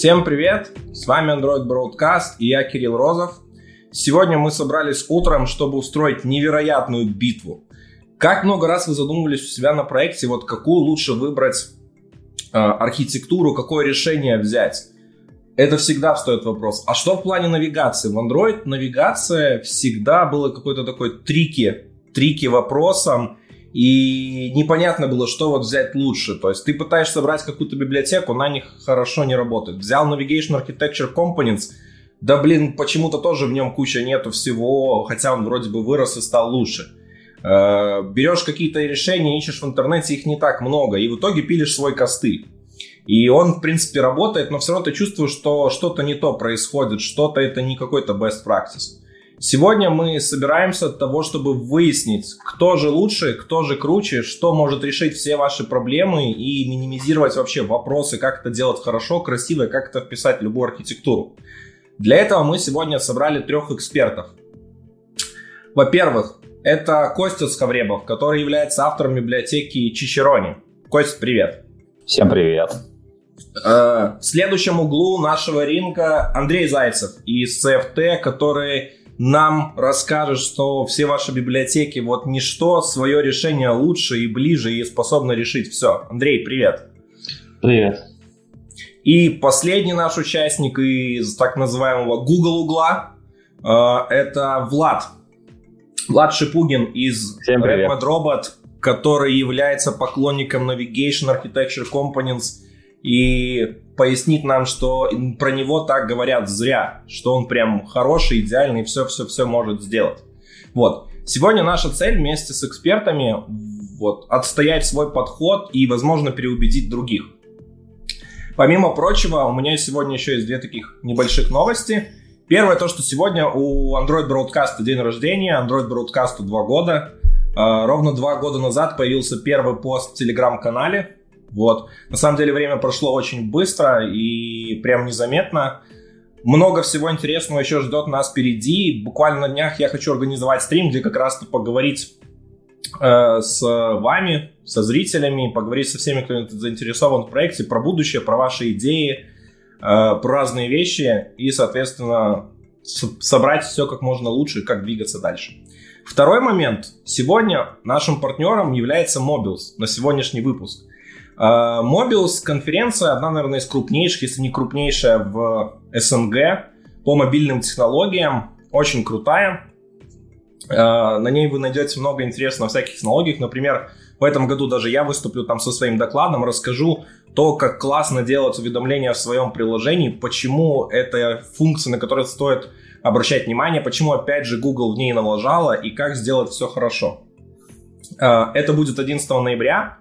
Всем привет! С вами Android Broadcast и я Кирилл Розов. Сегодня мы собрались утром, чтобы устроить невероятную битву. Как много раз вы задумывались у себя на проекте, вот какую лучше выбрать э, архитектуру, какое решение взять? Это всегда встает вопрос. А что в плане навигации? В Android навигация всегда было какой-то такой трики, трики вопросом, и непонятно было, что вот взять лучше. То есть ты пытаешься брать какую-то библиотеку, на них хорошо не работает. Взял Navigation Architecture Components, да блин, почему-то тоже в нем куча нету всего, хотя он вроде бы вырос и стал лучше. Э, берешь какие-то решения, ищешь в интернете, их не так много, и в итоге пилишь свой костыль. И он, в принципе, работает, но все равно ты чувствуешь, что что-то не то происходит, что-то это не какой-то best practice. Сегодня мы собираемся от того, чтобы выяснить, кто же лучше, кто же круче, что может решить все ваши проблемы и минимизировать вообще вопросы, как это делать хорошо, красиво, как это вписать в любую архитектуру. Для этого мы сегодня собрали трех экспертов. Во-первых, это Костя Сковребов, который является автором библиотеки Чичерони. Костя, привет. Всем привет. Э, в следующем углу нашего ринга Андрей Зайцев из CFT, который нам расскажет, что все ваши библиотеки вот ничто, свое решение лучше и ближе и способно решить все. Андрей, привет. Привет. И последний наш участник из так называемого Google угла э, это Влад. Влад Шипугин из Red Robot, который является поклонником Navigation Architecture Components и пояснит нам, что про него так говорят зря, что он прям хороший, идеальный, все-все-все может сделать. Вот. Сегодня наша цель вместе с экспертами вот, отстоять свой подход и, возможно, переубедить других. Помимо прочего, у меня сегодня еще есть две таких небольших новости. Первое то, что сегодня у Android Broadcast день рождения, Android Broadcast два года. А, ровно два года назад появился первый пост в телеграм-канале, вот. На самом деле время прошло очень быстро и прям незаметно. Много всего интересного еще ждет нас впереди. Буквально на днях я хочу организовать стрим, где как раз-то поговорить э, с вами, со зрителями, поговорить со всеми, кто заинтересован в проекте, про будущее, про ваши идеи, э, про разные вещи и, соответственно, собрать все как можно лучше, как двигаться дальше. Второй момент. Сегодня нашим партнером является Mobiles на сегодняшний выпуск. Mobius конференция, одна, наверное, из крупнейших, если не крупнейшая в СНГ по мобильным технологиям. Очень крутая. А, на ней вы найдете много интересного всяких технологий. Например, в этом году даже я выступлю там со своим докладом, расскажу то, как классно делать уведомления в своем приложении, почему это функция, на которую стоит обращать внимание, почему, опять же, Google в ней налажала и как сделать все хорошо. А, это будет 11 ноября.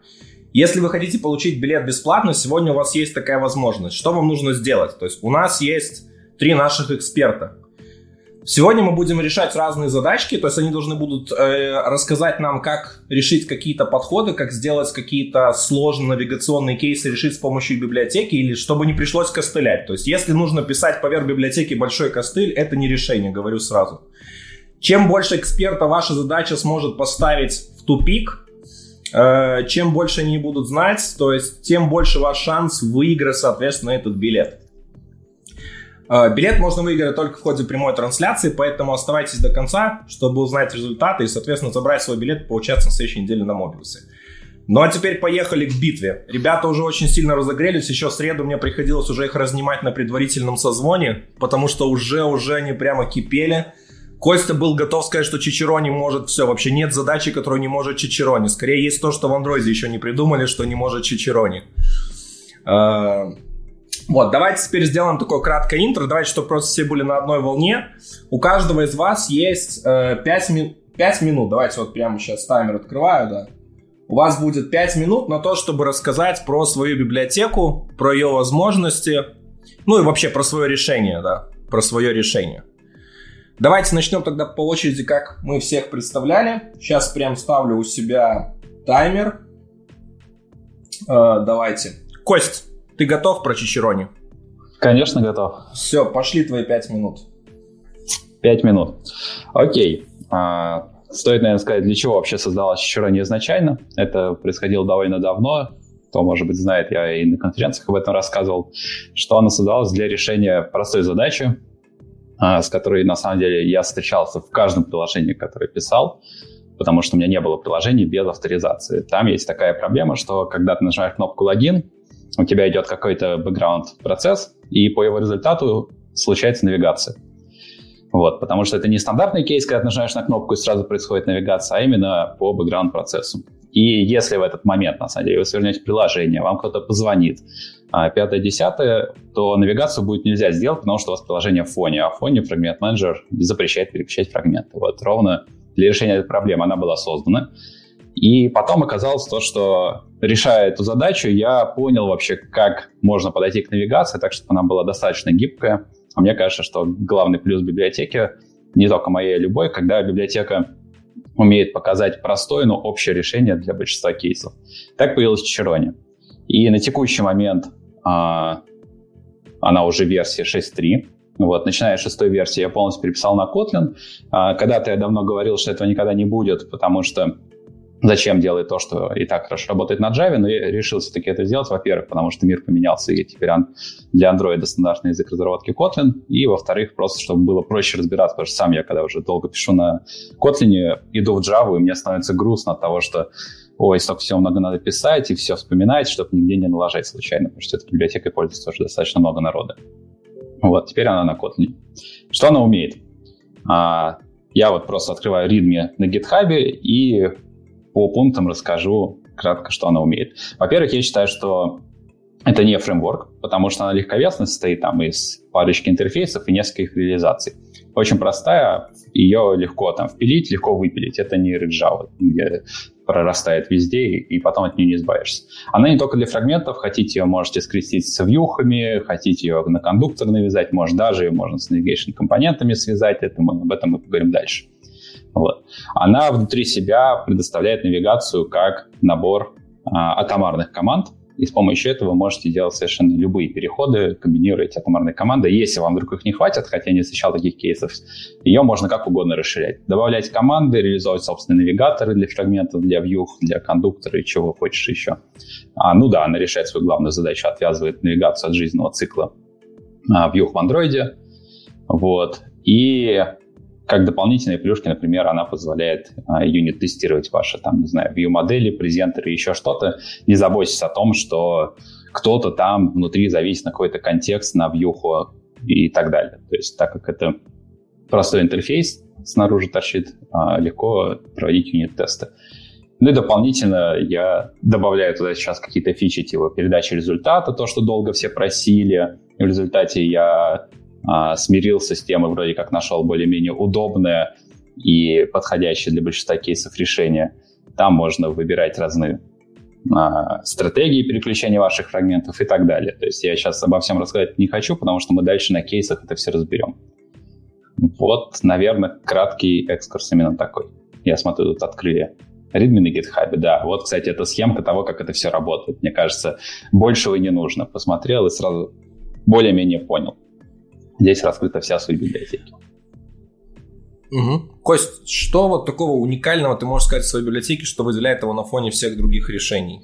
Если вы хотите получить билет бесплатно, сегодня у вас есть такая возможность. Что вам нужно сделать? То есть у нас есть три наших эксперта. Сегодня мы будем решать разные задачки, то есть они должны будут э, рассказать нам, как решить какие-то подходы, как сделать какие-то сложные навигационные кейсы решить с помощью библиотеки или чтобы не пришлось костылять. То есть если нужно писать поверх библиотеки большой костыль, это не решение, говорю сразу. Чем больше эксперта ваша задача сможет поставить в тупик, чем больше они будут знать, то есть тем больше ваш шанс выиграть, соответственно, этот билет. Э, билет можно выиграть только в ходе прямой трансляции, поэтому оставайтесь до конца, чтобы узнать результаты и, соответственно, забрать свой билет и поучаствовать на следующей неделе на Мобиусе. Ну а теперь поехали к битве. Ребята уже очень сильно разогрелись. Еще в среду мне приходилось уже их разнимать на предварительном созвоне, потому что уже-уже они прямо кипели. Костя был готов сказать, что Чичерони может все. Вообще нет задачи, которую не может Чичерони. Скорее есть то, что в андроиде еще не придумали, что не может Чичерони. А, вот, давайте теперь сделаем такое краткое интро. Давайте, чтобы просто все были на одной волне. У каждого из вас есть э, 5, ми- 5 минут. Давайте вот прямо сейчас таймер открываю, да. У вас будет 5 минут на то, чтобы рассказать про свою библиотеку, про ее возможности, ну и вообще про свое решение, да, про свое решение. Давайте начнем тогда по очереди, как мы всех представляли. Сейчас прям ставлю у себя таймер. Э, давайте. Кость, ты готов про Чичерони? Конечно, готов. Все, пошли твои пять минут. Пять минут. Окей. А, стоит, наверное, сказать, для чего вообще создалась Чичерони изначально. Это происходило довольно давно. кто, может быть, знает, я и на конференциях об этом рассказывал, что она создалась для решения простой задачи, с которой, на самом деле, я встречался в каждом приложении, которое писал, потому что у меня не было приложений без авторизации. Там есть такая проблема, что когда ты нажимаешь кнопку «Логин», у тебя идет какой-то бэкграунд-процесс, и по его результату случается навигация. Вот, потому что это не стандартный кейс, когда ты нажимаешь на кнопку и сразу происходит навигация, а именно по бэкграунд-процессу. И если в этот момент, на самом деле, вы свернете приложение, вам кто-то позвонит, а, пятое, десятое, то навигацию будет нельзя сделать, потому что у вас приложение в фоне, а в фоне фрагмент менеджер запрещает переключать фрагменты. Вот ровно для решения этой проблемы она была создана. И потом оказалось то, что решая эту задачу, я понял вообще, как можно подойти к навигации, так чтобы она была достаточно гибкая. А мне кажется, что главный плюс библиотеки, не только моей, а любой, когда библиотека умеет показать простое, но общее решение для большинства кейсов. Так появилась Чирони. И на текущий момент а, она уже версия 6.3. Вот, начиная с шестой версии я полностью переписал на Kotlin. А, когда-то я давно говорил, что этого никогда не будет, потому что зачем делать то, что и так хорошо работает на Java, но я решил все-таки это сделать, во-первых, потому что мир поменялся, и теперь для Android стандартный язык разработки Kotlin, и, во-вторых, просто чтобы было проще разбираться, потому что сам я, когда уже долго пишу на Kotlin, иду в Java, и мне становится грустно от того, что ой, столько всего много надо писать и все вспоминать, чтобы нигде не налажать случайно, потому что этой библиотекой пользуется тоже достаточно много народа. Вот, теперь она на Kotlin. Что она умеет? А, я вот просто открываю readme на GitHub и по пунктам расскажу кратко, что она умеет. Во-первых, я считаю, что это не фреймворк, потому что она легковесно состоит там из парочки интерфейсов и нескольких реализаций. Очень простая, ее легко там впилить, легко выпилить. Это не Java, где прорастает везде, и потом от нее не избавишься. Она не только для фрагментов, хотите ее можете скрестить с вьюхами, хотите ее на кондуктор навязать, может даже ее можно с navigation компонентами связать, это мы, об этом мы поговорим дальше. Вот. Она внутри себя предоставляет навигацию как набор а, атомарных команд, и с помощью этого можете делать совершенно любые переходы, комбинировать атомарные команды. Если вам вдруг их не хватит, хотя я не встречал таких кейсов, ее можно как угодно расширять. Добавлять команды, реализовывать собственные навигаторы для фрагментов, для вьюх, для кондуктора и чего хочешь еще. А, ну да, она решает свою главную задачу, отвязывает навигацию от жизненного цикла а, вьюх в андроиде. Вот. И как дополнительные плюшки, например, она позволяет а, юнит-тестировать ваши, там, не знаю, view-модели, презентеры, еще что-то. Не заботьтесь о том, что кто-то там внутри зависит на какой-то контекст, на вьюху и так далее. То есть так как это простой интерфейс снаружи торчит, а, легко проводить юнит-тесты. Ну и дополнительно я добавляю туда сейчас какие-то фичи типа передачи результата, то, что долго все просили. В результате я а, смирился с тем и вроде как нашел более-менее удобное и подходящее для большинства кейсов решение. Там можно выбирать разные а, стратегии переключения ваших фрагментов и так далее. То есть я сейчас обо всем рассказать не хочу, потому что мы дальше на кейсах это все разберем. Вот, наверное, краткий экскурс именно такой. Я смотрю, тут открыли Readme на GitHub, да. Вот, кстати, это схемка того, как это все работает. Мне кажется, большего не нужно. Посмотрел и сразу более-менее понял. Здесь раскрыта вся суть библиотеки. Угу. Кость, что вот такого уникального ты можешь сказать в своей библиотеке, что выделяет его на фоне всех других решений?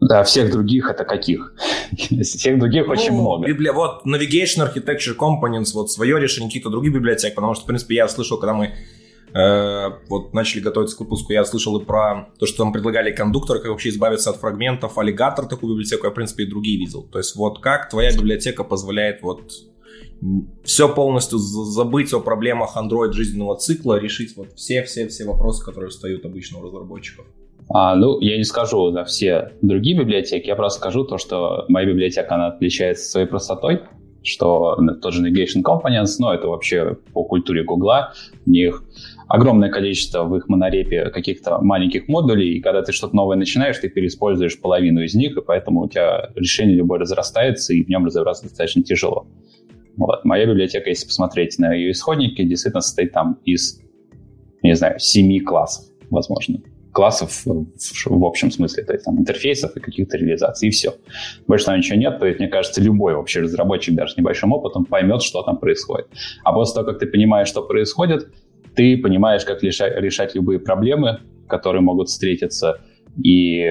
Да, всех других это каких? всех других ну, очень много. Библи... Вот Navigation Architecture Components, вот свое решение каких-то других библиотек, потому что, в принципе, я слышал, когда мы э, вот начали готовиться к выпуску, я слышал и про то, что там предлагали кондукторы, как вообще избавиться от фрагментов, аллигатор такую библиотеку, я, в принципе, и другие видел. То есть вот как твоя библиотека позволяет вот все полностью забыть о проблемах Android жизненного цикла, решить вот все-все-все вопросы, которые встают обычно у разработчиков. А, ну, я не скажу за все другие библиотеки, я просто скажу то, что моя библиотека, она отличается своей простотой, что тот же Navigation Components, но это вообще по культуре Гугла, у них огромное количество в их монорепе каких-то маленьких модулей, и когда ты что-то новое начинаешь, ты переиспользуешь половину из них, и поэтому у тебя решение любое разрастается, и в нем разобраться достаточно тяжело. Вот. Моя библиотека, если посмотреть на ее исходники, действительно состоит там из, не знаю, семи классов, возможно. Классов в, общем смысле, то есть там интерфейсов и каких-то реализаций, и все. Больше там ничего нет, то есть, мне кажется, любой вообще разработчик даже с небольшим опытом поймет, что там происходит. А после того, как ты понимаешь, что происходит, ты понимаешь, как решать, решать любые проблемы, которые могут встретиться, и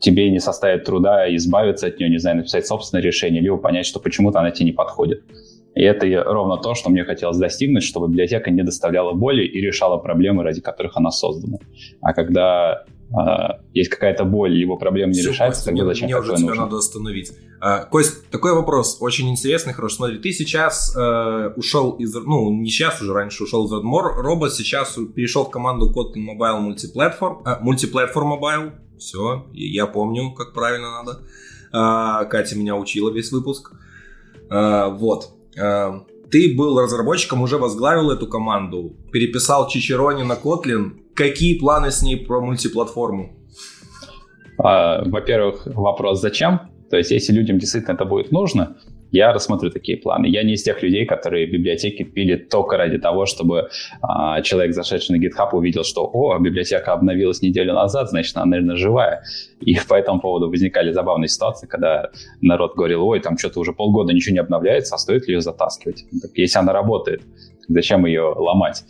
тебе не составит труда избавиться от нее, не знаю, написать собственное решение, либо понять, что почему-то она тебе не подходит. И это ровно то, что мне хотелось достигнуть, чтобы библиотека не доставляла боли и решала проблемы, ради которых она создана. А когда э, есть какая-то боль, либо проблема не Все, решается, Костя, тогда мне, зачем мне уже тебя нужно? надо остановить. А, Кость, такой вопрос, очень интересный, хороший. Смотри, ты сейчас э, ушел из, ну, не сейчас уже, раньше ушел из Redmore, робот сейчас перешел в команду Kotlin Mobile Multiplatform, э, Multiplatform Mobile, все, я помню, как правильно надо. А, Катя меня учила весь выпуск. А, вот. А, ты был разработчиком, уже возглавил эту команду, переписал Чичерони на Kotlin. Какие планы с ней про мультиплатформу? Во-первых, вопрос зачем? То есть, если людям действительно это будет нужно, я рассмотрю такие планы. Я не из тех людей, которые библиотеки пилят только ради того, чтобы а, человек, зашедший на GitHub, увидел, что «О, библиотека обновилась неделю назад, значит, она, наверное, живая». И по этому поводу возникали забавные ситуации, когда народ говорил «Ой, там что-то уже полгода ничего не обновляется, а стоит ли ее затаскивать?» так, Если она работает, зачем ее ломать?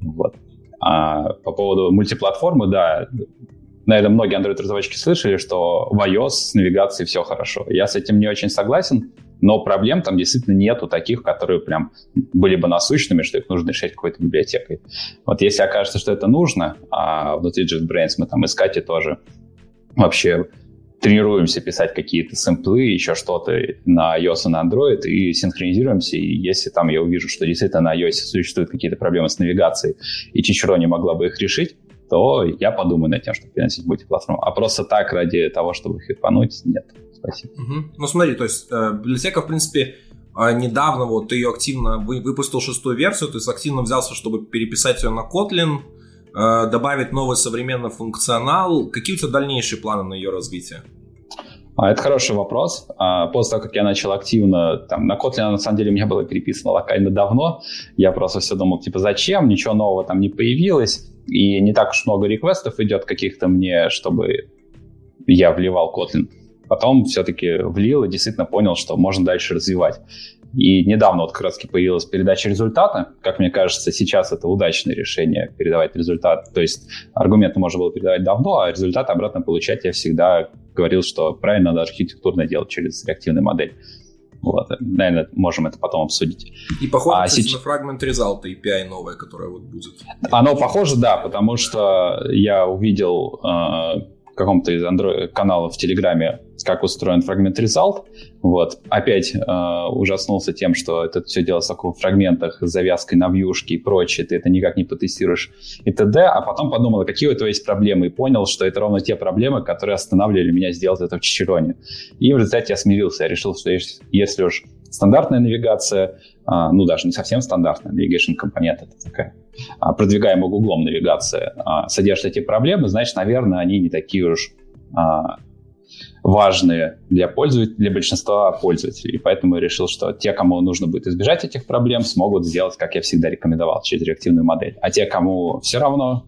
Вот. А по поводу мультиплатформы, да, наверное, многие Android-разработчики слышали, что в iOS с навигацией все хорошо. Я с этим не очень согласен, но проблем там действительно нету таких, которые прям были бы насущными, что их нужно решать какой-то библиотекой. Вот если окажется, что это нужно, а внутри JetBrains мы там искать и тоже вообще тренируемся писать какие-то сэмплы, еще что-то на iOS и на Android, и синхронизируемся, и если там я увижу, что действительно на iOS существуют какие-то проблемы с навигацией, и Чичеро не могла бы их решить, то я подумаю над тем, чтобы переносить мультиплатформу. А просто так, ради того, чтобы хитпануть, нет. Спасибо. Угу. Ну смотри, то есть э, библиотека, в принципе, э, недавно вот ты ее активно вы, выпустил шестую версию, то есть активно взялся, чтобы переписать ее на Kotlin, э, добавить новый современный функционал. Какие у тебя дальнейшие планы на ее развитие? А, это хороший вопрос. А, после того, как я начал активно, там, на Kotlin, на самом деле, у меня было переписано локально давно. Я просто все думал, типа, зачем? Ничего нового там не появилось. И не так уж много реквестов идет каких-то мне, чтобы я вливал Kotlin. Потом все-таки влил и действительно понял, что можно дальше развивать. И недавно вот как раз появилась передача результата. Как мне кажется, сейчас это удачное решение передавать результат. То есть аргументы можно было передавать давно, а результат обратно получать я всегда говорил, что правильно надо архитектурно делать через реактивную модель. Вот, наверное, можем это потом обсудить. И похоже, а кстати, сейчас... на Fragment Result API новая, которая вот будет. Оно похоже, да, потому что я увидел э, каком-то из Android каналов в Телеграме, как устроен фрагмент result. Вот. Опять э, ужаснулся тем, что это все делается в фрагментах с завязкой на вьюшки и прочее, ты это никак не потестируешь и т.д. А потом подумал, какие у этого есть проблемы, и понял, что это ровно те проблемы, которые останавливали меня сделать это в Чичероне. И в результате я смирился, я решил, что если уж стандартная навигация, а, ну даже не совсем стандартная, navigation компонент это такая а, продвигаемая Гуглом навигация, а, содержит эти проблемы, значит, наверное, они не такие уж важные для пользователей, для большинства пользователей. И поэтому я решил, что те, кому нужно будет избежать этих проблем, смогут сделать, как я всегда рекомендовал, через реактивную модель. А те, кому все равно,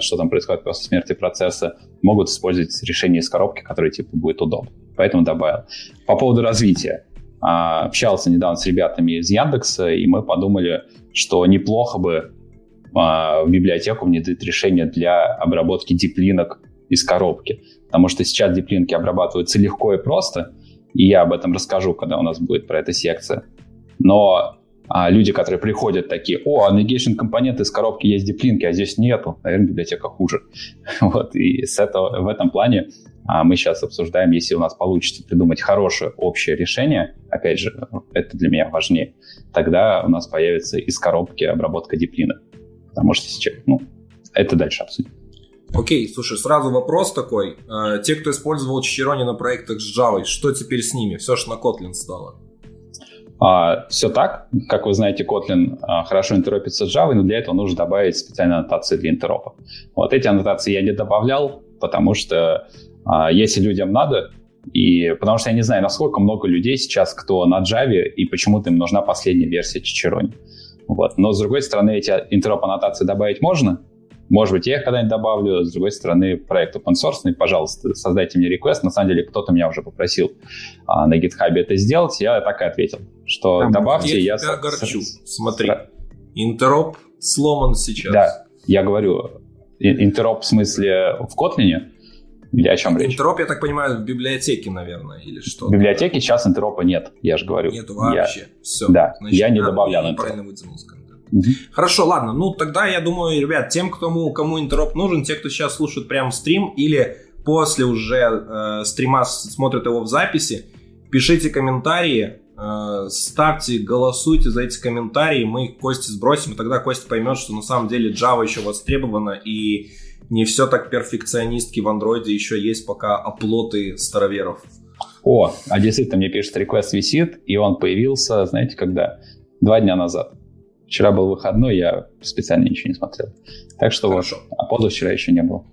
что там происходит после смерти процесса, могут использовать решение из коробки, которое типа будет удобно. Поэтому добавил. По поводу развития. А, общался недавно с ребятами из Яндекса, и мы подумали, что неплохо бы а, в библиотеку внедрить решение для обработки диплинок из коробки. Потому что сейчас диплинки обрабатываются легко и просто, и я об этом расскажу, когда у нас будет про это секция. Но а люди, которые приходят такие, о, а navigation компонент из коробки есть диплинки, а здесь нету, наверное, библиотека хуже. вот, и с этого, в этом плане а мы сейчас обсуждаем, если у нас получится придумать хорошее общее решение, опять же, это для меня важнее, тогда у нас появится из коробки обработка диплина. Потому что сейчас, ну, это дальше обсудим. Окей, слушай, сразу вопрос такой. А, те, кто использовал Чичерони на проектах с Java, что теперь с ними? Все же на Kotlin стало. А, все так. Как вы знаете, Kotlin а, хорошо интеропится с Java, но для этого нужно добавить специальные аннотации для интеропа. Вот эти аннотации я не добавлял, потому что а, если людям надо, и потому что я не знаю, насколько много людей сейчас, кто на Java, и почему-то им нужна последняя версия Чичерони. Вот. Но, с другой стороны, эти интероп-аннотации добавить можно. Может быть, я их когда-нибудь добавлю. С другой стороны, проект open source, пожалуйста, создайте мне реквест. На самом деле, кто-то меня уже попросил а, на GitHub это сделать. Я так и ответил, что Там добавьте. Я, я огорчу. С... Смотри, интероп сломан сейчас. Да, я говорю, интероп в смысле в Kotlin Или о чем речь? Интероп, я так понимаю, в библиотеке, наверное, или что? В библиотеке сейчас интеропа нет, я же говорю. Нету вообще. Я... Все. Да, Значит, я не добавлял интероп. Угу. Хорошо, ладно. Ну, тогда я думаю, ребят, тем, кому, кому интероп нужен, те, кто сейчас слушает прям стрим или после уже э, стрима смотрят его в записи, пишите комментарии, э, ставьте, голосуйте за эти комментарии, мы их Косте сбросим, и тогда Костя поймет, что на самом деле Java еще востребована, и не все так перфекционистки в андроиде, еще есть пока оплоты староверов. О, а действительно, мне пишет, реквест висит, и он появился, знаете, когда? Два дня назад. Вчера был выходной, я специально ничего не смотрел. Так что Хорошо. вот, а позавчера еще не было.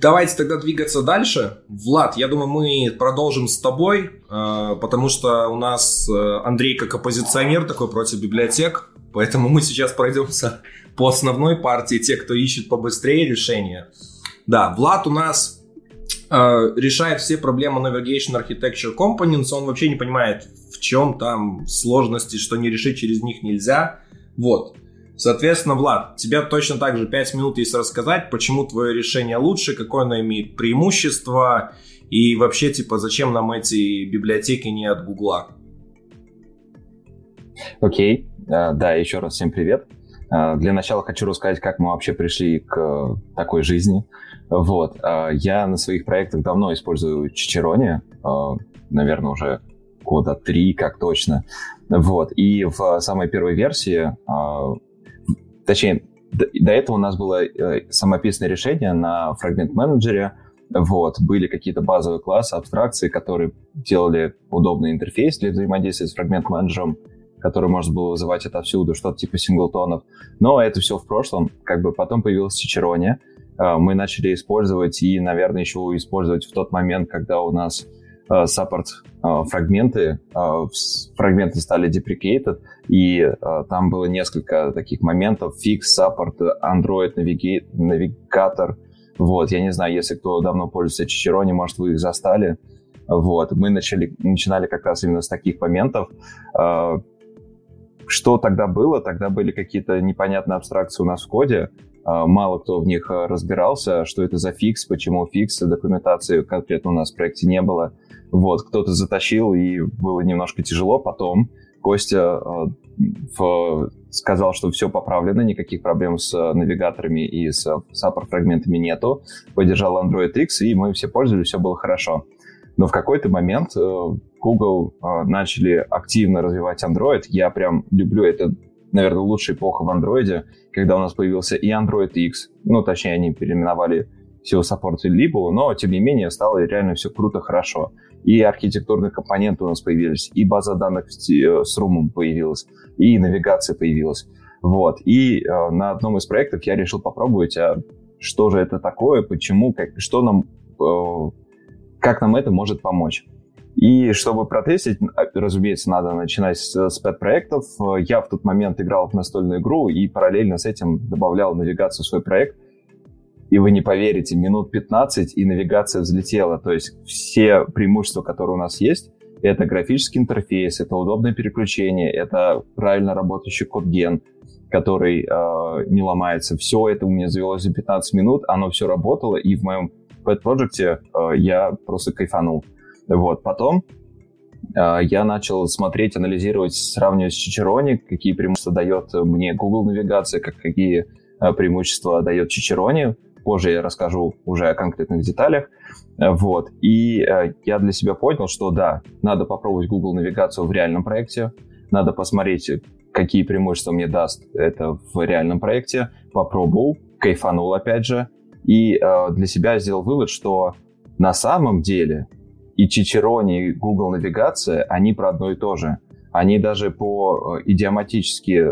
Давайте тогда двигаться дальше. Влад, я думаю, мы продолжим с тобой, э, потому что у нас э, Андрей как оппозиционер такой против библиотек, поэтому мы сейчас пройдемся по основной партии, те, кто ищет побыстрее решения. Да, Влад у нас э, решает все проблемы Navigation Architecture Components, он вообще не понимает, в чем там сложности, что не решить через них нельзя. Вот. Соответственно, Влад, тебя точно так же 5 минут есть рассказать, почему твое решение лучше, какое оно имеет преимущество и вообще, типа, зачем нам эти библиотеки не от Гугла. Окей, okay. uh, да, еще раз всем привет. Uh, для начала хочу рассказать, как мы вообще пришли к uh, такой жизни. Вот, я на своих проектах давно использую Чичерони, наверное, уже года три, как точно. Вот, и в самой первой версии Точнее, до, этого у нас было э, самописное решение на фрагмент менеджере. Вот, были какие-то базовые классы, абстракции, которые делали удобный интерфейс для взаимодействия с фрагмент менеджером, который можно было вызывать отовсюду, что-то типа синглтонов. Но это все в прошлом. Как бы потом появилась Чичероне. Э, мы начали использовать и, наверное, еще использовать в тот момент, когда у нас саппорт э, фрагменты, э, фрагменты стали deprecated, и там было несколько таких моментов, fix, support, Android, навигатор, вот, я не знаю, если кто давно пользуется Чичерони, может, вы их застали, вот, мы начали, начинали как раз именно с таких моментов, что тогда было? Тогда были какие-то непонятные абстракции у нас в коде, мало кто в них разбирался, что это за фикс, почему фикс, документации конкретно у нас в проекте не было. Вот, кто-то затащил, и было немножко тяжело. Потом Костя э, в, сказал, что все поправлено, никаких проблем с э, навигаторами и с саппорт-фрагментами нету. Поддержал Android X, и мы все пользовались, все было хорошо. Но в какой-то момент э, Google э, начали активно развивать Android. Я прям люблю это, наверное, лучшая эпоха в Android, когда у нас появился и Android X. Ну, точнее, они переименовали всего саппортили либо, но, тем не менее, стало реально все круто, хорошо и архитектурные компоненты у нас появились, и база данных э, с румом появилась, и навигация появилась. Вот. И э, на одном из проектов я решил попробовать, а что же это такое, почему, как, что нам, э, как нам это может помочь. И чтобы протестить, а, разумеется, надо начинать с, с пэт-проектов. Я в тот момент играл в настольную игру и параллельно с этим добавлял навигацию в свой проект – и вы не поверите, минут 15, и навигация взлетела. То есть все преимущества, которые у нас есть, это графический интерфейс, это удобное переключение, это правильно работающий код-ген, который э, не ломается. Все это у меня завелось за 15 минут, оно все работало, и в моем pet project э, я просто кайфанул. Вот, потом э, я начал смотреть, анализировать, сравнивать с Чичерони, какие преимущества дает мне Google навигация, как, какие э, преимущества дает Чичерони. Позже я расскажу уже о конкретных деталях. Вот. И э, я для себя понял, что да, надо попробовать Google навигацию в реальном проекте, надо посмотреть, какие преимущества мне даст это в реальном проекте. Попробовал, кайфанул опять же. И э, для себя сделал вывод, что на самом деле и Чичерони, и Google навигация, они про одно и то же. Они даже по э, идиоматически,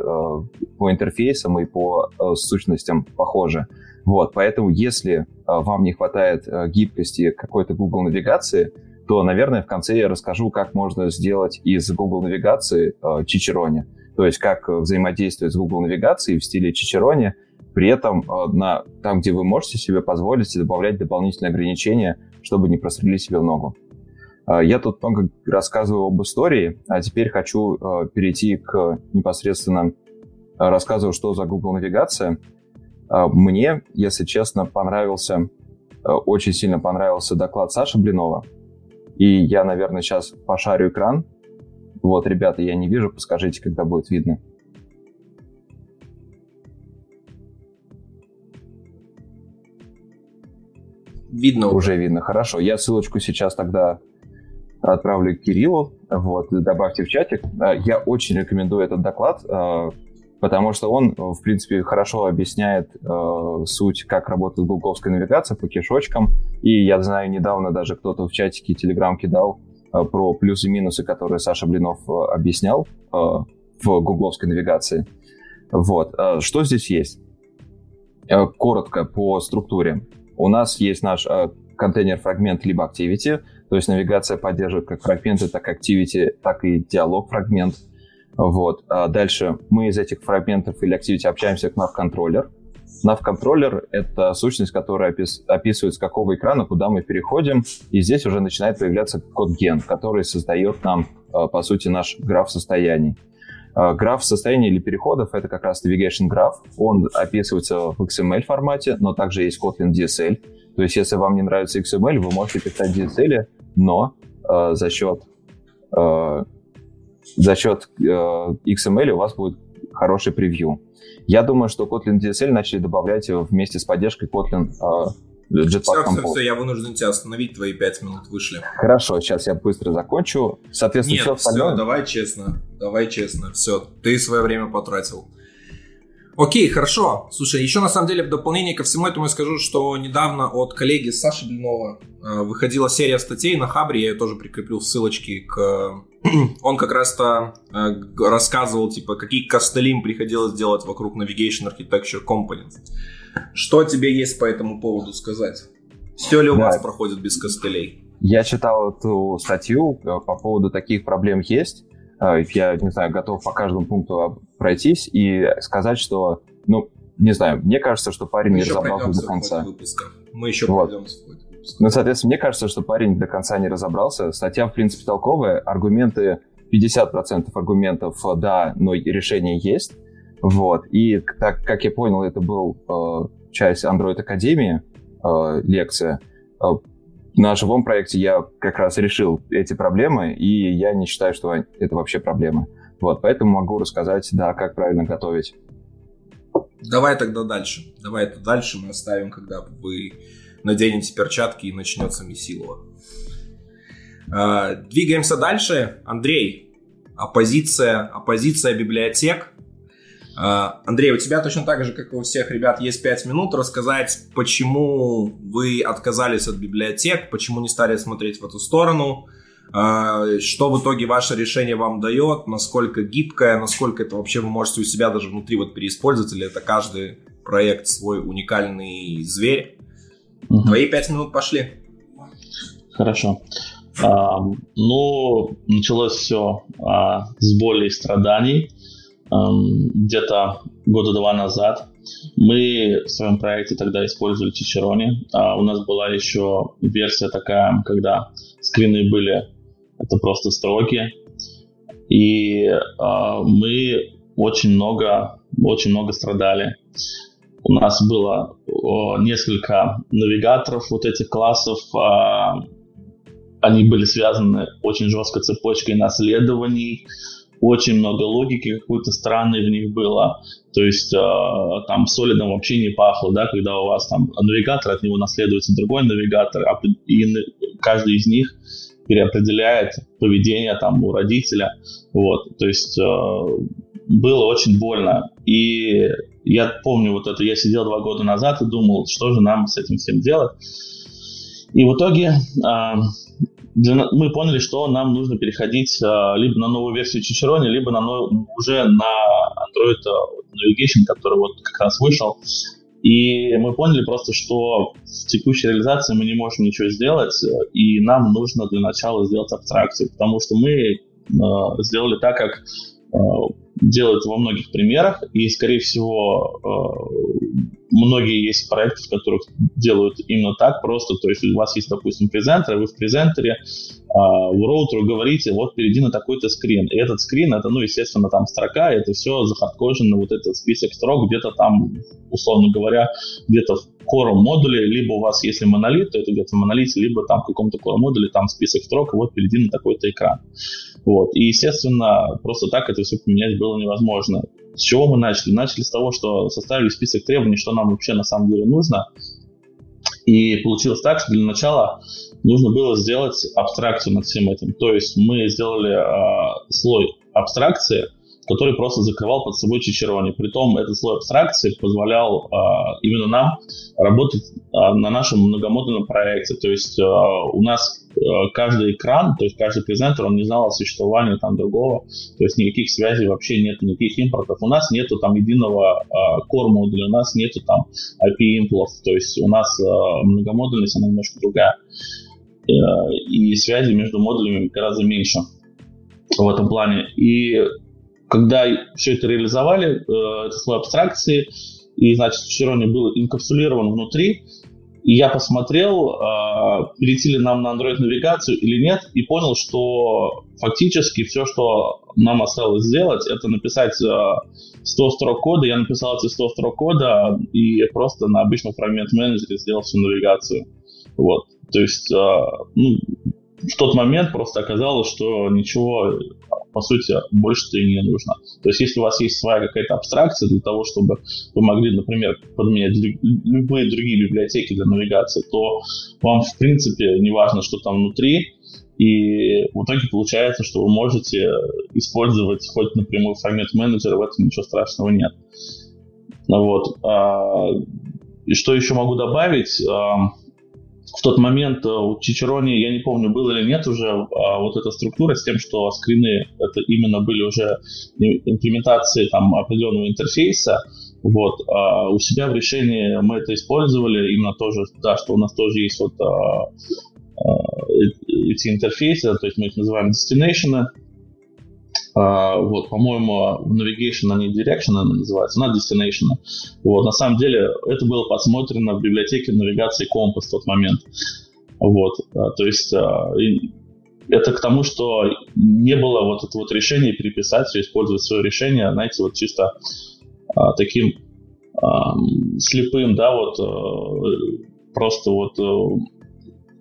по интерфейсам и по сущностям похожи. Вот, поэтому если э, вам не хватает э, гибкости какой-то Google навигации, то, наверное, в конце я расскажу, как можно сделать из Google навигации э, Чичерони. То есть как взаимодействовать с Google навигацией в стиле Чичерони, при этом на, там, где вы можете себе позволить, добавлять дополнительные ограничения, чтобы не прострелить себе ногу. Я тут много рассказываю об истории, а теперь хочу перейти к непосредственно рассказываю, что за Google навигация. А, мне, если честно, понравился очень сильно понравился доклад Саши Блинова. И я, наверное, сейчас пошарю экран. Вот, ребята, я не вижу, подскажите, когда будет видно. Видно. Уже видно, хорошо. Я ссылочку сейчас тогда отправлю Кириллу, вот, добавьте в чатик. А, я очень рекомендую этот доклад, а, потому что он, в принципе, хорошо объясняет а, суть, как работает гугловская навигация по кишочкам. И я знаю, недавно даже кто-то в чатике Telegram кидал про плюсы-минусы, которые Саша Блинов объяснял в гугловской навигации. Вот. Что здесь есть? Коротко по структуре. У нас есть наш контейнер-фрагмент либо activity, то есть навигация поддерживает как фрагменты, так и activity, так и диалог-фрагмент. Вот. А дальше мы из этих фрагментов или activity общаемся к nav-контроллер. Nav-контроллер — это сущность, которая опис, описывает, с какого экрана, куда мы переходим, и здесь уже начинает появляться код-ген, который создает нам, а, по сути, наш граф состояний. А, граф состояния или переходов — это как раз navigation граф. Он описывается в XML формате, но также есть Kotlin DSL. То есть, если вам не нравится XML, вы можете писать DSL, но э, за счет э, за счет э, XML у вас будет хороший превью. Я думаю, что Kotlin DSL начали добавлять вместе с поддержкой Kotlin э, Jetpack все, Compose. Все, все, я вынужден тебя остановить, твои пять минут вышли. Хорошо, сейчас я быстро закончу. Соответственно, Нет, все, остальное... все, давай честно, давай честно, все, ты свое время потратил. Окей, хорошо. Слушай, еще на самом деле в дополнение ко всему этому я скажу, что недавно от коллеги Саши Блинова э, выходила серия статей на Хабре, я ее тоже прикреплю в ссылочке к... Он как раз-то э, рассказывал, типа, какие костыли им приходилось делать вокруг Navigation Architecture Components. Что тебе есть по этому поводу сказать? Все ли у да. вас проходит без костылей? Я читал эту статью, э, по поводу таких проблем есть. Э, я, не знаю, готов по каждому пункту пройтись и сказать, что, ну, не знаю, мне кажется, что парень Мы не разобрался до конца. Мы еще вот. пройдем Ну, соответственно, мне кажется, что парень до конца не разобрался. Статья, в принципе, толковая. Аргументы, 50% аргументов, э, да, но решение есть. Вот. И так как я понял, это был э, часть Android Академии, э, лекция. Э, на живом проекте я как раз решил эти проблемы, и я не считаю, что это вообще проблемы. Вот, поэтому могу рассказать, да, как правильно готовить. Давай тогда дальше. Давай это дальше мы оставим, когда вы наденете перчатки и начнется месилово. А, двигаемся дальше. Андрей, оппозиция, оппозиция библиотек. А, Андрей, у тебя точно так же, как и у всех ребят, есть 5 минут рассказать, почему вы отказались от библиотек, почему не стали смотреть в эту сторону, а, что в итоге ваше решение вам дает, насколько гибкое, насколько это вообще вы можете у себя даже внутри вот переиспользовать, или это каждый проект свой уникальный зверь. Угу. Твои 5 минут пошли. Хорошо. А, ну, началось все а, с боли и страданий. Эм, где-то года два назад. Мы в своем проекте тогда использовали Чичерони. А у нас была еще версия такая, когда скрины были это просто строки. И а, мы очень много, очень много страдали. У нас было несколько навигаторов вот этих классов. А, они были связаны очень жесткой цепочкой наследований очень много логики какой-то странной в них было. То есть э, там солидом вообще не пахло, да, когда у вас там навигатор, от него наследуется другой навигатор, а, и каждый из них переопределяет поведение там у родителя. Вот, то есть э, было очень больно. И я помню вот это, я сидел два года назад и думал, что же нам с этим всем делать. И в итоге э, для, мы поняли, что нам нужно переходить а, либо на новую версию Чичерони, либо на нов, уже на Android Navigation, который вот как раз вышел. И мы поняли просто, что в текущей реализации мы не можем ничего сделать, и нам нужно для начала сделать абстракцию, потому что мы э, сделали так, как э, делают во многих примерах, и, скорее всего, э, многие есть проекты, в которых делают именно так. Просто, то есть у вас есть, допустим, презентер, вы в презентере а, в роутеру говорите, вот перейди на такой-то скрин, и этот скрин, это, ну, естественно, там строка, это все захардкожено, вот этот список строк где-то там, условно говоря, где-то в core модуле, либо у вас, если монолит, то это где-то в монолите, либо там в каком-то core модуле, там список строк, вот перейди на такой-то экран. Вот. И, естественно, просто так это все поменять было невозможно. С чего мы начали? Начали с того, что составили список требований, что нам вообще на самом деле нужно. И получилось так, что для начала нужно было сделать абстракцию над всем этим. То есть мы сделали э, слой абстракции, который просто закрывал под собой чичирование. Притом этот слой абстракции позволял э, именно нам работать э, на нашем многомодульном проекте. То есть э, у нас э, каждый экран, то есть каждый презентер, он не знал о существовании там другого, то есть никаких связей вообще нет, никаких импортов. У нас нету там единого э, core модуля, у нас нету там IP имплов, то есть у нас э, многомодульность, она немножко другая. Э, и связи между модулями гораздо меньше в этом плане. И когда все это реализовали, э, слой абстракции, и, значит, Чирони был инкапсулирован внутри, и я посмотрел, э, перейти нам на Android-навигацию или нет, и понял, что фактически все, что нам осталось сделать, это написать 100 строк кода. Я написал эти 100 строк кода и просто на обычном фрагмент менеджере сделал всю навигацию. Вот. То есть, ну, в тот момент просто оказалось, что ничего по сути, больше-то и не нужно. То есть, если у вас есть своя какая-то абстракция для того, чтобы вы могли, например, подменять любые другие библиотеки для навигации, то вам, в принципе, не важно, что там внутри, и в итоге получается, что вы можете использовать хоть напрямую фрагмент менеджера, в этом ничего страшного нет. Вот. А, и что еще могу добавить? В тот момент э, у Чичерони, я не помню, было или нет уже а вот эта структура с тем, что скрины это именно были уже имплементации там определенного интерфейса. Вот, а у себя в решении мы это использовали, именно тоже, да, что у нас тоже есть вот а, а, эти интерфейсы, то есть мы их называем destination, вот, по-моему, Navigation они Direction называются, на Destination. Вот, на самом деле, это было подсмотрено в библиотеке навигации Compass в тот момент. Вот, а, то есть а, это к тому, что не было вот этого вот решения переписать использовать свое решение, знаете, вот чисто таким слепым, да, вот просто вот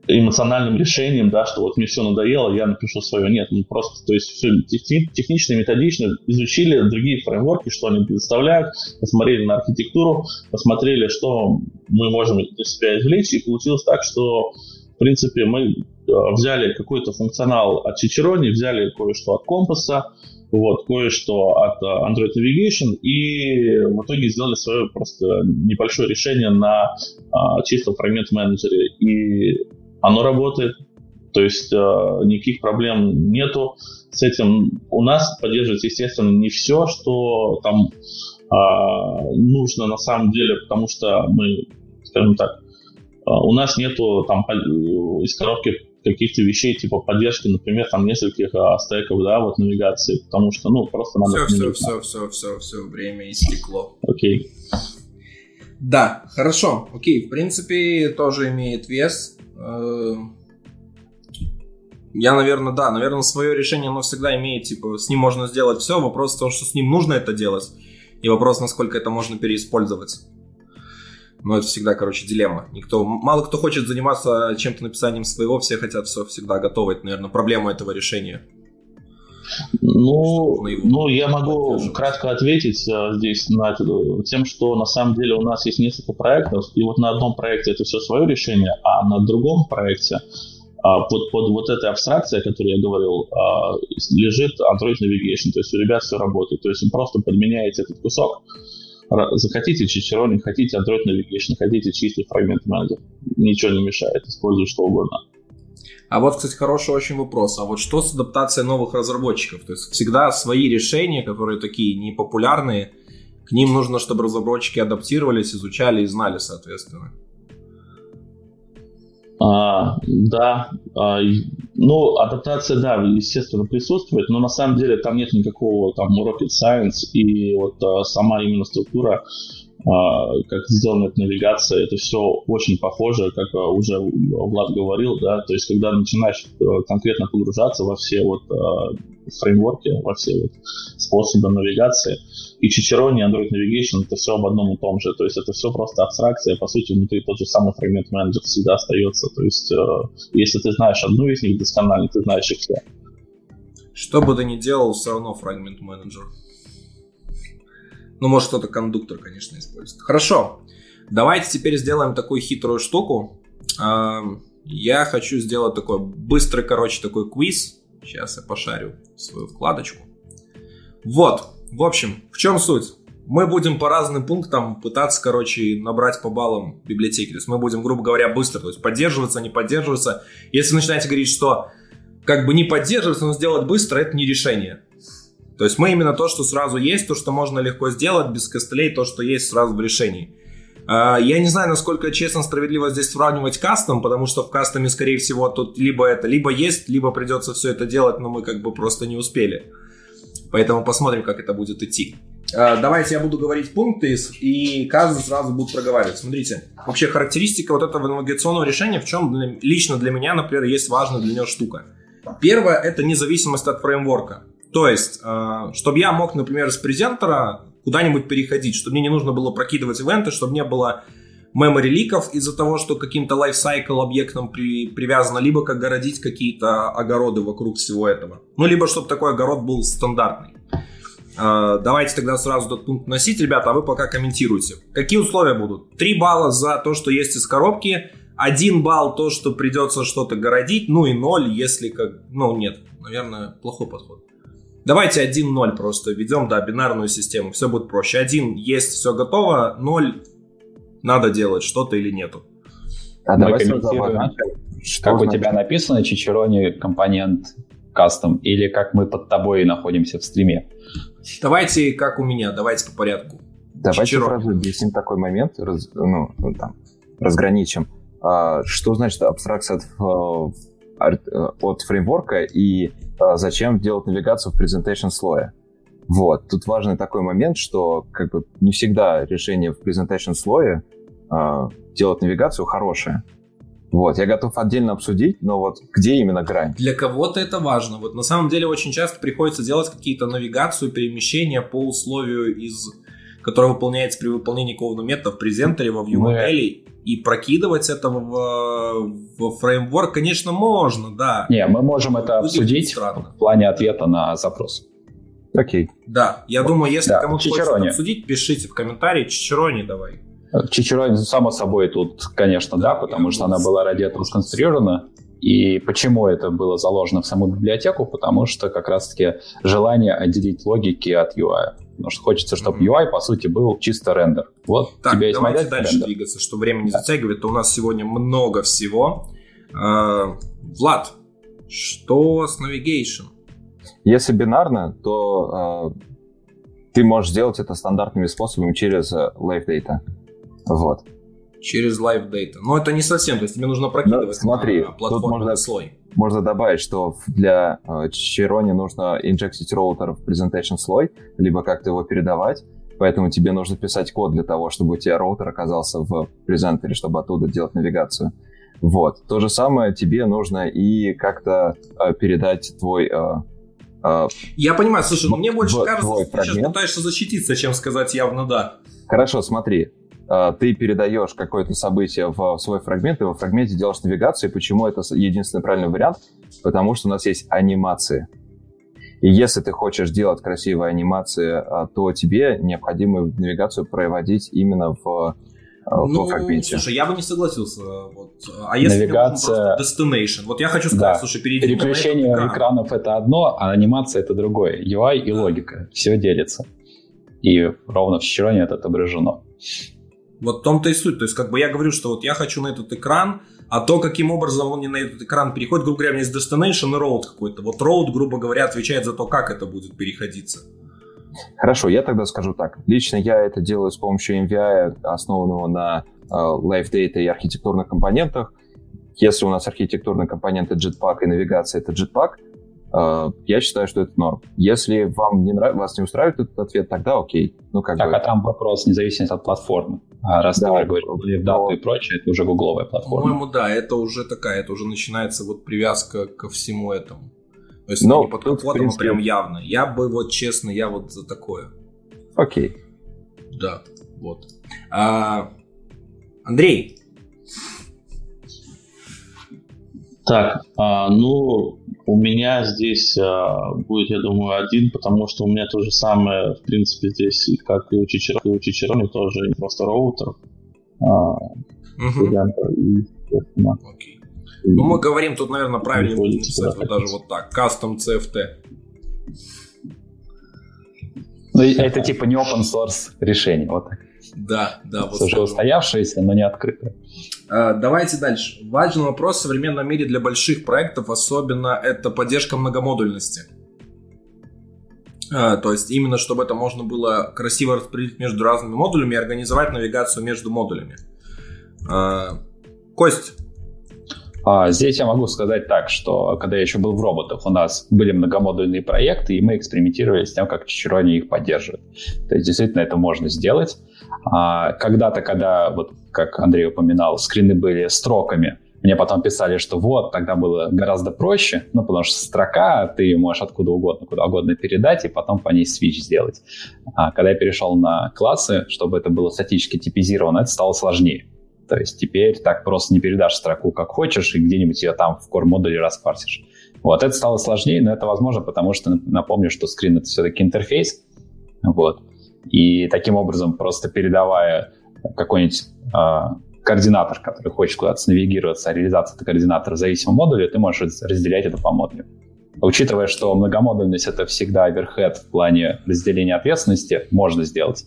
эмоциональным решением, да, что вот мне все надоело, я напишу свое. Нет, ну просто, то есть все техни- технично, методично изучили другие фреймворки, что они предоставляют, посмотрели на архитектуру, посмотрели, что мы можем для себя извлечь, и получилось так, что в принципе мы э, взяли какой-то функционал от Чичерони, взяли кое-что от Компаса, вот, кое-что от э, Android Navigation, и в итоге сделали свое просто небольшое решение на а, чисто фрагмент менеджере. И оно работает, то есть э, никаких проблем нету с этим. У нас поддерживается, естественно, не все, что там э, нужно на самом деле, потому что мы, скажем так, э, у нас нету там из коробки каких-то вещей, типа поддержки, например, там нескольких а, стеков, да, вот навигации, потому что, ну, просто надо... Все, все, все, все, все, все, время истекло. Окей. Да, хорошо, окей, в принципе, тоже имеет вес. Эм, я, наверное, да, наверное, свое решение, оно всегда имеет, типа, с ним можно сделать все, вопрос в том, что с ним нужно это делать, и вопрос, насколько это можно переиспользовать. Но это всегда, короче, дилемма. Никто, мало кто хочет заниматься чем-то написанием своего, все хотят все всегда готово. Это, наверное, проблема этого решения. Ну, ну, я могу кратко ответить а, здесь на это, тем, что на самом деле у нас есть несколько проектов, и вот на одном проекте это все свое решение, а на другом проекте а, под, под вот этой абстракцией, о которой я говорил, а, лежит Android Navigation, то есть у ребят все работает, то есть вы просто подменяете этот кусок, захотите Чичерони, хотите Android Navigation, хотите чистый фрагмент менеджер, ничего не мешает, используйте что угодно. А вот, кстати, хороший очень вопрос. А вот что с адаптацией новых разработчиков? То есть всегда свои решения, которые такие непопулярные, к ним нужно, чтобы разработчики адаптировались, изучали и знали, соответственно. А, да, а, ну, адаптация, да, естественно, присутствует, но на самом деле там нет никакого там rocket science, и вот а, сама именно структура как сделана эта навигация, это все очень похоже, как а, уже Влад говорил, да, то есть когда начинаешь э, конкретно погружаться во все вот а, фреймворки, во все вот способы навигации, и Cicerone, Android Navigation, это все об одном и том же, то есть это все просто абстракция, по сути, внутри тот же самый фрагмент менеджер всегда остается, то есть э, если ты знаешь одну из них досконально, ты знаешь их все. Что бы ты ни делал, все равно фрагмент менеджер. Ну, может, кто-то кондуктор, конечно, использует. Хорошо. Давайте теперь сделаем такую хитрую штуку. Я хочу сделать такой быстрый, короче, такой квиз. Сейчас я пошарю свою вкладочку. Вот. В общем, в чем суть? Мы будем по разным пунктам пытаться, короче, набрать по баллам библиотеки. То есть мы будем, грубо говоря, быстро, то есть поддерживаться, не поддерживаться. Если начинаете говорить, что как бы не поддерживаться, но сделать быстро, это не решение. То есть мы именно то, что сразу есть, то, что можно легко сделать, без костылей, то, что есть сразу в решении. А, я не знаю, насколько честно, справедливо здесь сравнивать кастом, потому что в кастоме, скорее всего, тут либо это, либо есть, либо придется все это делать, но мы как бы просто не успели. Поэтому посмотрим, как это будет идти. А, давайте я буду говорить пункты, и каждый сразу будет проговаривать. Смотрите, вообще характеристика вот этого навигационного решения, в чем для, лично для меня, например, есть важная для него штука. Первое – это независимость от фреймворка. То есть, э, чтобы я мог, например, с презентера куда-нибудь переходить, чтобы мне не нужно было прокидывать ивенты, чтобы не было memory ликов из-за того, что каким-то lifecycle объектом при, привязано, либо как городить какие-то огороды вокруг всего этого. Ну, либо чтобы такой огород был стандартный. Э, давайте тогда сразу этот пункт носить, ребята, а вы пока комментируйте. Какие условия будут? 3 балла за то, что есть из коробки, 1 балл то, что придется что-то городить, ну и 0, если как... Ну, нет, наверное, плохой подход. Давайте 1-0 просто введем, да, бинарную систему, все будет проще. 1 есть, все готово, 0 надо делать что-то или нету. А Мы давай комментируем, как у тебя написано Чичерони компонент кастом или как мы под тобой находимся в стриме? Давайте как у меня, давайте по порядку. Давайте Чичерони. сразу объясним такой момент, раз, ну, ну, там, разграничим. А, что значит абстракция от, от, от фреймворка и а зачем делать навигацию в presentation слое. Вот. Тут важный такой момент, что как бы не всегда решение в presentation слое э, делать навигацию хорошее. Вот, я готов отдельно обсудить, но вот где именно грань? Для кого-то это важно. Вот на самом деле очень часто приходится делать какие-то навигацию, перемещения по условию из которое выполняется при выполнении какого-то метода в презентере, во view модели, и прокидывать это в, в фреймворк, конечно, можно, да. Не, мы можем это Будет обсудить странно. в плане ответа на запрос. Окей. Да, я вот. думаю, если да, кому-то хочется обсудить, пишите в комментарии. Чичерони давай. Чичерони, само собой, тут, конечно, да, потому что она была ради этого сконструирована. И почему это было заложено в саму библиотеку? Потому что как раз-таки желание отделить логики от UI. Потому что хочется, чтобы UI, по сути, был чисто рендер. Вот так, у тебя есть давайте модель, дальше рендер. двигаться, чтобы время не затягивать. То у нас сегодня много всего. Э, Влад, что с Navigation? Если бинарно, то э, ты можешь сделать это стандартными способами через э, Live Data. Вот через Live Data. Но это не совсем, то есть тебе нужно прокидывать Но, смотри, на платформенный можно, слой. Можно добавить, что для э, Chiron нужно инжектить роутер в presentation слой, либо как-то его передавать, поэтому тебе нужно писать код для того, чтобы у тебя роутер оказался в презентере, чтобы оттуда делать навигацию. Вот. То же самое тебе нужно и как-то э, передать твой э, э я понимаю, слушай, ну мне больше кажется, что ты сейчас пытаешься защититься, чем сказать явно да. Хорошо, смотри. А, ты передаешь какое-то событие в свой фрагмент, и во фрагменте делаешь навигацию. Почему это единственный правильный вариант? Потому что у нас есть анимации. И если ты хочешь делать красивые анимации, а, то тебе необходимо навигацию проводить именно в а, ну, фрагменте. слушай, я бы не согласился. Вот. А если Навигация... destination? Вот я хочу сказать, да. слушай, перейди Переключение экран. экранов это одно, а анимация это другое. UI и логика. Все делится. И ровно в Чироне это отображено. Вот в том-то и суть. То есть, как бы я говорю, что вот я хочу на этот экран, а то, каким образом он не на этот экран переходит, грубо говоря, у меня есть destination и road какой-то. Вот road, грубо говоря, отвечает за то, как это будет переходиться. Хорошо, я тогда скажу так. Лично я это делаю с помощью MVI, основанного на uh, Live Data и архитектурных компонентах. Если у нас архитектурные компоненты Jetpack и навигация это Jetpack, Э, я считаю, что это норм. Если вам не нрав... вас не устраивает этот ответ, тогда окей. Ну, как так, бы... а там вопрос независимости от платформы. А раз да, ты говоришь в дату и прочее, это уже гугловая платформа. По-моему, да, это уже такая, это уже начинается вот привязка ко всему этому. То есть Но не под капотом, а принципе... прям явно. Я бы вот честно, я вот за такое. Окей. Да, вот. А, Андрей. Так, а, ну, у меня здесь а, будет, я думаю, один, потому что у меня то же самое, в принципе, здесь, как и у Чичерони, и у Чичерони тоже просто роутер. А, угу. и, Окей. Ну, мы говорим, тут, наверное, правильно будет написать вот даже вот так. Custom CFT. Ну, это типа не open source решение, вот так. Да, да. Вот уже устоявшееся, но не открытое. А, давайте дальше. Важный вопрос в современном мире для больших проектов, особенно это поддержка многомодульности. А, то есть именно чтобы это можно было красиво распределить между разными модулями и организовать навигацию между модулями. А, Кость, а здесь я могу сказать так, что когда я еще был в роботах, у нас были многомодульные проекты, и мы экспериментировали с тем, как Чичерони их поддерживает. То есть действительно это можно сделать. А когда-то, когда, вот как Андрей упоминал, скрины были строками, мне потом писали, что вот, тогда было гораздо проще, ну, потому что строка ты можешь откуда угодно, куда угодно передать, и потом по ней свич сделать. А когда я перешел на классы, чтобы это было статически типизировано, это стало сложнее. То есть теперь так просто не передашь строку как хочешь и где-нибудь ее там в core-модуле распарсишь. Вот, это стало сложнее, но это возможно, потому что напомню, что скрин — это все-таки интерфейс. Вот. И таким образом, просто передавая какой-нибудь э, координатор, который хочет куда-то навигироваться, а реализация этого координатора в зависимом модуле, ты можешь разделять это по модулю. Учитывая, что многомодульность — это всегда оверхед в плане разделения ответственности, можно сделать.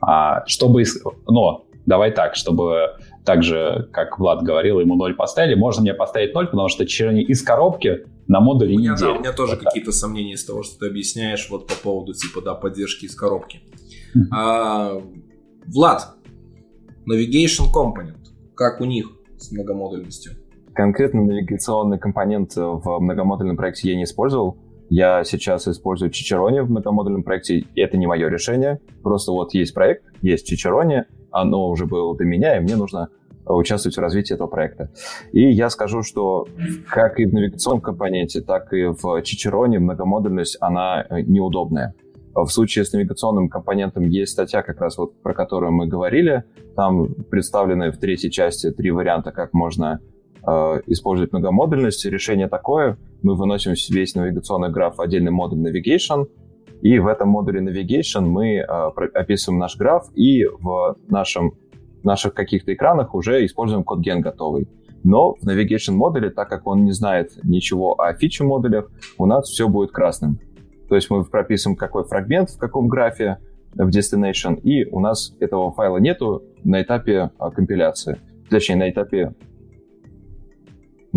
А, чтобы... Но давай так, чтобы так же, как Влад говорил, ему 0 поставили, можно мне поставить 0, потому что черни из коробки на модуле у меня, Да, у меня тоже вот какие-то сомнения из того, что ты объясняешь вот по поводу типа, да, поддержки из коробки. А, Влад, Navigation Component, как у них с многомодульностью? Конкретно навигационный компонент в многомодульном проекте я не использовал. Я сейчас использую Чичерони в многомодульном проекте. Это не мое решение. Просто вот есть проект, есть Чичерони, оно уже было до меня, и мне нужно участвовать в развитии этого проекта. И я скажу, что как и в навигационном компоненте, так и в Чичероне многомодульность, она э, неудобная. В случае с навигационным компонентом есть статья, как раз вот про которую мы говорили. Там представлены в третьей части три варианта, как можно э, использовать многомодульность. Решение такое. Мы выносим весь навигационный граф в отдельный модуль Navigation, и в этом модуле Navigation мы э, описываем наш граф, и в нашем наших каких-то экранах уже используем код ген готовый. Но в Navigation модуле, так как он не знает ничего о фиче модулях, у нас все будет красным. То есть мы прописываем, какой фрагмент в каком графе в destination, и у нас этого файла нету на этапе а, компиляции. Точнее, на этапе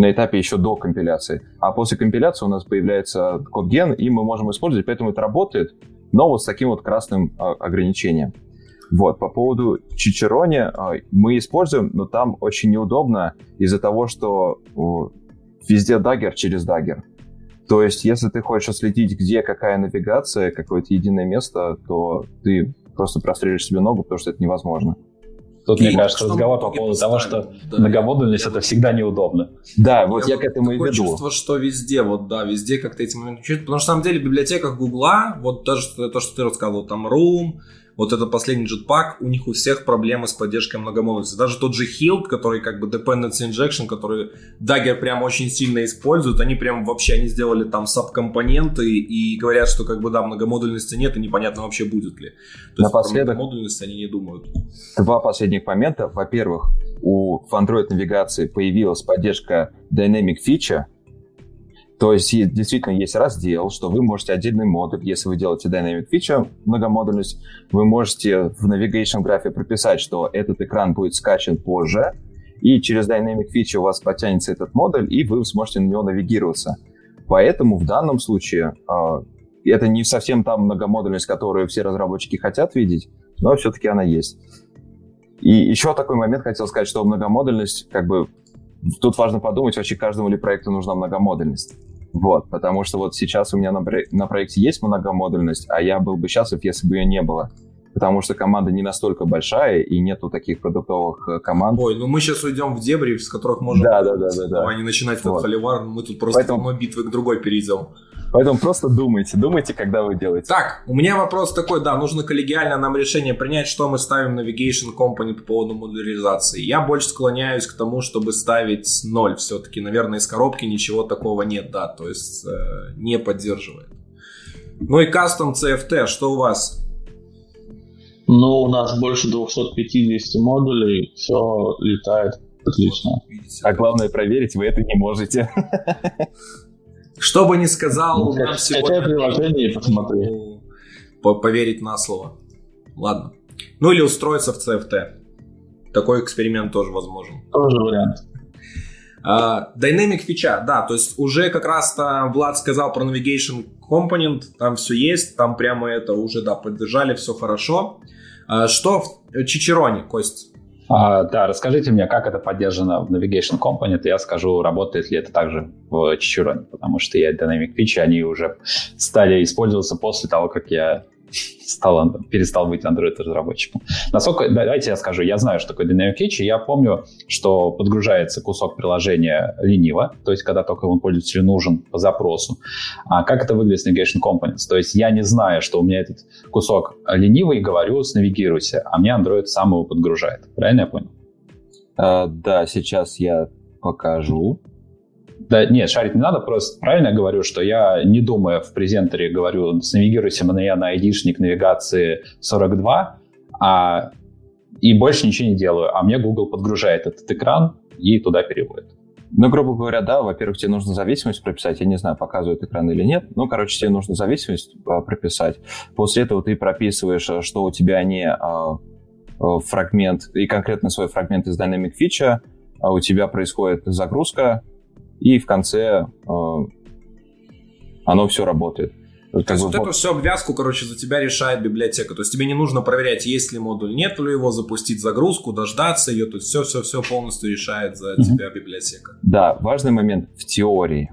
на этапе еще до компиляции. А после компиляции у нас появляется codegen, и мы можем использовать, поэтому это работает, но вот с таким вот красным а, ограничением. Вот, по поводу Чичерони а, мы используем, но там очень неудобно из-за того, что везде Dagger через Dagger. То есть, если ты хочешь отследить, где какая навигация, какое-то единое место, то ты просто прострелишь себе ногу, потому что это невозможно. Тут, и мне кажется, разговор по поводу того, что да. многомодульность это всегда неудобно. Да, вот я, я к этому и веду. чувство, что везде, вот да, везде как-то эти моменты Потому что, на самом деле, в библиотеках Гугла, вот даже то, что ты рассказывал, там Room, вот этот последний Jetpack, у них у всех проблемы с поддержкой многомодульности. Даже тот же Hilt, который как бы Dependency Injection, который Dagger прям очень сильно использует, они прям вообще, они сделали там сабкомпоненты и говорят, что как бы да, многомодульности нет и непонятно вообще будет ли. То Напоследок, есть многомодульность они не думают. Два последних момента. Во-первых, у Android навигации появилась поддержка Dynamic Feature, то есть действительно есть раздел, что вы можете отдельный модуль, если вы делаете Dynamic Feature, многомодульность, вы можете в Navigation графе прописать, что этот экран будет скачан позже, и через Dynamic Feature у вас потянется этот модуль, и вы сможете на него навигироваться. Поэтому в данном случае э, это не совсем та многомодульность, которую все разработчики хотят видеть, но все-таки она есть. И еще такой момент хотел сказать, что многомодульность, как бы, тут важно подумать, вообще каждому ли проекту нужна многомодульность. Вот, потому что вот сейчас у меня на, на проекте есть многомодульность, а я был бы счастлив, если бы ее не было потому что команда не настолько большая и нету таких продуктовых э, команд. Ой, ну мы сейчас уйдем в дебри, с которых можно да, да, да, да, да. а не начинать вот. холивар, мы тут просто Поэтому... одной битвы к другой перейдем. Поэтому просто думайте, думайте, когда вы делаете. Так, у меня вопрос такой, да, нужно коллегиально нам решение принять, что мы ставим Navigation Company по поводу модуляризации. Я больше склоняюсь к тому, чтобы ставить 0 все-таки. Наверное, из коробки ничего такого нет, да, то есть э, не поддерживает. Ну и кастом CFT, что у вас? Ну, у нас больше 250 модулей, все летает отлично. А главное проверить, вы это не можете. Что бы ни сказал, ну, нам сегодня... приложение и посмотри. Поверить на слово. Ладно. Ну или устроиться в CFT. Такой эксперимент тоже возможен. Тоже вариант. Uh, Dynamic фича, да, то есть уже как раз-то Влад сказал про Navigation Component, там все есть, там прямо это уже, да, поддержали, все хорошо. Uh, что в Чичероне, Кость? А, да, расскажите мне, как это поддержано в Navigation Component, я скажу, работает ли это также в Чичероне, потому что я Dynamic Feature, они уже стали использоваться после того, как я стал, перестал быть Android-разработчиком. Насколько, давайте я скажу, я знаю, что такое Dynamic Feature, я помню, что подгружается кусок приложения лениво, то есть когда только он пользователю нужен по запросу. А как это выглядит с Navigation Components? То есть я не знаю, что у меня этот кусок ленивый, говорю, снавигируйся, а мне Android сам его подгружает. Правильно я понял? Uh, да, сейчас я покажу. Да нет, шарить не надо, просто правильно я говорю, что я, не думая в презентере, говорю, снавигируйся мне на айдишник навигации 42, а, и больше ничего не делаю, а мне Google подгружает этот экран и туда переводит. Ну, грубо говоря, да, во-первых, тебе нужно зависимость прописать. Я не знаю, показывает экран или нет. Ну, короче, тебе нужно зависимость а, прописать. После этого ты прописываешь, а, что у тебя не а, фрагмент, и конкретно свой фрагмент из Dynamic Feature, у тебя происходит загрузка, и в конце э, оно все работает. Как То есть вот, вот эту всю обвязку, короче, за тебя решает библиотека. То есть тебе не нужно проверять, есть ли модуль, нет ли его, запустить загрузку, дождаться ее. То есть все-все-все полностью решает за mm-hmm. тебя библиотека. Да, важный момент в теории.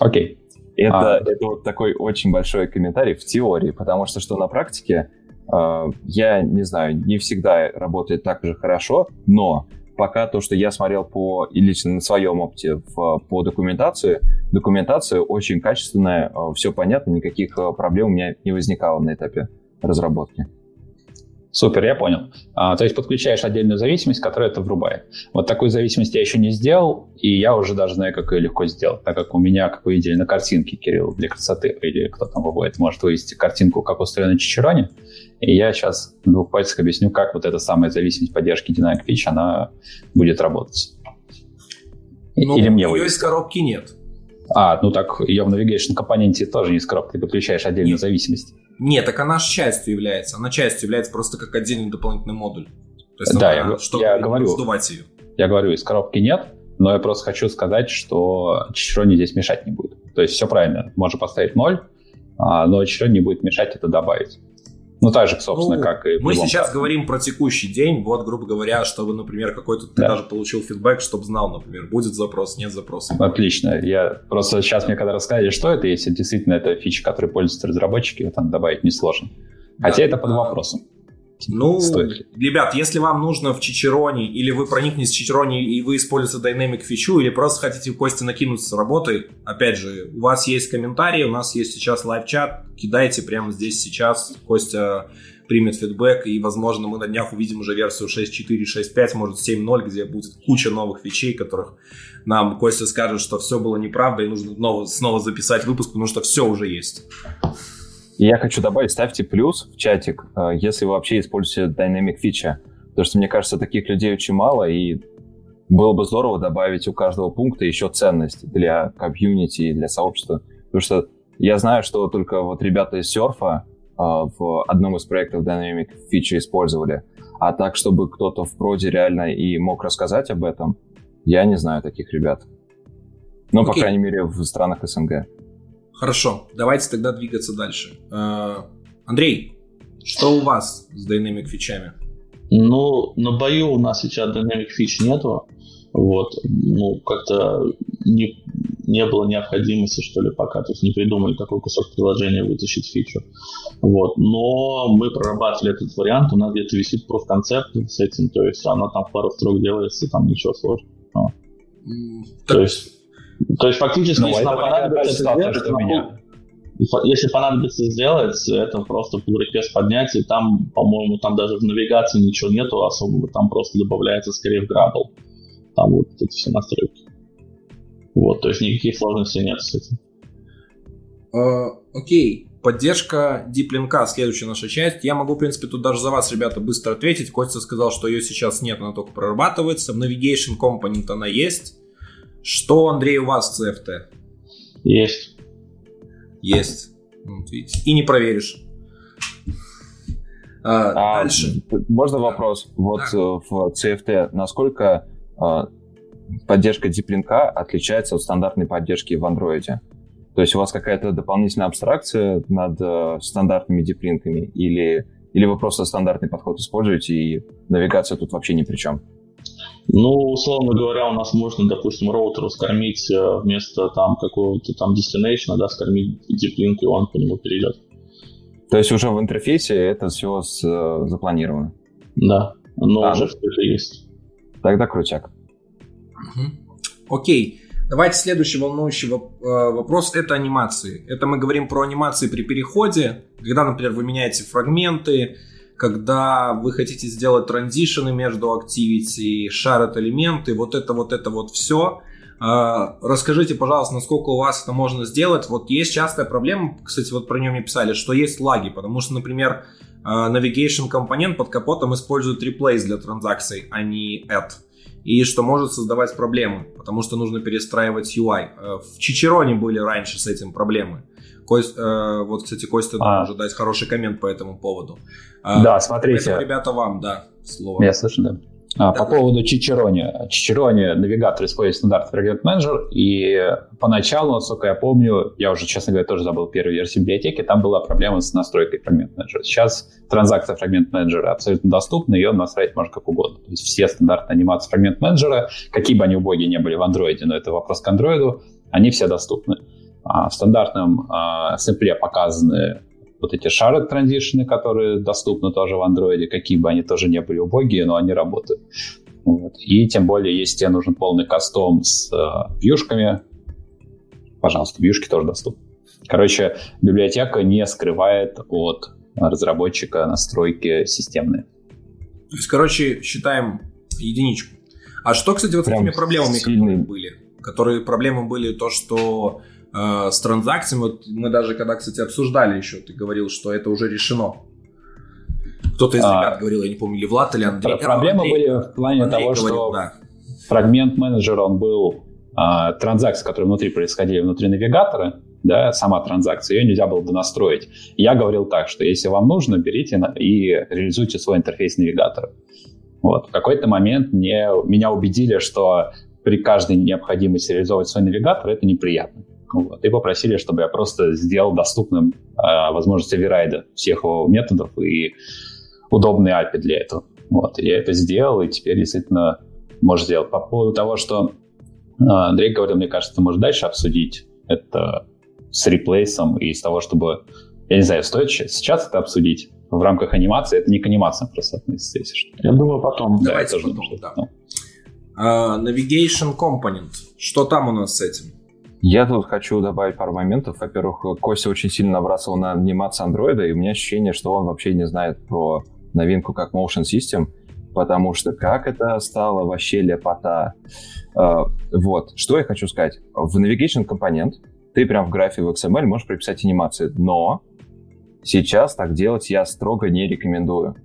Окей. Okay. Это, а. это вот такой очень большой комментарий в теории, потому что что на практике, э, я не знаю, не всегда работает так же хорошо, но пока то, что я смотрел по, и лично на своем опыте в, по документации, документация очень качественная, э, все понятно, никаких э, проблем у меня не возникало на этапе разработки. Супер, я понял. А, то есть подключаешь отдельную зависимость, которая это врубает. Вот такую зависимость я еще не сделал, и я уже даже знаю, как ее легко сделать, так как у меня, как вы видели на картинке, Кирилл, для красоты, или кто там выводит, может вывести картинку, как устроена чичероне, и я сейчас двух пальцах объясню, как вот эта самая зависимость поддержки Dynamic Pitch, она будет работать. Ну, или мне ее из коробки нет. А, ну так ее в Navigation компоненте тоже не из коробки, ты подключаешь отдельную нет. зависимость. Нет, так она же частью является. Она частью является просто как отдельный дополнительный модуль. То есть да, она, я, чтобы я говорю, сдувать ее. Я говорю, из коробки нет, но я просто хочу сказать, что Чичероне здесь мешать не будет. То есть все правильно. Можно поставить 0, а, но Чичероне не будет мешать это добавить. Ну, так же, собственно, ну, как и Мы сейчас кассе. говорим про текущий день, вот, грубо говоря, чтобы, например, какой-то ты да. даже получил фидбэк, чтобы знал, например, будет запрос, нет запроса. Отлично. Я просто сейчас мне когда рассказали, что это, если действительно это фича, которой пользуются разработчики, там добавить несложно. Хотя да, это под вопросом. Ну, Стоит. ребят, если вам нужно в Чичероне, или вы проникнете в Чичероне и вы используете Dynamic фичу, или просто хотите в Кости накинуться с работой, опять же, у вас есть комментарии, у нас есть сейчас live chat, кидайте прямо здесь сейчас, Костя примет feedback, и, возможно, мы на днях увидим уже версию 6.4, 6.5, может 7.0, где будет куча новых фичей, которых нам Костя скажет, что все было неправда, и нужно снова записать выпуск, потому что все уже есть. И я хочу добавить, ставьте плюс в чатик, э, если вы вообще используете Dynamic Feature. Потому что, мне кажется, таких людей очень мало, и было бы здорово добавить у каждого пункта еще ценность для комьюнити и для сообщества. Потому что я знаю, что только вот ребята из серфа э, в одном из проектов Dynamic Feature использовали. А так, чтобы кто-то в проде реально и мог рассказать об этом, я не знаю таких ребят. Ну, okay. по крайней мере, в странах СНГ. Хорошо, давайте тогда двигаться дальше. Э, Андрей, что у вас с Dynamic фичами? Ну, на бою у нас сейчас Dynamic фич нету. Вот, ну, как-то не, не было необходимости, что ли, пока. То есть не придумали, какой кусок приложения вытащить фичу. Вот. Но мы прорабатывали этот вариант, у нас где-то висит проф-концепт с этим, то есть оно там в пару строк делается, там ничего сложного. То есть, то есть фактически, ну, если нам понадобится это сделать, меня. Если понадобится сделать, это просто pull request поднять, и там, по-моему, там даже в навигации ничего нету особого, там просто добавляется скорее в Grapple. Там вот эти все настройки. Вот, то есть никаких сложностей нет с этим. Uh, окей, поддержка DeepLink, следующая наша часть. Я могу, в принципе, тут даже за вас, ребята, быстро ответить. Костя сказал, что ее сейчас нет, она только прорабатывается. В Navigation Component она есть. Что, Андрей, у вас CFT? Есть. Есть. Вот видите. И не проверишь. А, а, дальше. Можно вопрос? Вот да. Э, в CFT насколько а, поддержка диплинка отличается от стандартной поддержки в Android? То есть у вас какая-то дополнительная абстракция над э, стандартными диплинками или, или вы просто стандартный подход используете и навигация тут вообще ни при чем? Ну, условно говоря, у нас можно, допустим, роутер скормить э, вместо там какого-то там destination, да, скормить deep и он по нему перейдет. То есть уже в интерфейсе это все с, э, запланировано? Да, но а, уже все это есть. Тогда крутяк. Угу. Окей. Давайте следующий волнующий э, вопрос – это анимации. Это мы говорим про анимации при переходе, когда, например, вы меняете фрагменты, когда вы хотите сделать транзишены между activity, шарят элементы, вот это, вот это, вот все. А, расскажите, пожалуйста, насколько у вас это можно сделать. Вот есть частая проблема, кстати, вот про нее мне писали, что есть лаги, потому что, например, а, navigation компонент под капотом использует replace для транзакций, а не add. И что может создавать проблемы, потому что нужно перестраивать UI. Э, в Чичероне были раньше с этим проблемы. Кость, э, вот, кстати, Костя а. может дать хороший коммент по этому поводу. А, да, смотрите. Поэтому, ребята, вам, да, слово. Я слышу, да. А, по поводу Чичерони. Чичерони навигатор использует стандарт Fragment Manager, и поначалу, насколько я помню, я уже, честно говоря, тоже забыл первую версию библиотеки, там была проблема с настройкой Fragment Manager. Сейчас транзакция Fragment Manager абсолютно доступна, ее настроить можно как угодно. То есть все стандартные анимации Fragment Manager, какие бы они убогие не были в Android, но это вопрос к Android, они все доступны. А в стандартном а, сэмпле показаны вот эти шары транзишны, которые доступны тоже в андроиде, какие бы они тоже не были убогие, но они работают. Вот. И тем более, если тебе нужен полный кастом с э, вьюшками, пожалуйста, вьюшки тоже доступны. Короче, библиотека не скрывает от разработчика настройки системные. То есть, короче, считаем единичку. А что, кстати, вот с этими проблемами, сильный. которые были? Которые проблемы были то, что э, с транзакциями. Вот мы даже когда, кстати, обсуждали еще, ты говорил, что это уже решено. Кто-то из а, ребят говорил, я не помню, или Влад, или Андрей. Проблемы Андрей, были в плане Андрей того, говорил, что да. фрагмент менеджера, он был а, транзакции, которые внутри происходили, внутри навигатора, да, сама транзакция, ее нельзя было донастроить. Я говорил так, что если вам нужно, берите и реализуйте свой интерфейс навигатора. Вот. В какой-то момент мне, меня убедили, что при каждой необходимости реализовывать свой навигатор это неприятно. Вот, и попросили, чтобы я просто сделал доступным э, возможность оверрайда всех его методов и удобный API для этого. Вот, и я это сделал, и теперь действительно можешь сделать. По поводу того, что э, Андрей говорил, мне кажется, может дальше обсудить это с реплейсом и с того, чтобы, я не знаю, стоит сейчас это обсудить в рамках анимации, это не к анимациям просто относится, если что. Я думаю, потом. Давайте тоже потом, да. Uh, navigation Component. Что там у нас с этим? Я тут хочу добавить пару моментов. Во-первых, Костя очень сильно набрасывал на анимацию андроида, и у меня ощущение, что он вообще не знает про новинку как Motion System, потому что как это стало вообще лепота. Uh, вот, что я хочу сказать. В Navigation компонент ты прям в графе в XML можешь приписать анимации, но сейчас так делать я строго не рекомендую.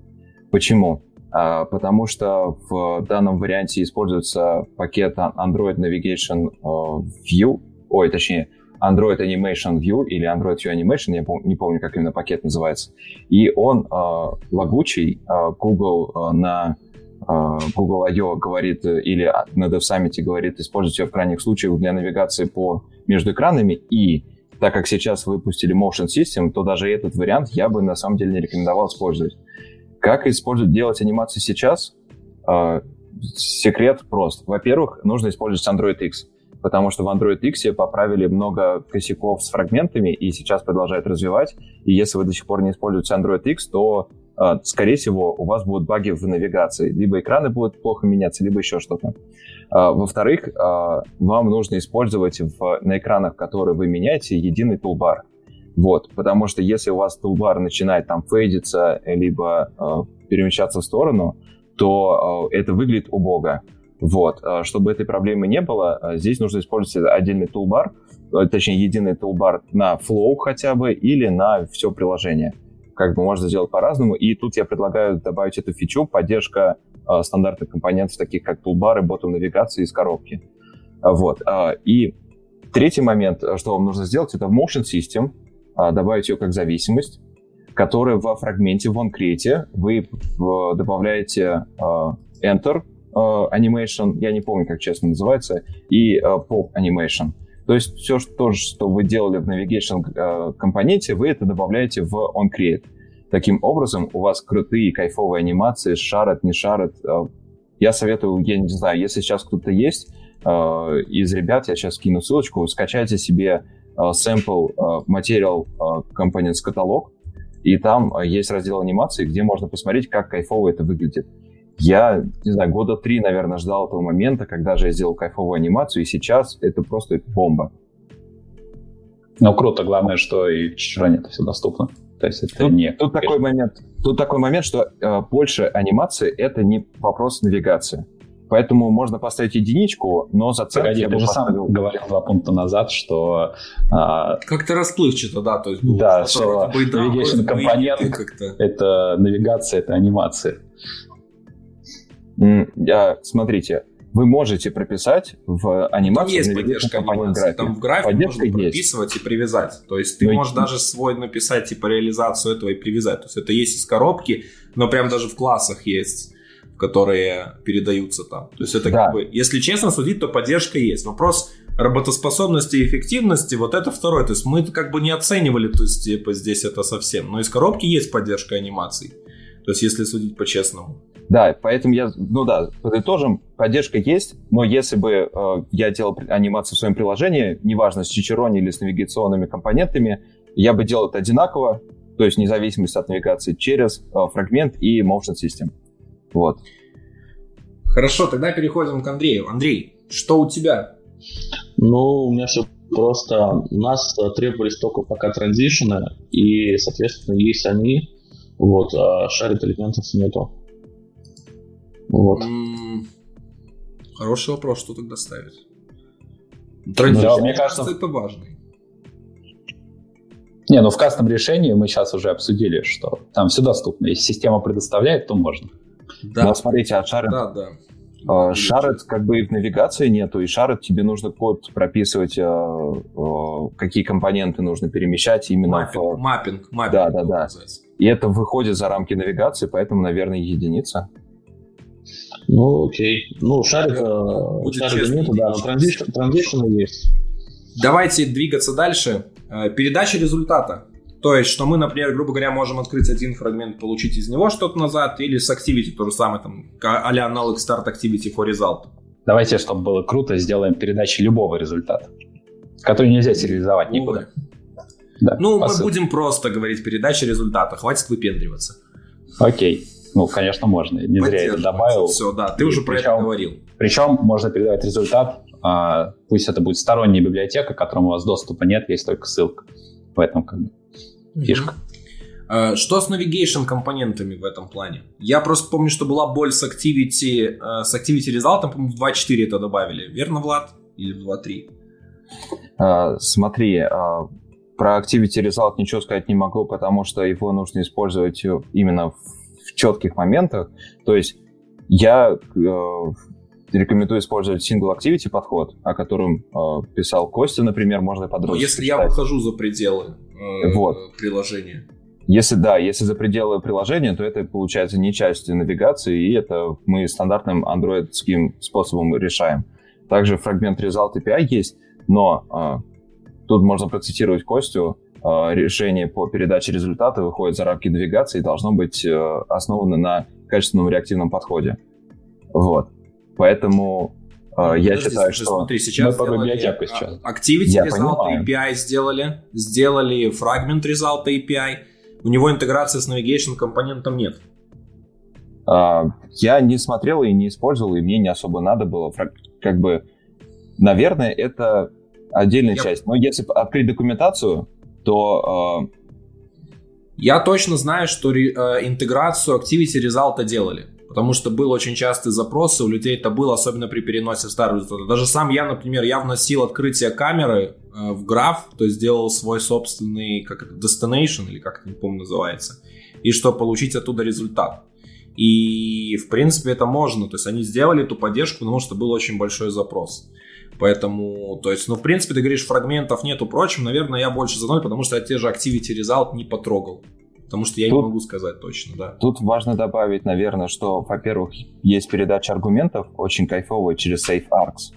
Почему? Uh, потому что в данном варианте используется пакет Android Navigation uh, View, ой, точнее, Android Animation View или Android View Animation, я не помню, как именно пакет называется. И он э, лагучий, э, Google э, на э, Google I.O. говорит, или на Dev Summit говорит, используйте ее в крайних случаях для навигации по между экранами, и так как сейчас выпустили Motion System, то даже этот вариант я бы на самом деле не рекомендовал использовать. Как использовать, делать анимации сейчас? Э, секрет прост. Во-первых, нужно использовать Android X потому что в Android X поправили много косяков с фрагментами и сейчас продолжают развивать. И если вы до сих пор не используете Android X, то, э, скорее всего, у вас будут баги в навигации. Либо экраны будут плохо меняться, либо еще что-то. Э, во-вторых, э, вам нужно использовать в, на экранах, которые вы меняете, единый тулбар. Вот, потому что если у вас тулбар начинает там фейдиться, либо э, перемещаться в сторону, то э, это выглядит убого. Вот, э, чтобы этой проблемы не было, э, здесь нужно использовать отдельный тулбар, э, точнее, единый тулбар на Flow хотя бы или на все приложение. Как бы можно сделать по-разному. И тут я предлагаю добавить эту фичу, поддержка стандартных компонентов, таких как тулбары, ботом навигации из коробки. Вот. И третий момент, что вам нужно сделать, это в Motion System добавить ее как зависимость, которая во фрагменте в OnCreate вы добавляете Enter Animation, я не помню, как честно называется, и Pop Animation. То есть все, что, что вы делали в Navigation компоненте, вы это добавляете в OnCreate. Таким образом, у вас крутые, кайфовые анимации, шарят, не шарят. Я советую, я не знаю, если сейчас кто-то есть из ребят, я сейчас кину ссылочку, скачайте себе Э, sample э, э, Components каталог, и там есть раздел анимации, где можно посмотреть, как кайфово это выглядит. Я, не знаю, года три, наверное, ждал этого момента, когда же я сделал кайфовую анимацию, и сейчас это просто бомба. Ну, круто. Главное, что и в Чичуране это все доступно. То есть это тут, не... Тут такой момент, тут такой момент, что э, больше анимации — это не вопрос навигации. Поэтому можно поставить единичку, но зацепки Погоди, я ты же поставил... сам говорил два пункта назад, что... А... Как-то расплывчато, да, то есть... Было да, что navigation компонент — это навигация, это анимация. Смотрите, вы можете прописать в анимацию там есть поддержка анимации. Там в графике поддержка можно есть. прописывать и привязать. То есть ты но можешь и... даже свой написать типа реализацию этого и привязать. То есть это есть из коробки, но прям даже в классах есть которые передаются там. То есть это да. как бы, если честно судить, то поддержка есть. Вопрос работоспособности и эффективности, вот это второе. То есть мы как бы не оценивали, то есть типа здесь это совсем. Но из коробки есть поддержка анимаций. То есть если судить по-честному. Да, поэтому я, ну да, подытожим, поддержка есть, но если бы э, я делал анимацию в своем приложении, неважно, с чичерони или с навигационными компонентами, я бы делал это одинаково, то есть независимость от навигации через э, фрагмент и motion system. Вот. Хорошо, тогда переходим к Андрею. Андрей, что у тебя? Ну, у меня все просто. У нас э, требовались только пока транзишены, и, соответственно, есть они, вот, а шарит элементов нету. Вот. М-м- хороший вопрос, что тогда ставить. Transition, да, мне кажется, это важный. Не, ну в custom решении мы сейчас уже обсудили, что там все доступно. Если система предоставляет, то можно. Да. Но смотрите, а Shared... Да, да. Shared как бы и в навигации нету, и Shared тебе нужно код прописывать, uh, uh, какие компоненты нужно перемещать именно mapping, в... Mapping, mapping. Да, да, да. И это выходит за рамки навигации, поэтому, наверное, единица. Ну, окей. Ну, шарик, шарика нету, да, но транзишн есть. Давайте двигаться дальше. Передача результата. То есть, что мы, например, грубо говоря, можем открыть один фрагмент, получить из него что-то назад, или с Activity то же самое, там, а-ля аналог Start Activity for Result. Давайте, чтобы было круто, сделаем передачи любого результата, который нельзя сериализовать никуда. Да, ну, мы будем просто говорить передача результата, хватит выпендриваться. Окей. Ну, конечно, можно. Не зря это добавил. Все, да, ты уже про причем, это говорил. Причем можно передавать результат, а, пусть это будет сторонняя библиотека, к которому у вас доступа нет, есть только ссылка. Поэтому как бы фишка. Э, что с navigation компонентами в этом плане? Я просто помню, что была боль с Activity, э, с Activity Result, по-моему, в 2.4 это добавили. Верно, Влад? Или в 2.3? А, смотри, а, про Activity Result ничего сказать не могу, потому что его нужно использовать именно в четких моментах. То есть я э, рекомендую использовать single activity подход, о котором э, писал Костя, например, можно подробнее. если почитать. я выхожу за пределы э, вот. приложения. Если да, если за пределы приложения, то это получается не часть навигации, и это мы стандартным андроидским способом решаем. Также фрагмент Result API есть, но э, тут можно процитировать Костю, решение по передаче результата выходит за рамки навигации и должно быть э, основано на качественном реактивном подходе. Вот. Поэтому Uh, я Подожди, считаю, что смотри, сейчас мы по библиотеку сейчас. Activity я Result понимаю. API сделали, сделали Fragment Result API. У него интеграции с Navigation компонентом нет. Uh, я не смотрел и не использовал, и мне не особо надо было. Как бы, наверное, это отдельная я... часть. Но если открыть документацию, то... Uh... Я точно знаю, что uh, интеграцию Activity Result делали. Потому что был очень частый запрос, и у людей это было, особенно при переносе в старый. Даже сам я, например, я вносил открытие камеры э, в граф, то есть сделал свой собственный, как это, destination, или как это, не помню, называется, и чтобы получить оттуда результат. И, в принципе, это можно. То есть они сделали эту поддержку, потому что был очень большой запрос. Поэтому, то есть, ну, в принципе, ты говоришь, фрагментов нету, прочим, наверное, я больше за ноль, потому что я те же Activity Result не потрогал. Потому что я тут, не могу сказать точно, да. Тут важно добавить, наверное, что, во-первых, есть передача аргументов, очень кайфовая, через SafeArcs.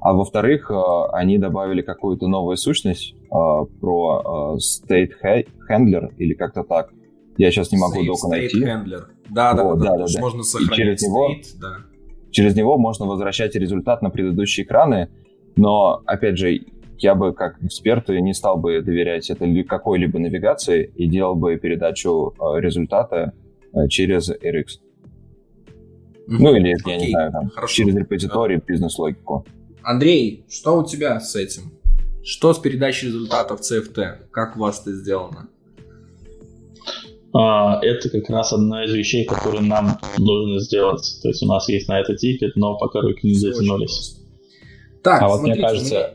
А во-вторых, э, они добавили какую-то новую сущность э, про э, State Handler или как-то так. Я сейчас не могу доку найти. Handler. Да, да, вот, да, да, да. Можно сохранить И через него, state, да. Через него можно возвращать результат на предыдущие экраны, но, опять же, я бы как эксперт не стал бы доверять это какой-либо навигации и делал бы передачу э, результата э, через RX. Mm-hmm. Ну или, Окей. я не знаю, там, Хорошо. через репозиторий, бизнес-логику. Андрей, что у тебя с этим? Что с передачей результатов CFT? Как у вас это сделано? А, это как раз одна из вещей, которые нам нужно сделать. То есть у нас есть на это тикет, но пока руки не затянулись. Так, а вот мне кажется,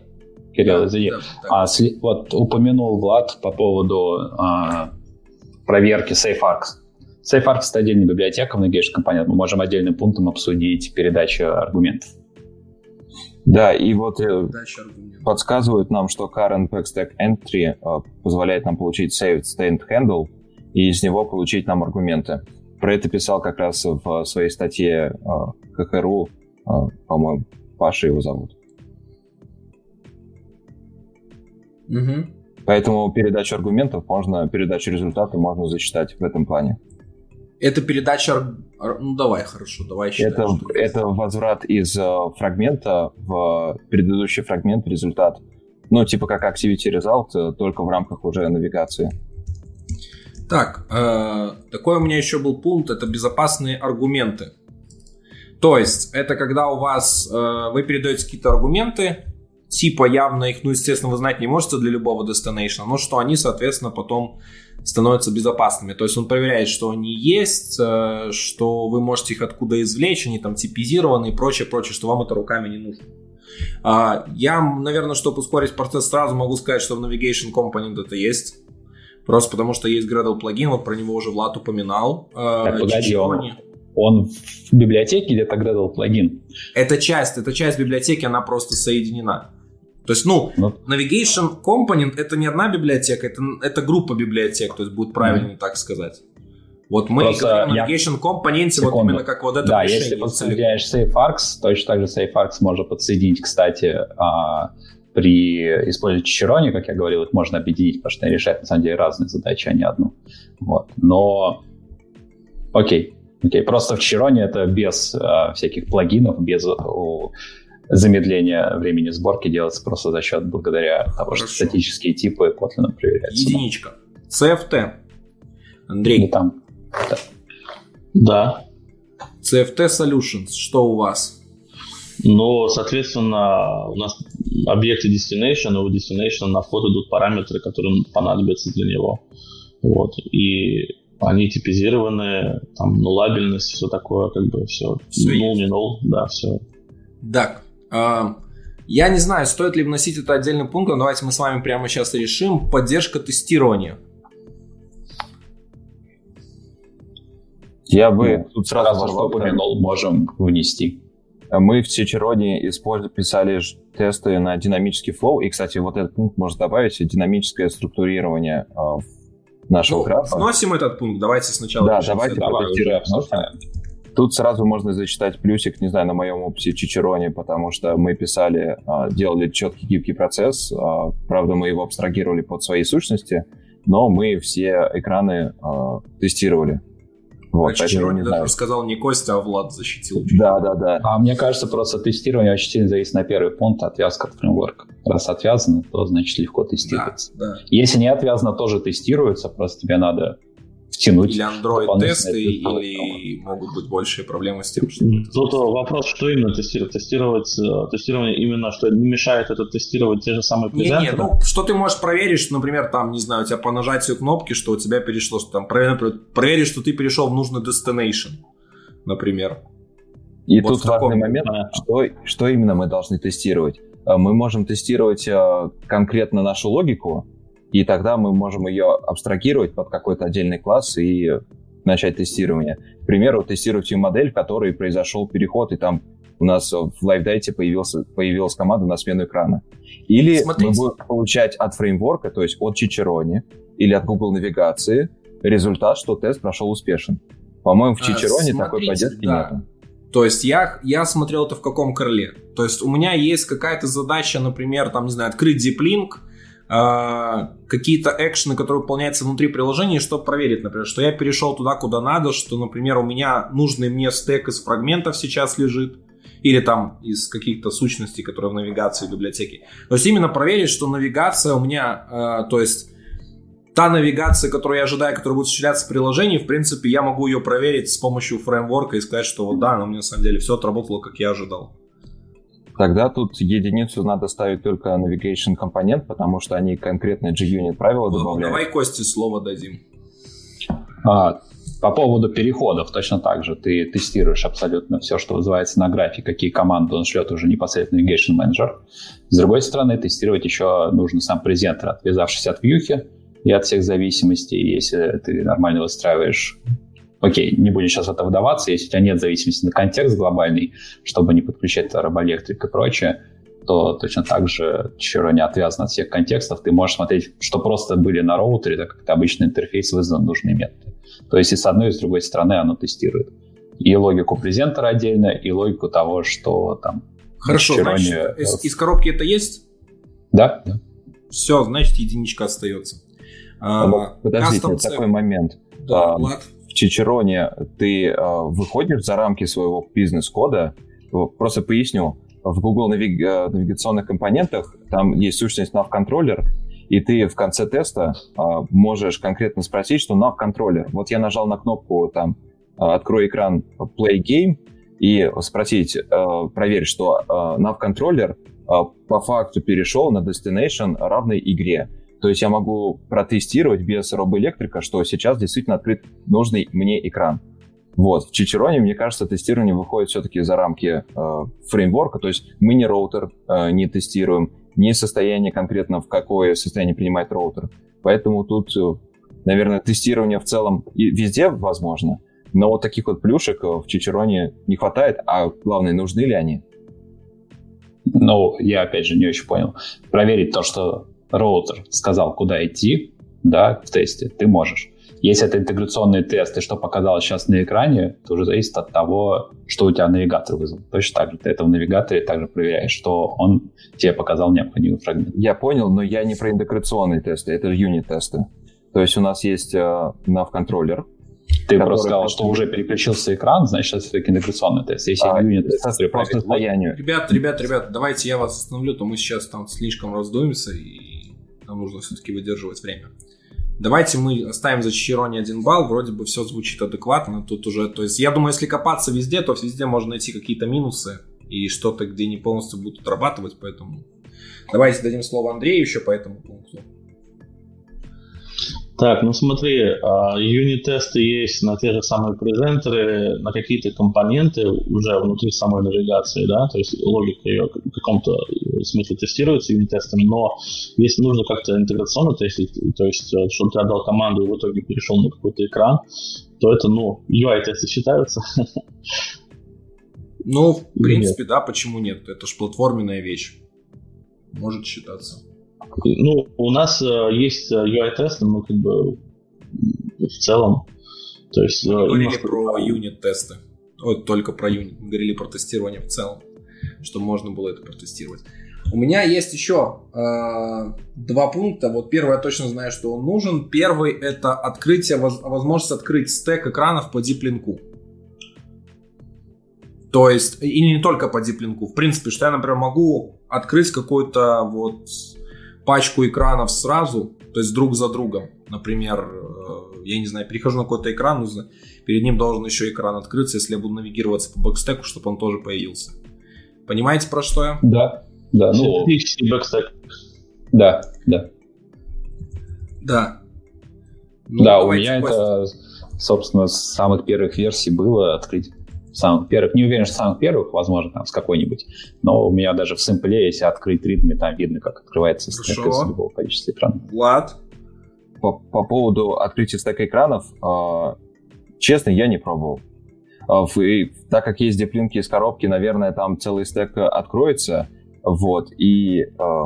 Кирилл, да, извини. Да, да. А, вот упомянул Влад по поводу а, проверки SafeArcs. SafeArcs — это отдельная библиотека в Navigation компании. Мы можем отдельным пунктом обсудить передачу аргументов. Да, и вот э, подсказывают нам, что current backstack entry э, позволяет нам получить saved stand handle и из него получить нам аргументы. Про это писал как раз в своей статье э, КХРУ, э, по-моему, Паша его зовут. Угу. Поэтому передачу аргументов можно, передачу результата можно засчитать в этом плане. Это передача... Ну, давай, хорошо, давай считаем. Это, это возврат из э, фрагмента в предыдущий фрагмент результат. Ну, типа как Activity Result, только в рамках уже навигации. Так, э, такой у меня еще был пункт, это безопасные аргументы. То есть, это когда у вас, э, вы передаете какие-то аргументы, типа явно их, ну, естественно, вы знать не можете для любого destination, но что они, соответственно, потом становятся безопасными. То есть он проверяет, что они есть, э, что вы можете их откуда извлечь, они там типизированы и прочее, прочее, что вам это руками не нужно. А, я, наверное, чтобы ускорить процесс, сразу могу сказать, что в Navigation Component это есть. Просто потому что есть Gradle плагин, вот про него уже Влад упоминал. Э, так, погоди, он, он в библиотеке где-то Gradle плагин? Это часть, это часть библиотеки, она просто соединена. То есть, ну, ну, Navigation Component это не одна библиотека, это, это группа библиотек, то есть будет правильнее mm-hmm. так сказать. Вот мы Просто говорим о Navigation Component, вот именно как вот это Да, решение. если подсоединяешь SafeArcs, точно так же SafeArcs можно подсоединить, кстати, а, при использовании Чичерони, как я говорил, их можно объединить, потому что они решают, на самом деле, разные задачи, а не одну. Вот. Но, окей, окей. Просто в Чичероне это без а, всяких плагинов, без у, замедление времени сборки делается просто за счет благодаря того, Хорошо. что статические типы Kotlin проверяются. Единичка. CFT. Андрей. Ну, там. Да. да. CFT Solutions. Что у вас? Ну, соответственно, у нас объекты destination, и у destination на вход идут параметры, которые понадобятся для него. Вот. И они типизированы, там, нулабельность, все такое, как бы все. все нул, не нул, да, все. Так, я не знаю, стоит ли вносить это отдельным пунктом. Давайте мы с вами прямо сейчас решим. Поддержка тестирования. Я бы ну, тут сразу, сразу что упомянул, можем внести. Мы в Чичероне писали тесты на динамический флоу. И, кстати, вот этот пункт можно добавить, динамическое структурирование а, нашего ну, графа. Вносим этот пункт. Давайте сначала. Да, давайте протестируем. Тут сразу можно зачитать плюсик, не знаю, на моем опыте Чичероне, потому что мы писали, а, делали четкий гибкий процесс. А, правда, мы его абстрагировали под свои сущности, но мы все экраны а, тестировали. Вот, а Чичероне даже рассказал не Костя, а Влад защитил. Да, да, да. А мне кажется, просто тестирование очень сильно зависит на первый пункт, отвязка от фреймворка. Раз отвязано, то значит легко тестируется. Да, да. Если не отвязано, тоже тестируется, просто тебе надо втянуть. Или Android-тесты, или могут быть большие проблемы с тем, что... Тут вопрос, что именно тестировать? Тестировать э, тестирование именно, что не мешает это тестировать те же самые презентеры? Не, не, ну, что ты можешь проверить, что, например, там, не знаю, у тебя по нажатию кнопки, что у тебя перешло, что там, проверить, что ты перешел в нужный destination, например. И вот тут важный момент, что, что именно мы должны тестировать. Э, мы можем тестировать э, конкретно нашу логику, и тогда мы можем ее абстрагировать под какой-то отдельный класс и начать тестирование. К примеру, тестировать модель, в которой произошел переход, и там у нас в LiveDate появился, появилась команда на смену экрана. Или Смотрите. мы будем получать от фреймворка, то есть от Чичерони или от Google навигации, результат, что тест прошел успешен. По-моему, в Чичероне а, такой поддержки да. нет. То есть я, я смотрел это в каком крыле. То есть у меня есть какая-то задача, например, там, не знаю, открыть а, какие-то экшены, которые выполняются внутри приложения, чтобы проверить, например, что я перешел туда, куда надо, что, например, у меня нужный мне стек из фрагментов сейчас лежит, или там из каких-то сущностей, которые в навигации библиотеки. То есть именно проверить, что навигация у меня, э, то есть та навигация, которую я ожидаю, которая будет осуществляться в приложении, в принципе, я могу ее проверить с помощью фреймворка и сказать, что вот да, она у меня на самом деле все отработало, как я ожидал. Тогда тут единицу надо ставить только navigation компонент, потому что они конкретно JUnit правила ну, добавляют. Давай Косте слово дадим. А, по поводу переходов точно так же. Ты тестируешь абсолютно все, что вызывается на графе, какие команды он шлет уже непосредственно Navigation Manager. С другой стороны, тестировать еще нужно сам презентер, отвязавшись от вьюхи и от всех зависимостей. Если ты нормально выстраиваешь Окей, не будем сейчас в это вдаваться, если у тебя нет зависимости на контекст глобальный, чтобы не подключать робоэлектрик и прочее, то точно так же Чиро не отвязан от всех контекстов. Ты можешь смотреть, что просто были на роутере, так как это обычный интерфейс вызван нужные методы. То есть и с одной, и с другой стороны оно тестирует. И логику презентера отдельно, и логику того, что там... Хорошо, значит, из, из коробки это есть? Да, да. Все, значит, единичка остается. А, Подождите, такой момент. Да, а, Влад Чичероне ты э, выходишь за рамки своего бизнес-кода. Просто поясню. В Google навиг... Э, навигационных компонентах там есть сущность nav-контроллер, и ты в конце теста э, можешь конкретно спросить, что nav-контроллер. Вот я нажал на кнопку там «Открой экран Play Game» и спросить, э, проверь, что э, nav-контроллер э, по факту перешел на destination равной игре. То есть я могу протестировать без робоэлектрика, что сейчас действительно открыт нужный мне экран. Вот. В Чичероне, мне кажется, тестирование выходит все-таки за рамки э, фреймворка, то есть мы не роутер э, не тестируем, не состояние конкретно, в какое состояние принимает роутер. Поэтому тут, э, наверное, тестирование в целом и везде возможно, но вот таких вот плюшек э, в Чичероне не хватает, а главное, нужны ли они? Ну, я опять же не очень понял. Проверить то, что роутер сказал, куда идти, да, в тесте, ты можешь. Если это интеграционный тест, и что показалось сейчас на экране, то уже зависит от того, что у тебя навигатор вызвал. Точно так же ты это в навигаторе также проверяешь, что он тебе показал необходимый фрагмент. Я понял, но я не про интеграционные тесты, это юнит-тесты. То есть у нас есть э, nav-контроллер, ты просто сказал, что уже переключился экран, значит, это все-таки интеграционный тест. Если а, юнит тест по состоянию. Ребят, ребят, ребят, давайте я вас остановлю, то мы сейчас там слишком раздуемся и нам нужно все-таки выдерживать время. Давайте мы оставим за Чирони один балл, вроде бы все звучит адекватно, тут уже, то есть я думаю, если копаться везде, то везде можно найти какие-то минусы и что-то, где не полностью будут отрабатывать, поэтому давайте дадим слово Андрею еще по этому пункту. Так, ну смотри, а, юнит-тесты есть на те же самые презентеры, на какие-то компоненты уже внутри самой навигации, да, то есть логика ее в каком-то смысле тестируется юнит-тестами, но если нужно как-то интеграционно тестить, то есть э, чтобы ты отдал команду и в итоге перешел на какой-то экран, то это, ну, UI-тесты считаются. Ну, в принципе, да, почему нет? Это же платформенная вещь. Может считаться. Ну, у нас э, есть э, UI-тесты, но как бы в целом. То есть, Мы говорили про юнит-тесты. Вот только про юнит. Мы говорили про тестирование в целом, что можно было это протестировать. У меня есть еще э, два пункта. Вот первый я точно знаю, что он нужен. Первый это открытие, возможность открыть стек экранов по диплинку. То есть, и не только по диплинку. В принципе, что я, например, могу открыть какую-то вот пачку экранов сразу, то есть друг за другом. Например, э, я не знаю, перехожу на какой-то экран, нужно, перед ним должен еще экран открыться, если я буду навигироваться по backstack у, чтобы он тоже появился. Понимаете, про что я? Да, да. Ну, backstack. Да, да. Да. Ну, да, у меня это, собственно, с самых первых версий было открыть самых первых. Не уверен, что самых первых, возможно, там с какой-нибудь. Но у меня даже в sample е, если открыть readme, там видно, как открывается стек из любого количества экранов. Влад? По, по поводу открытия стека экранов, э, честно, я не пробовал. Э, и, так как есть диплинки из коробки, наверное, там целый стек откроется. Вот, и э,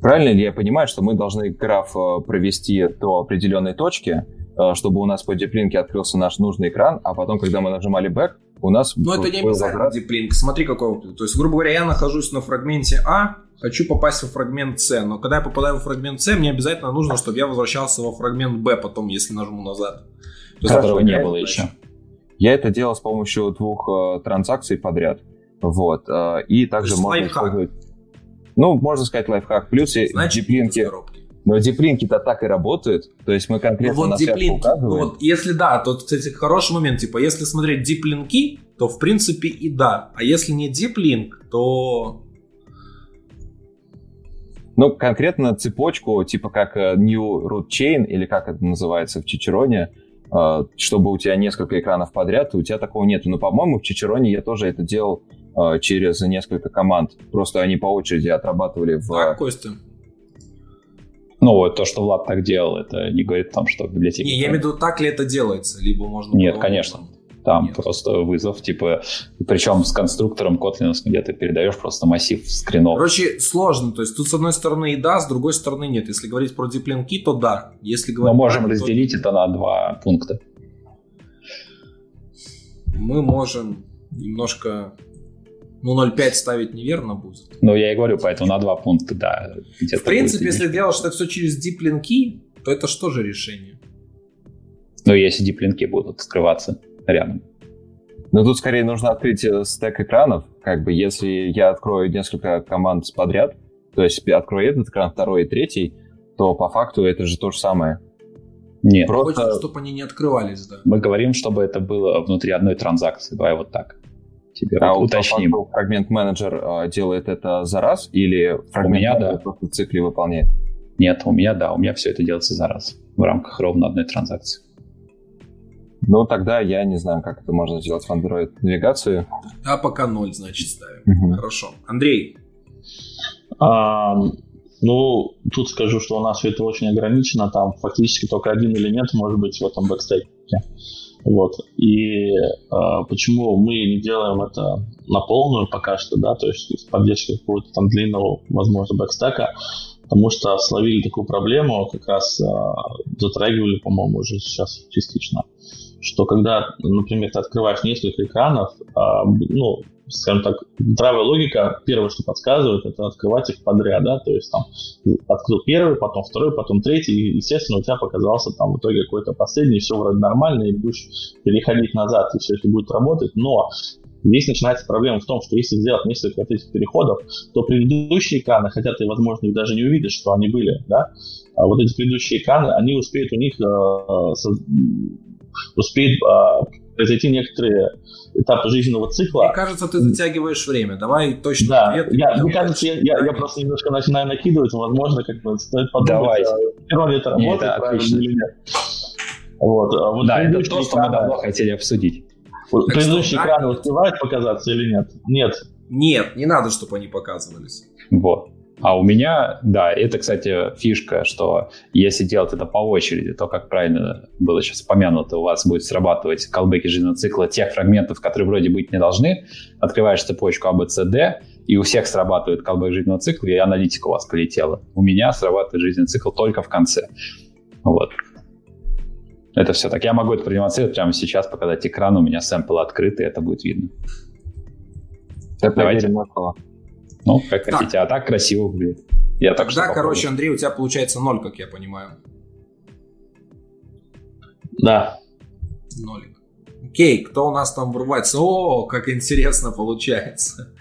правильно ли я понимаю, что мы должны граф э, провести до определенной точки, чтобы у нас по диплинке открылся наш нужный экран, а потом, когда мы нажимали back, у нас... Но это не обязательно диплинк. Смотри, какой То есть, грубо говоря, я нахожусь на фрагменте А, хочу попасть во фрагмент С, но когда я попадаю во фрагмент С, мне обязательно нужно, чтобы я возвращался во фрагмент Б потом, если нажму назад. То есть, Которого не было еще. Я это делал с помощью двух э, транзакций подряд. Вот. Э, и также можно лайфхак. использовать... Ну, можно сказать лайфхак. Плюс Значит, диплинки... Но диплинки-то так и работают. То есть мы конкретно ну, вот на диплинки, ну, вот если да, то, кстати, хороший момент. Типа, если смотреть диплинки, то в принципе и да. А если не диплинк, то... Ну, конкретно цепочку, типа как э, New Root Chain, или как это называется в Чичероне, э, чтобы у тебя несколько экранов подряд, у тебя такого нет. Но, по-моему, в Чичероне я тоже это делал э, через несколько команд. Просто они по очереди отрабатывали в... Так, Костя, ну, вот то, что Влад так делал, это не говорит о том, что в библиотеке... Не, я имею в виду, так ли это делается, либо можно... Нет, было... конечно. Там Нет. просто вызов, типа, причем с конструктором Kotlin, где ты передаешь просто массив скринов. Короче, сложно. То есть тут с одной стороны и да, с другой стороны нет. Если говорить про диплинки, то да. Если говорить Мы можем так, разделить то... это на два пункта. Мы можем немножко ну, 0,5 ставить неверно будет. Ну, я и говорю, поэтому на два пункта, да. В принципе, если делать это все через диплинки, то это что же решение? Ну, если диплинки будут скрываться рядом. Ну, тут скорее нужно открыть э, стек экранов. Как бы, если я открою несколько команд подряд, то есть открою этот экран, второй и третий, то по факту это же то же самое. Нет. Просто... Хочется, чтобы они не открывались, да. Мы говорим, чтобы это было внутри одной транзакции. Давай вот так тебе а уточним. А фрагмент менеджер а, делает это за раз или фрагмент у меня, да. просто в цикле выполняет? Нет, у меня да, у меня все это делается за раз в рамках ровно одной транзакции. Ну, тогда я не знаю, как это можно сделать в Android навигацию. А пока ноль, значит, ставим. Угу. Хорошо. Андрей. А, ну, тут скажу, что у нас все это очень ограничено. Там фактически только один элемент может быть в этом backstack е. Вот. И э, почему мы не делаем это на полную пока что, да, то есть с поддержкой какого-то там длинного, возможно, backstack а, потому что словили такую проблему, как раз э, затрагивали, по-моему, уже сейчас частично, что когда, например, ты открываешь несколько экранов, э, ну, скажем так, здравая логика, первое, что подсказывает, это открывать их подряд, да, то есть там открыл первый, потом второй, потом третий, и, естественно, у тебя показался там в итоге какой-то последний, все вроде нормально, и будешь переходить назад, и все это будет работать, но Здесь начинается проблема в том, что если сделать несколько этих переходов, то предыдущие экраны, хотя ты, возможно, их даже не увидишь, что они были, да, а вот эти предыдущие экраны, они успеют у них э, со, успеют э, произойти некоторые этапы жизненного цикла. Мне кажется, ты затягиваешь время. Давай точно да, ответ. Я, мне кажется, я, я, я просто немножко начинаю накидывать. Возможно, как бы стоит подумать, Давай. а, это работает нет, правильно или нет. Вот. А вот да, это то, что мы давно хотели обсудить. Вот, предыдущие экраны успевают показаться или нет? Нет. Нет, не надо, чтобы они показывались. Вот. А у меня, да, это, кстати, фишка, что если делать это по очереди, то, как правильно было сейчас упомянуто, у вас будет срабатывать колбеки жизненного цикла тех фрагментов, которые вроде быть не должны. Открываешь цепочку ABCD, и у всех срабатывает колбек жизненного цикла, и аналитика у вас полетела. У меня срабатывает жизненный цикл только в конце. Вот. Это все так. Я могу это продемонстрировать прямо сейчас, показать экран, у меня сэмпл открытый, это будет видно. Давайте. Ну, как так. хотите, а так красиво выглядит. Я так Тогда, короче, Андрей, у тебя получается ноль, как я понимаю. Да. Нолик. Окей, кто у нас там врывается? О, как интересно получается.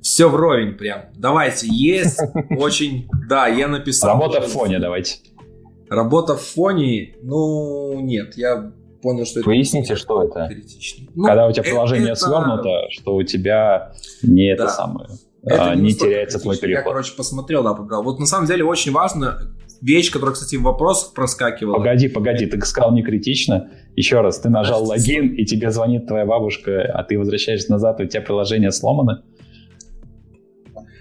Все вровень прям. Давайте, есть очень... Да, я написал. Работа в фоне, давайте. Работа в фоне, ну, нет, я понял, что это... Поясните, что это? Ну, Когда у тебя приложение это... свернуто, что у тебя не да. это самое... Это а, не, не теряется твой переход. Я, короче, посмотрел, да, побрал. Вот на самом деле очень важно, вещь, которая, кстати, в вопросах проскакивала. Погоди, погоди, ты сказал не критично. Еще раз, ты нажал логин, и тебе звонит твоя бабушка, а ты возвращаешься назад, и у тебя приложение сломано.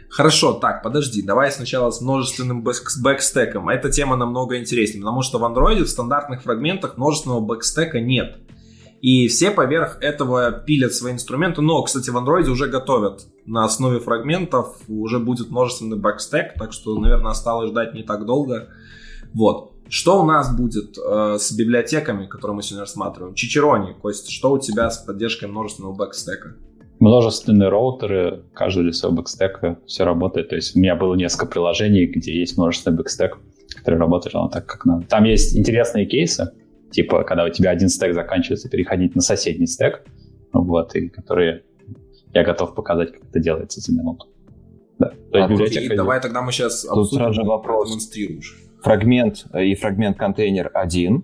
Хорошо, так, подожди, давай сначала с множественным backstack ом. Эта тема намного интереснее, потому что в Android в стандартных фрагментах множественного backstack а нет. И все поверх этого пилят свои инструменты. Но, кстати, в Android уже готовят на основе фрагментов. Уже будет множественный backstack, так что, наверное, осталось ждать не так долго. Вот. Что у нас будет э, с библиотеками, которые мы сегодня рассматриваем? Чичерони, Костя, что у тебя с поддержкой множественного backstack а? множественные роутеры, каждый для своего backstack а, все работает. То есть у меня было несколько приложений, где есть множественный backstack, который работает так, как надо. Там есть интересные кейсы, типа, когда у тебя один стек заканчивается, переходить на соседний стек, вот, и которые я готов показать, как это делается за минуту. Да. То есть а, библиотека... Давай тогда мы сейчас Тут сразу вопрос. демонстрируешь. Фрагмент и фрагмент контейнер один,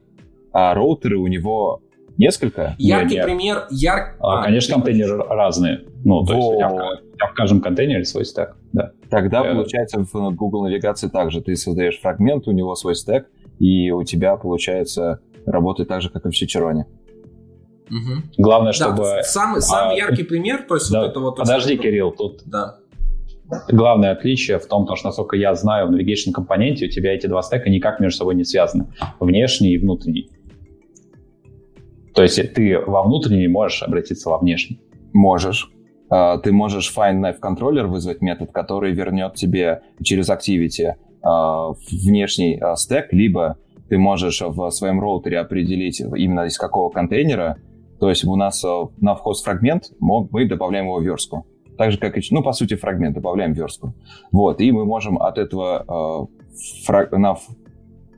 а роутеры у него Несколько? Яркий нет, пример. Яр... А, а, конечно, контейнеры разные. Ну, то есть у тебя, в, в каждом контейнере свой стек. Да. Тогда, э... получается, в Google навигации также ты создаешь фрагмент, у него свой стек, и у тебя, получается, работает так же, как и в Чичероне. Угу. Главное, чтобы... Да, самый, самый а, яркий пример, то есть да, вот это вот... Подожди, Кирилл, тут... Да. Главное отличие в том, что, насколько я знаю, в navigation компоненте у тебя эти два стека никак между собой не связаны. Внешний и внутренний. То есть ты во внутренний можешь обратиться во внешний? Можешь. А, ты можешь find knife controller вызвать метод, который вернет тебе через Activity а, внешний стек, либо ты можешь в своем роутере определить именно из какого контейнера. То есть у нас на вход фрагмент мы добавляем его в верстку. Так же, как и, ну, по сути, фрагмент добавляем верстку. Вот, и мы можем от этого на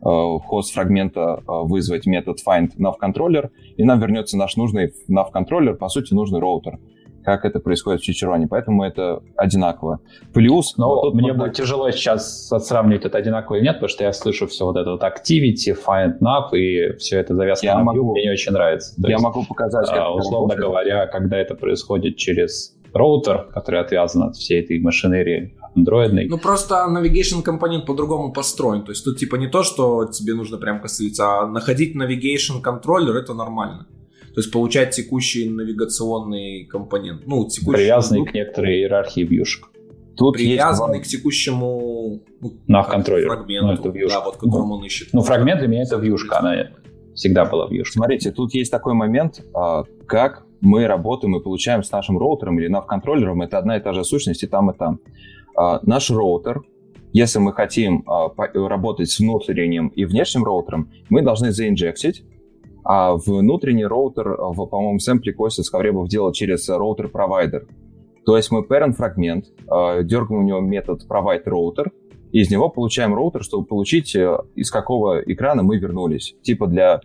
Э, хост фрагмента э, вызвать метод find navcontroller, и нам вернется наш нужный navcontroller, по сути, нужный роутер как это происходит в Чичероне, поэтому это одинаково. Плюс... Но вот мне будет тяжело сейчас сравнивать это одинаково или нет, потому что я слышу все вот это вот activity, find nav, и все это завязка я на могу, мне не очень нравится. То я есть, могу показать... А, условно говоря, когда это происходит через роутер, который отвязан от всей этой машинерии андроидной. Ну, просто navigation компонент по-другому построен. То есть тут типа не то, что тебе нужно прям коситься, а находить navigation контроллер это нормально. То есть получать текущий навигационный компонент. Ну, текущий... Привязанный к некоторой иерархии вьюшек. Тут привязанный есть... к текущему ну, контроллер. фрагменту, ну, это вьюшка. да, вот которому ну, он ищет. Ну, фрагмент для меня это вьюшка, она всегда была вьюшка. Смотрите, тут есть такой момент, а, как мы работаем и получаем с нашим роутером или nav-контроллером, это одна и та же сущность и там, и там. А, наш роутер, если мы хотим а, работать с внутренним и внешним роутером, мы должны заинжектить, а внутренний роутер, в, по-моему, sample е Костя Скавребов делал через router provider. То есть мы parent fragment, а, дергаем у него метод provide router, и из него получаем роутер, чтобы получить, э, из какого экрана мы вернулись. Типа для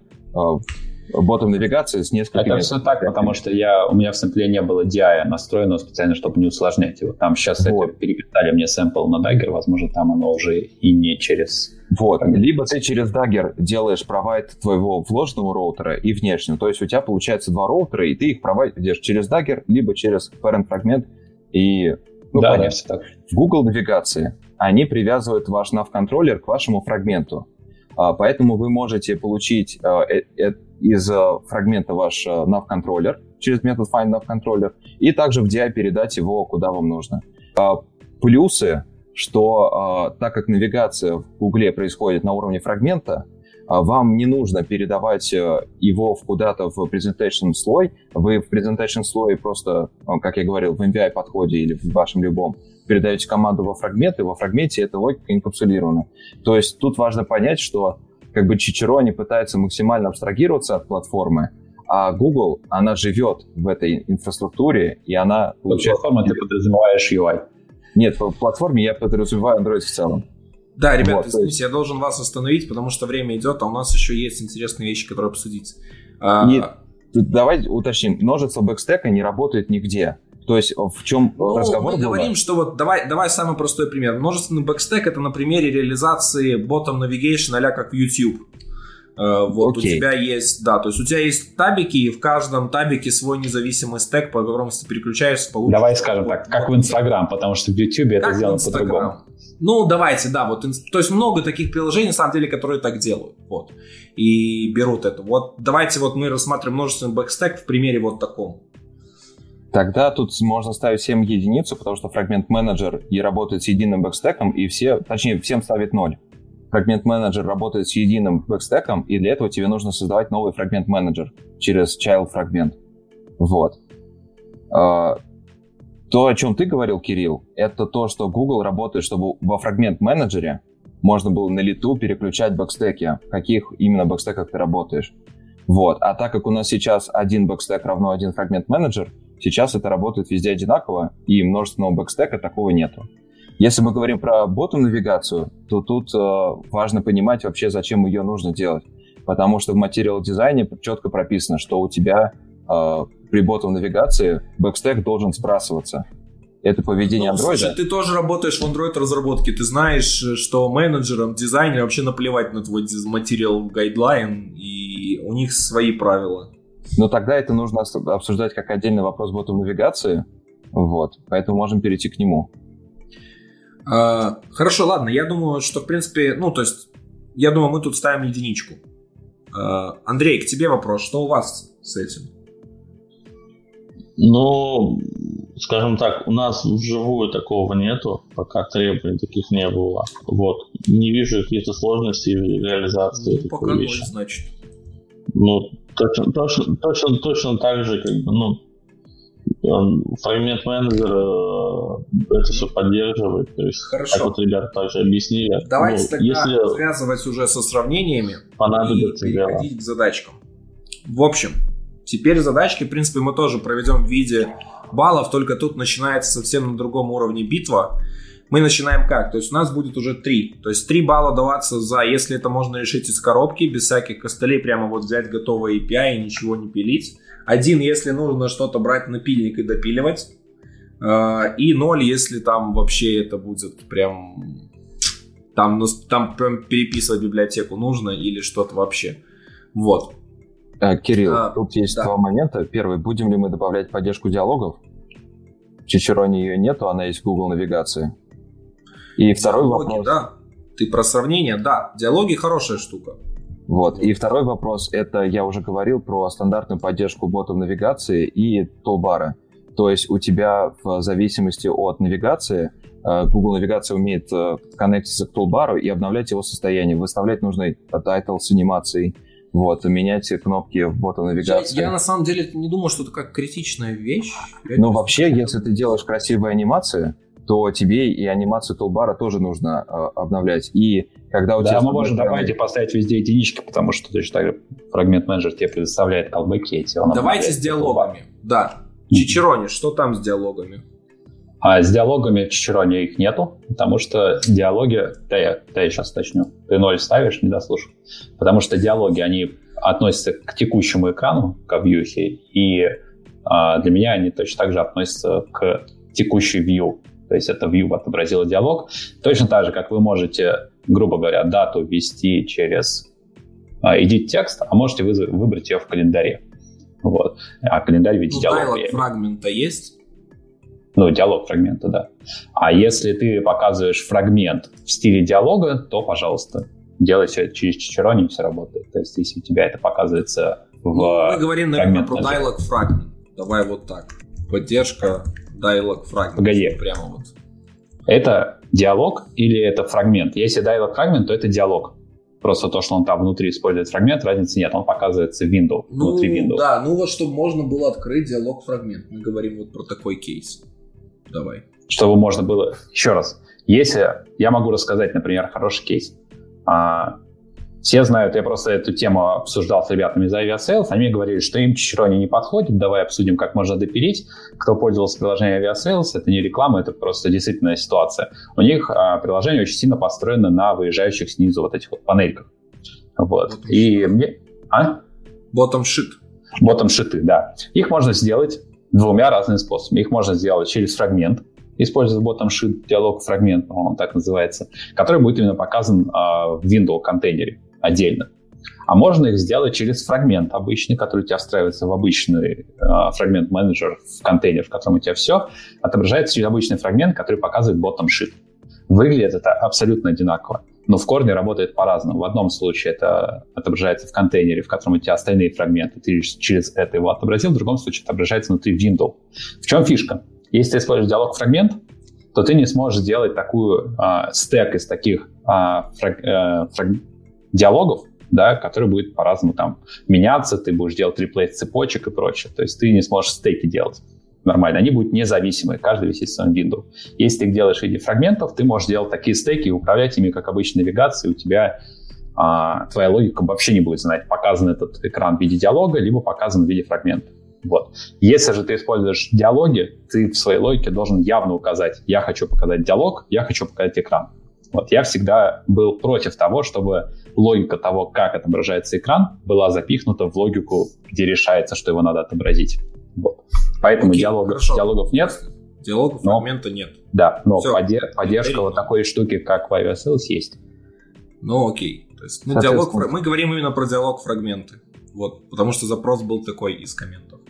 bottom навигации с несколькими... Это все так, потому что я, у меня в sample е не было DI настроенного специально, чтобы не усложнять его. Там сейчас вот. это переписали мне sample на Dagger, возможно, там оно уже и не через... Вот, либо ты через Dagger делаешь провайд твоего вложенного роутера и внешнего, то есть у тебя получается два роутера, и ты их провайдишь через Dagger, либо через parent фрагмент и... Ну, да, понятно. все так. В Google навигации они привязывают ваш nav-контроллер к вашему фрагменту. А, поэтому вы можете получить а, э, э, из а, фрагмента ваш nav-контроллер через метод find nav-controller и также в DI передать его куда вам нужно. Плюсы, что так как навигация в Гугле происходит на уровне фрагмента, вам не нужно передавать его куда-то в presentation слой. Вы в presentation слое просто, как я говорил, в MVI подходе или в вашем любом, передаете команду во фрагмент, и во фрагменте эта логика инкапсулирована. То есть тут важно понять, что как бы Чичерони пытается максимально абстрагироваться от платформы, а Google, она живет в этой инфраструктуре, и она... Получает... Платформа ты подразумеваешь UI. Нет, по платформе я подразумеваю Android в целом. Да, ребята, вот, извините, есть... я должен вас остановить, потому что время идет, а у нас еще есть интересные вещи, которые обсудить. Нет, а... давай уточним. Множество backstack а не работает нигде. То есть в чем ну, разговор? Мы был? говорим, что вот давай, давай самый простой пример. Множественный backstack это на примере реализации bottom navigation а как в YouTube. Э, вот okay. у тебя есть, да, то есть у тебя есть табики, и в каждом табике свой независимый стек, по которому ты переключаешься, получишь. Давай скажем так, как в Инстаграм, потому что в YouTube это сделано по-другому. Ну, давайте, да, вот, то есть много таких приложений, на самом деле, которые так делают, вот, и берут это. Вот давайте вот мы рассматриваем множественный backstack в примере вот таком. Тогда тут можно ставить всем единицу, потому что fragment manager и работает с единым backstack ом, и все, точнее, всем ставит ноль. Fragment manager работает с единым backstack ом, и для этого тебе нужно создавать новый fragment manager через child fragment. Вот. А, то, о чем ты говорил, Кирилл, это то, что Google работает, чтобы во fragment manager е можно было на лету переключать backstack и, каких именно backstack ах ты работаешь. Вот. А так как у нас сейчас один backstack равно один fragment manager, Сейчас это работает везде одинаково, и множественного backstack а такого нету. Если мы говорим про bottom навигацию, то тут э, важно понимать вообще, зачем ее нужно делать. Потому что в material design е четко прописано, что у тебя э, при bottom-навигации back stack должен сбрасываться. Это поведение ну, Android. Слушай, ты тоже работаешь в Android разработке. Ты знаешь, что менеджерам, дизайнерам вообще наплевать на твой material guideline, и у них свои правила. Но тогда это нужно обсуждать как отдельный вопрос bottom навигации. Вот, поэтому можем перейти к нему. А, хорошо, ладно. Я думаю, что в принципе, ну, то есть, я думаю, мы тут ставим единичку. А, Андрей, к тебе вопрос. Что у вас с этим? Ну, скажем так, у нас вживую такого нету, пока требований таких не было. Вот. Не вижу каких-то сложностей в реализации. Ну, пока ноль, значит. Ну, точно, точно, точно, точно так же, как бы, ну, фрагмент менеджер э, это все поддерживает. То есть, Хорошо. как вот ребята также объяснили. Давайте ну, тогда если связывать уже со сравнениями понадобится и переходить к задачкам. В общем, теперь задачки, в принципе, мы тоже проведем в виде баллов, только тут начинается совсем на другом уровне битва мы начинаем как? То есть у нас будет уже 3. То есть 3 балла даваться за, если это можно решить из коробки, без всяких костылей, прямо вот взять готовое API и ничего не пилить. Один, если нужно что-то брать напильник и допиливать. А, и 0, если там вообще это будет прям... Там, ну, там прям переписывать библиотеку нужно или что-то вообще. Вот. А, Кирилл, а, тут есть да. два момента. Первый, будем ли мы добавлять поддержку диалогов? В Чичероне ее нету, она есть в Google навигации. И второй Диалоги, вопрос... Да. Ты про сравнение, да. Диалоги хорошая штука. Вот. И второй вопрос, это я уже говорил про стандартную поддержку ботов навигации и толбара. То есть у тебя в зависимости от навигации э, Google навигация умеет э, коннектиться к тулбару и обновлять его состояние, выставлять нужный title с анимацией, вот, менять кнопки в bottom навигации. Я, я на самом деле не думаю, что это как критичная вещь. Ну, вообще, если ты делаешь красивые анимации, то тебе и анимацию тулбара тоже нужно э, обновлять. И когда у да, тебя... мы можем добавить и поставить везде единички, потому что точно так же fragment manager тебе предоставляет колбеки, эти Давайте с диалогами. Да. Чичерони, что там с диалогами? А с диалогами в Чичероне их нету, потому что диалоги... Да, я, да, я сейчас уточню. Ты ноль ставишь, не дослушал. Потому что диалоги, они относятся к текущему экрану, к вьюхе, и а, для меня они точно так же относятся к текущей view то есть это view отобразило диалог. Точно так же, как вы можете, грубо говоря, дату ввести через а, edit текст, а можете вы, выбрать ее в календаре. Вот. А календарь видит ну, диалог. Диалог фрагмента есть? Ну, диалог фрагмента, да. А если ты показываешь фрагмент в стиле диалога, то, пожалуйста, делай все через Чичерони, все работает. То есть, если у тебя это показывается в ну, Мы говорим, наверное, про dialog фрагмент. Давай вот так. Поддержка dialog фрагмент. Погоди. Прямо вот. Это диалог или это фрагмент? Если dialog фрагмент, то это диалог. Просто то, что он там внутри использует фрагмент, разницы нет. Он показывается в window, ну, внутри window. Да, ну вот чтобы можно было открыть диалог фрагмент. Мы говорим вот про такой кейс. Давай. Чтобы можно было... Еще раз. Если я могу рассказать, например, хороший кейс. А, Все знают, я просто эту тему обсуждал с ребятами из Aviasales, они говорили, что им Чичерони не подходит, давай обсудим, как можно допилить. Кто пользовался приложением Aviasales, это не реклама, это просто действительно ситуация. У них а, приложение очень сильно построено на выезжающих снизу вот этих вот панельках. Вот. Bottom И мне... А? Bottom shit. Bottom шиты, да. Их можно сделать двумя разными способами. Их можно сделать через фрагмент, используя bottom sheet диалог фрагмент, он так называется, который будет именно показан э, в window контейнере отдельно. А можно их сделать через фрагмент обычный, который у тебя встраивается в обычный э, фрагмент менеджер в контейнер, в котором у тебя все, отображается через обычный фрагмент, который показывает bottom sheet. Выглядит это абсолютно одинаково, но в корне работает по-разному. В одном случае это отображается в контейнере, в котором у тебя остальные фрагменты, ты через это его отобразил, в другом случае отображается внутри window. В чем фишка? Если ты используешь диалог фрагмент, то ты не сможешь сделать такую э, стек из таких э, фраг, э, фраг, диалогов, да, который будет по-разному там меняться, ты будешь делать реплейс цепочек и прочее. То есть ты не сможешь стейки делать нормально. Они будут независимые, каждый висит в своем window. Если ты делаешь виде фрагментов, ты можешь делать такие стейки и управлять ими, как обычной навигацией. У тебя а, твоя логика вообще не будет знать, показан этот экран в виде диалога, либо показан в виде фрагмента. Вот. Если же ты используешь диалоги, ты в своей логике должен явно указать, я хочу показать диалог, я хочу показать экран. Вот. Я всегда был против того, чтобы логика того, как отображается экран, была запихнута в логику, где решается, что его надо отобразить. Вот. Поэтому Окей, диалогов, диалогов нет. Диалогов но, фрагмента нет. Да, но Все, подер, поддержка вот такой штуки, как в iOS есть. Ну окей. То есть, ну, диалог, мы говорим именно про диалог фрагменты. Вот, потому что запрос был такой из комментов.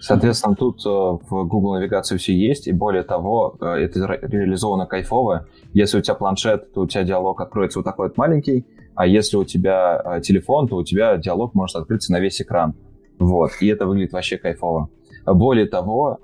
Соответственно, тут э, в Google навигации все есть, и более того, э, это реализовано кайфово. Если у тебя планшет, то у тебя диалог откроется вот такой вот маленький, а если у тебя э, телефон, то у тебя диалог может открыться на весь экран. Вот, и это выглядит вообще кайфово. Более того,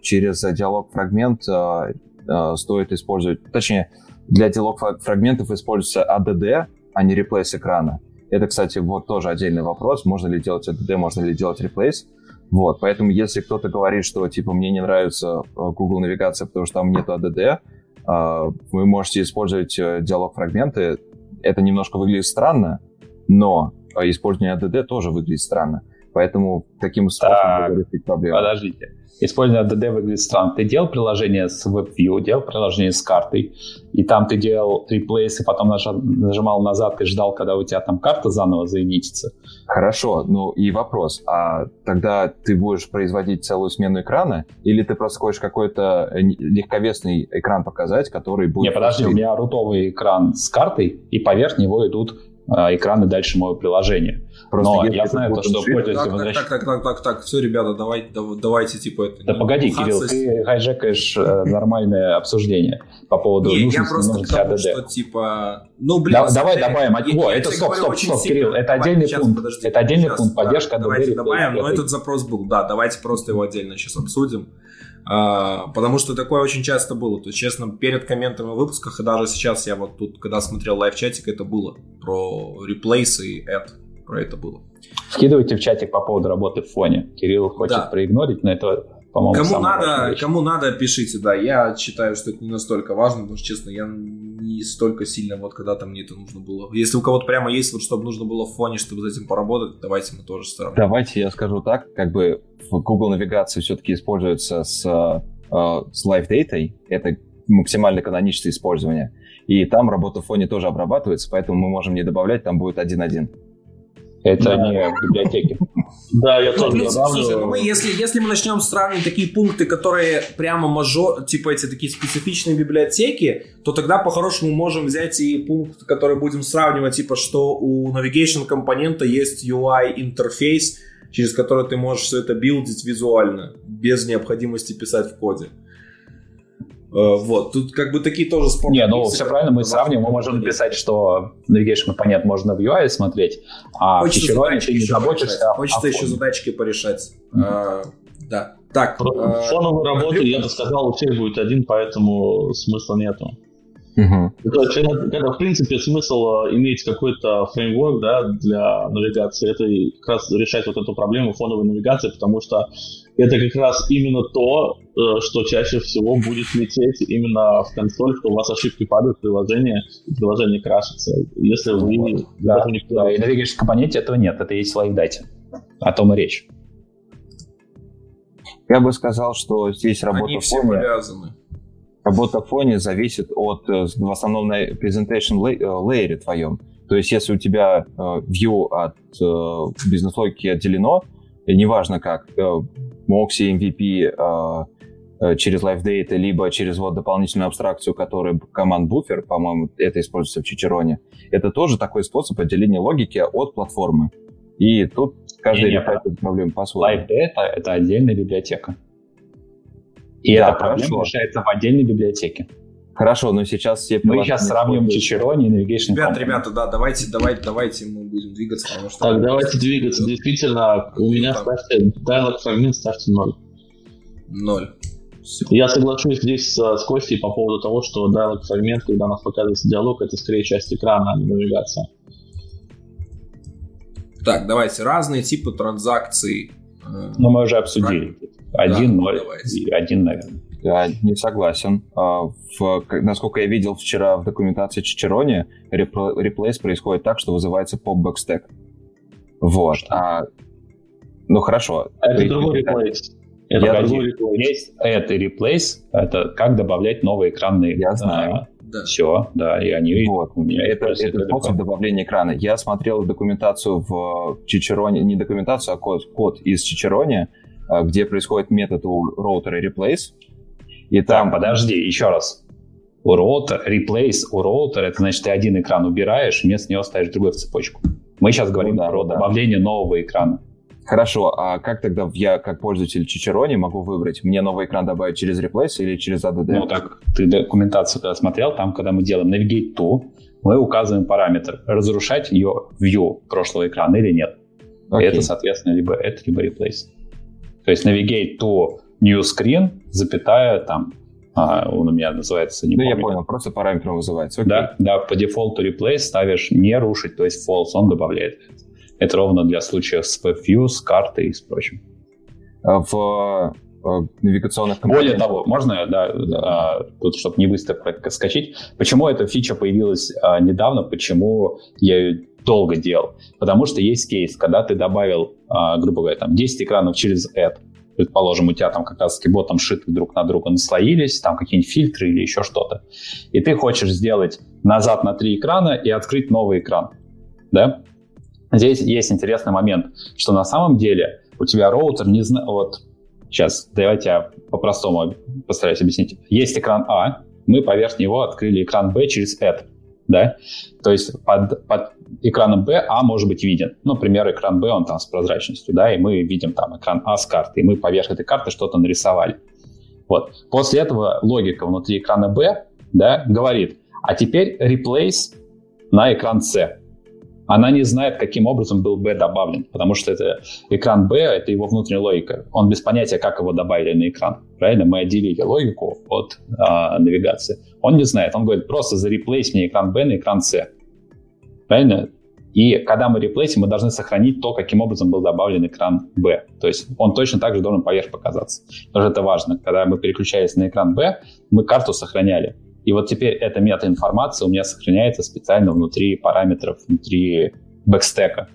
через диалог фрагмент стоит использовать, точнее, для диалог фрагментов используется ADD, а не реплейс экрана. Это, кстати, вот тоже отдельный вопрос, можно ли делать ADD, можно ли делать реплейс. Вот, поэтому если кто-то говорит, что, типа, мне не нравится э, Google навигация, потому что там нет ADD, э, вы можете использовать э, диалог-фрагменты. Это немножко выглядит странно, но использование ADD тоже выглядит странно. Поэтому таким способом решить проблему. Подождите. Использование ADD выглядит странно. Ты делал приложение с WebView, делал приложение с картой, и там ты делал реплейс, и потом нажимал назад и ждал, когда у тебя там карта заново заинитится. Хорошо, ну и вопрос. А тогда ты будешь производить целую смену экрана, или ты просто хочешь какой-то легковесный экран показать, который будет... Не, подожди, у меня рутовый экран с картой, и поверх него идут экраны дальше моего приложения. Просто Но я знаю то, что пользователь так, возвращает... Так, так, так, так, так, все, ребята, давайте, давайте, типа, это... Да погоди, Кирилл, ты хайджекаешь э, нормальное обсуждение по поводу не, я просто к тому, что, типа... Ну, блин, да, давай добавим. О, это стоп, стоп, стоп, Кирилл, это отдельный пункт. Это отдельный пункт, поддержка Давайте добавим, но этот запрос был, да, давайте просто его отдельно сейчас обсудим. А, потому что такое очень часто было. То есть, честно, перед комментами в выпусках, и даже сейчас я вот тут, когда смотрел live-чатик, это было про реплейсы и это, про это было. Скидывайте в чатик по поводу работы в фоне. Кирилл хочет да. проигнорить, но это по-моему, кому надо, кому надо, пишите, да. Я считаю, что это не настолько важно, потому что, честно, я не столько сильно вот когда-то мне это нужно было. Если у кого-то прямо есть, вот чтобы нужно было в фоне, чтобы с этим поработать, давайте мы тоже сравним. Давайте я скажу так, как бы в Google навигации все-таки используется с, э, с Live Data, это максимально каноничное использование. И там работа в фоне тоже обрабатывается, поэтому мы можем не добавлять, там будет один-один. Это да. не в библиотеке. Да, я тоже Слушай, ну мы, если, если мы начнем сравнивать такие пункты, которые прямо мажор, типа эти такие специфичные библиотеки, то тогда по-хорошему можем взять и пункт, который будем сравнивать, типа, что у navigation компонента есть UI интерфейс, через который ты можешь все это билдить визуально, без необходимости писать в коде. Э, вот, тут как бы такие тоже спорные. Не, ну все правильно, мы сравним, мы можем написать, что Navigation компонент можно в UI смотреть, а Хочется в Фичероне ты не заботишься. Хочется еще задачки порешать. Mm-hmm. А, да. Так. Фоновую а, работу, я бы сказал, у всех будет один, поэтому смысла нету. Uh-huh. Это, это, в принципе, смысл э, иметь какой-то фреймворк да, для навигации. Это как раз решать вот эту проблему фоновой навигации, потому что это как раз именно то, э, что чаще всего будет лететь именно в консоль, что у вас ошибки падают в приложение, и приложение крашится. Если вы... Да, да, да. и на Navigation компоненте этого нет, это есть в LiveDate. О том и речь. Я бы сказал, что здесь работа Они все фоне, повязаны. Работа в фоне зависит от, э, в основном, на presentation layer э, твоем. То есть, если у тебя view от бизнес-логики отделено, неважно как, Moxie, MVP через LiveData, либо через вот дополнительную абстракцию, которая команд буфер, по-моему, это используется в Чичероне, это тоже такой способ отделения логики от платформы. И тут каждый решает эту проблему по-своему. LiveData — это отдельная библиотека. И да, эта проблема хорошо. решается в отдельной библиотеке. Хорошо, но сейчас все... Мы сейчас сравниваем Чичерони и Navigation Ребят, ребята, да, давайте, давайте, давайте мы будем двигаться, потому что... Так, давайте двигаться. Действительно, у меня ставьте dialog фрагмент, ставьте 0. 0. Я соглашусь здесь с, с Костей по поводу того, что dialog фрагмент, когда у нас показывается диалог, это скорее часть экрана, а не навигация. Так, давайте, разные типы транзакций. Э, ну, мы уже обсудили. Один, ноль и один, наверное. Я не согласен. А, в, насколько я видел вчера в документации Cicerone, replace происходит так, что вызывается pop back stack. Вот. А, ну хорошо. Это другой replace. Это я другой replace. Это replace, это как добавлять новые экранные. Я знаю. А, да. Все, да, и они вот. у меня. Это, это способ добавления экрана. Я смотрел документацию в Чичероне, не документацию, а код, код из Чичерони, а, где происходит метод у роутера replace. И там... подожди, еще раз. У роутера, replace у роутера, это значит, ты один экран убираешь, вместо него ставишь другой в цепочку. Мы сейчас говорим ну, да, про да. добавление нового экрана. Хорошо, а как тогда я, как пользователь Чичерони, могу выбрать, мне новый экран добавить через Replace или через ADD? Ну, так, ты документацию когда смотрел, там, когда мы делаем Navigate to, мы указываем параметр, разрушать ее view прошлого экрана или нет. Okay. И это, соответственно, либо это, либо Replace. То есть Navigate to New Screen, запятая, там, а, он у меня называется, не Ну, помню. я понял, просто параметром вызывается. Okay. Да, да, по дефолту Replace ставишь не рушить, то есть false, он добавляет это. Ровно для случаев с WebView, с картой и с прочим. А в э, навигационных компонентах. Более того, можно, да, да, тут, чтобы не быстро скачать, почему эта фича появилась а, недавно, почему я ее долго делал? Потому что есть кейс, когда ты добавил, а, грубо говоря, там 10 экранов через Add, предположим, у тебя там как раз ботом шиты друг на друга наслоились, там какие-нибудь фильтры или еще что-то, и ты хочешь сделать назад на три экрана и открыть новый экран, да? Здесь есть интересный момент, что на самом деле у тебя роутер не знает... Вот сейчас давайте я по-простому постараюсь объяснить. Есть экран А, мы поверх него открыли экран Б через Add. Да? То есть под, под экраном B А может быть виден. Ну, например, экран B, он там с прозрачностью, да, и мы видим там экран А с карты, и мы поверх этой карты что-то нарисовали. Вот. После этого логика внутри экрана B, да, говорит, а теперь replace на экран C она не знает, каким образом был B добавлен, потому что это экран B, это его внутренняя логика. Он без понятия, как его добавили на экран. Правильно? Мы отделили логику от а, навигации. Он не знает. Он говорит, просто зареплейс мне экран B на экран C. Правильно? И когда мы реплейсим, мы должны сохранить то, каким образом был добавлен экран B. То есть он точно так же должен поверх показаться. Тоже это важно. Когда мы переключались на экран B, мы карту сохраняли. И вот теперь эта метаинформация у меня сохраняется специально внутри параметров, внутри бэкстека.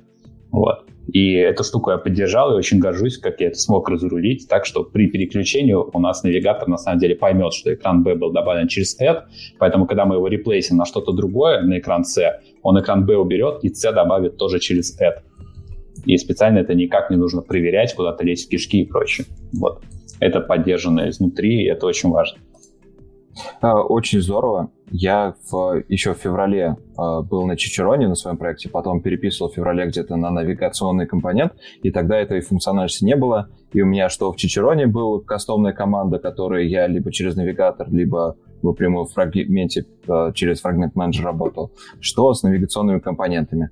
Вот. И эту штуку я поддержал и очень горжусь, как я это смог разрулить, так что при переключении у нас навигатор на самом деле поймет, что экран B был добавлен через add, поэтому когда мы его реплейсим на что-то другое, на экран C, он экран B уберет и C добавит тоже через add. И специально это никак не нужно проверять, куда-то лезть в кишки и прочее. Вот. Это поддержано изнутри, и это очень важно. А, очень здорово. Я в, еще в феврале э, был на Чичероне на своем проекте, потом переписывал в феврале где-то на навигационный компонент, и тогда этой функциональности не было. И у меня что в Чичероне была кастомная команда, которой я либо через навигатор, либо напрямую в фрагменте э, через фрагмент менеджер работал, что с навигационными компонентами.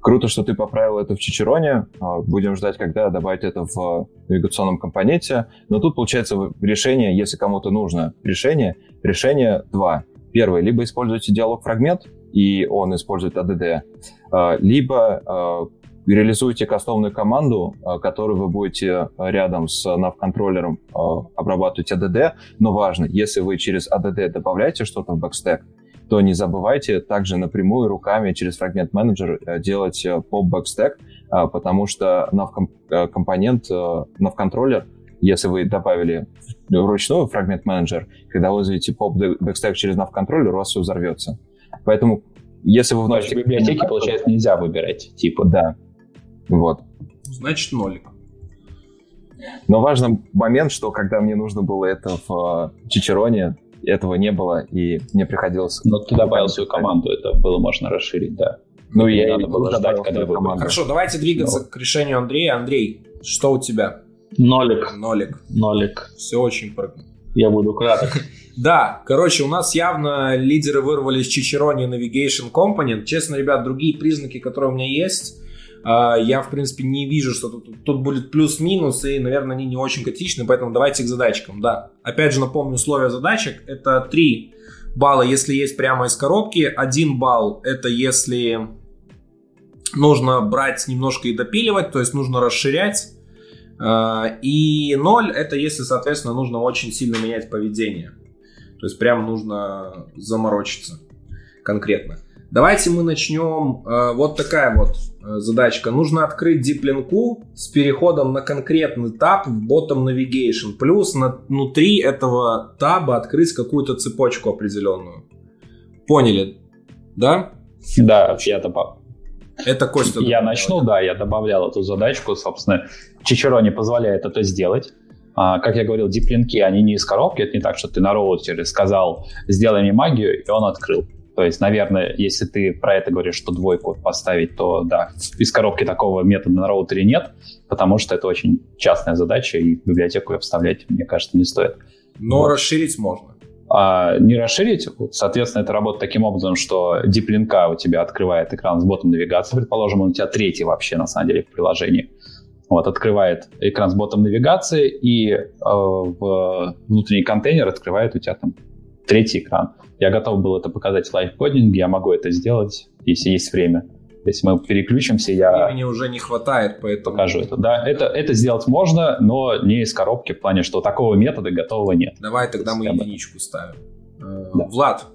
Круто, что ты поправил это в Чичероне. А, будем ждать, когда добавить это в навигационном компоненте. Но тут получается решение, если кому-то нужно решение, решение два. Первое, либо используйте диалог фрагмент, и он использует ADD, а, либо а, реализуете кастомную команду, которую вы будете рядом с nav-контроллером обрабатывать ADD, но важно, если вы через ADD добавляете что-то в бэкстек, то не забывайте также напрямую руками через фрагмент менеджер делать pop backstack, потому что nav компонент, nav контроллер если вы добавили вручную фрагмент менеджер, когда вызовете pop backstack через nav контроллер, у вас все взорвется. Поэтому если вы вносите... библиотеки, получается, нельзя выбирать, типа. Да. Вот. Значит, нолик. Но важный момент, что когда мне нужно было это в э, Чичероне, этого не было, и мне приходилось... Но ты добавил свою команду, это было можно расширить, да. Ну, и я надо было ждать, когда вы Хорошо, давайте двигаться Но. к решению Андрея. Андрей, что у тебя? Нолик. Нолик. Нолик. Все очень... Я буду краток. Да, короче, у нас явно лидеры вырвались Чичерони Navigation Component. Честно, ребят, другие признаки, которые у меня есть, я, в принципе, не вижу, что тут, тут будет плюс-минус, и, наверное, они не очень критичны, поэтому давайте к задачкам. Да, опять же напомню условия задачек. Это 3 балла, если есть прямо из коробки, 1 балл это если нужно брать немножко и допиливать, то есть нужно расширять, а, и 0 это если, соответственно, нужно очень сильно менять поведение. То есть прям нужно заморочиться конкретно. Давайте мы начнем. Э, вот такая вот э, задачка. Нужно открыть диплинку с переходом на конкретный таб в bottom navigation. Плюс на, внутри этого таба открыть какую-то цепочку определенную. Поняли? Да? Да, я добавил. Это Костя. Я начну, да, я добавлял эту задачку, собственно. Чичеро не позволяет это сделать. А, как я говорил, диплинки, они не из коробки, это не так, что ты на роутере сказал, сделай мне магию, и он открыл. То есть, наверное, если ты про это говоришь, что двойку поставить, то да, из коробки такого метода на роутере нет, потому что это очень частная задача, и в библиотеку ее вставлять, мне кажется, не стоит. Но вот. расширить можно. А не расширить, соответственно, это работает таким образом, что диплинка у тебя открывает экран с ботом навигации, предположим, он у тебя третий вообще, на самом деле, в приложении. Вот, открывает экран с ботом навигации, и э, в внутренний контейнер открывает у тебя там третий экран. Я готов был это показать в лайфкодинге, я могу это сделать, если есть время. Если мы переключимся, я... Времени уже не хватает, поэтому... Покажу это. Да, это, это сделать можно, но не из коробки, в плане, что такого метода готового нет. Давай тогда мы единичку ставим. Э, да. Влад.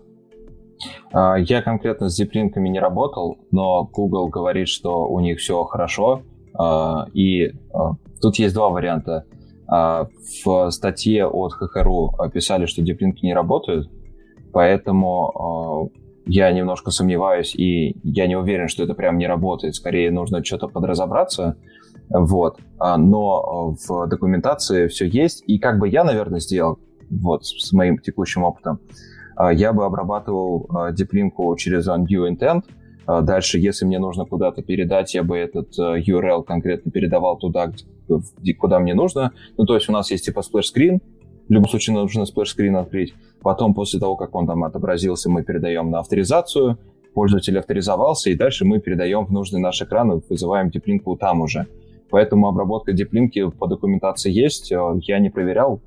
А, я конкретно с зиплинками не работал, но Google говорит, что у них все хорошо, а, и а, тут есть два варианта. А, в статье от ХХРУ писали, что диплинки не работают, поэтому я немножко сомневаюсь, и я не уверен, что это прям не работает. Скорее, нужно что-то подразобраться. Вот. Но в документации все есть. И как бы я, наверное, сделал, вот, с моим текущим опытом, я бы обрабатывал диплинку через onNewIntent, а дальше, если мне нужно куда-то передать, я бы этот э, URL конкретно передавал туда, куда мне нужно. Ну, то есть у нас есть типа splash screen, в любом случае нужно splash screen открыть. Потом, после того, как он там отобразился, мы передаем на авторизацию, пользователь авторизовался, и дальше мы передаем в нужный наш экран и вызываем диплинку там уже. Поэтому обработка диплинки по документации есть. Э, я не проверял.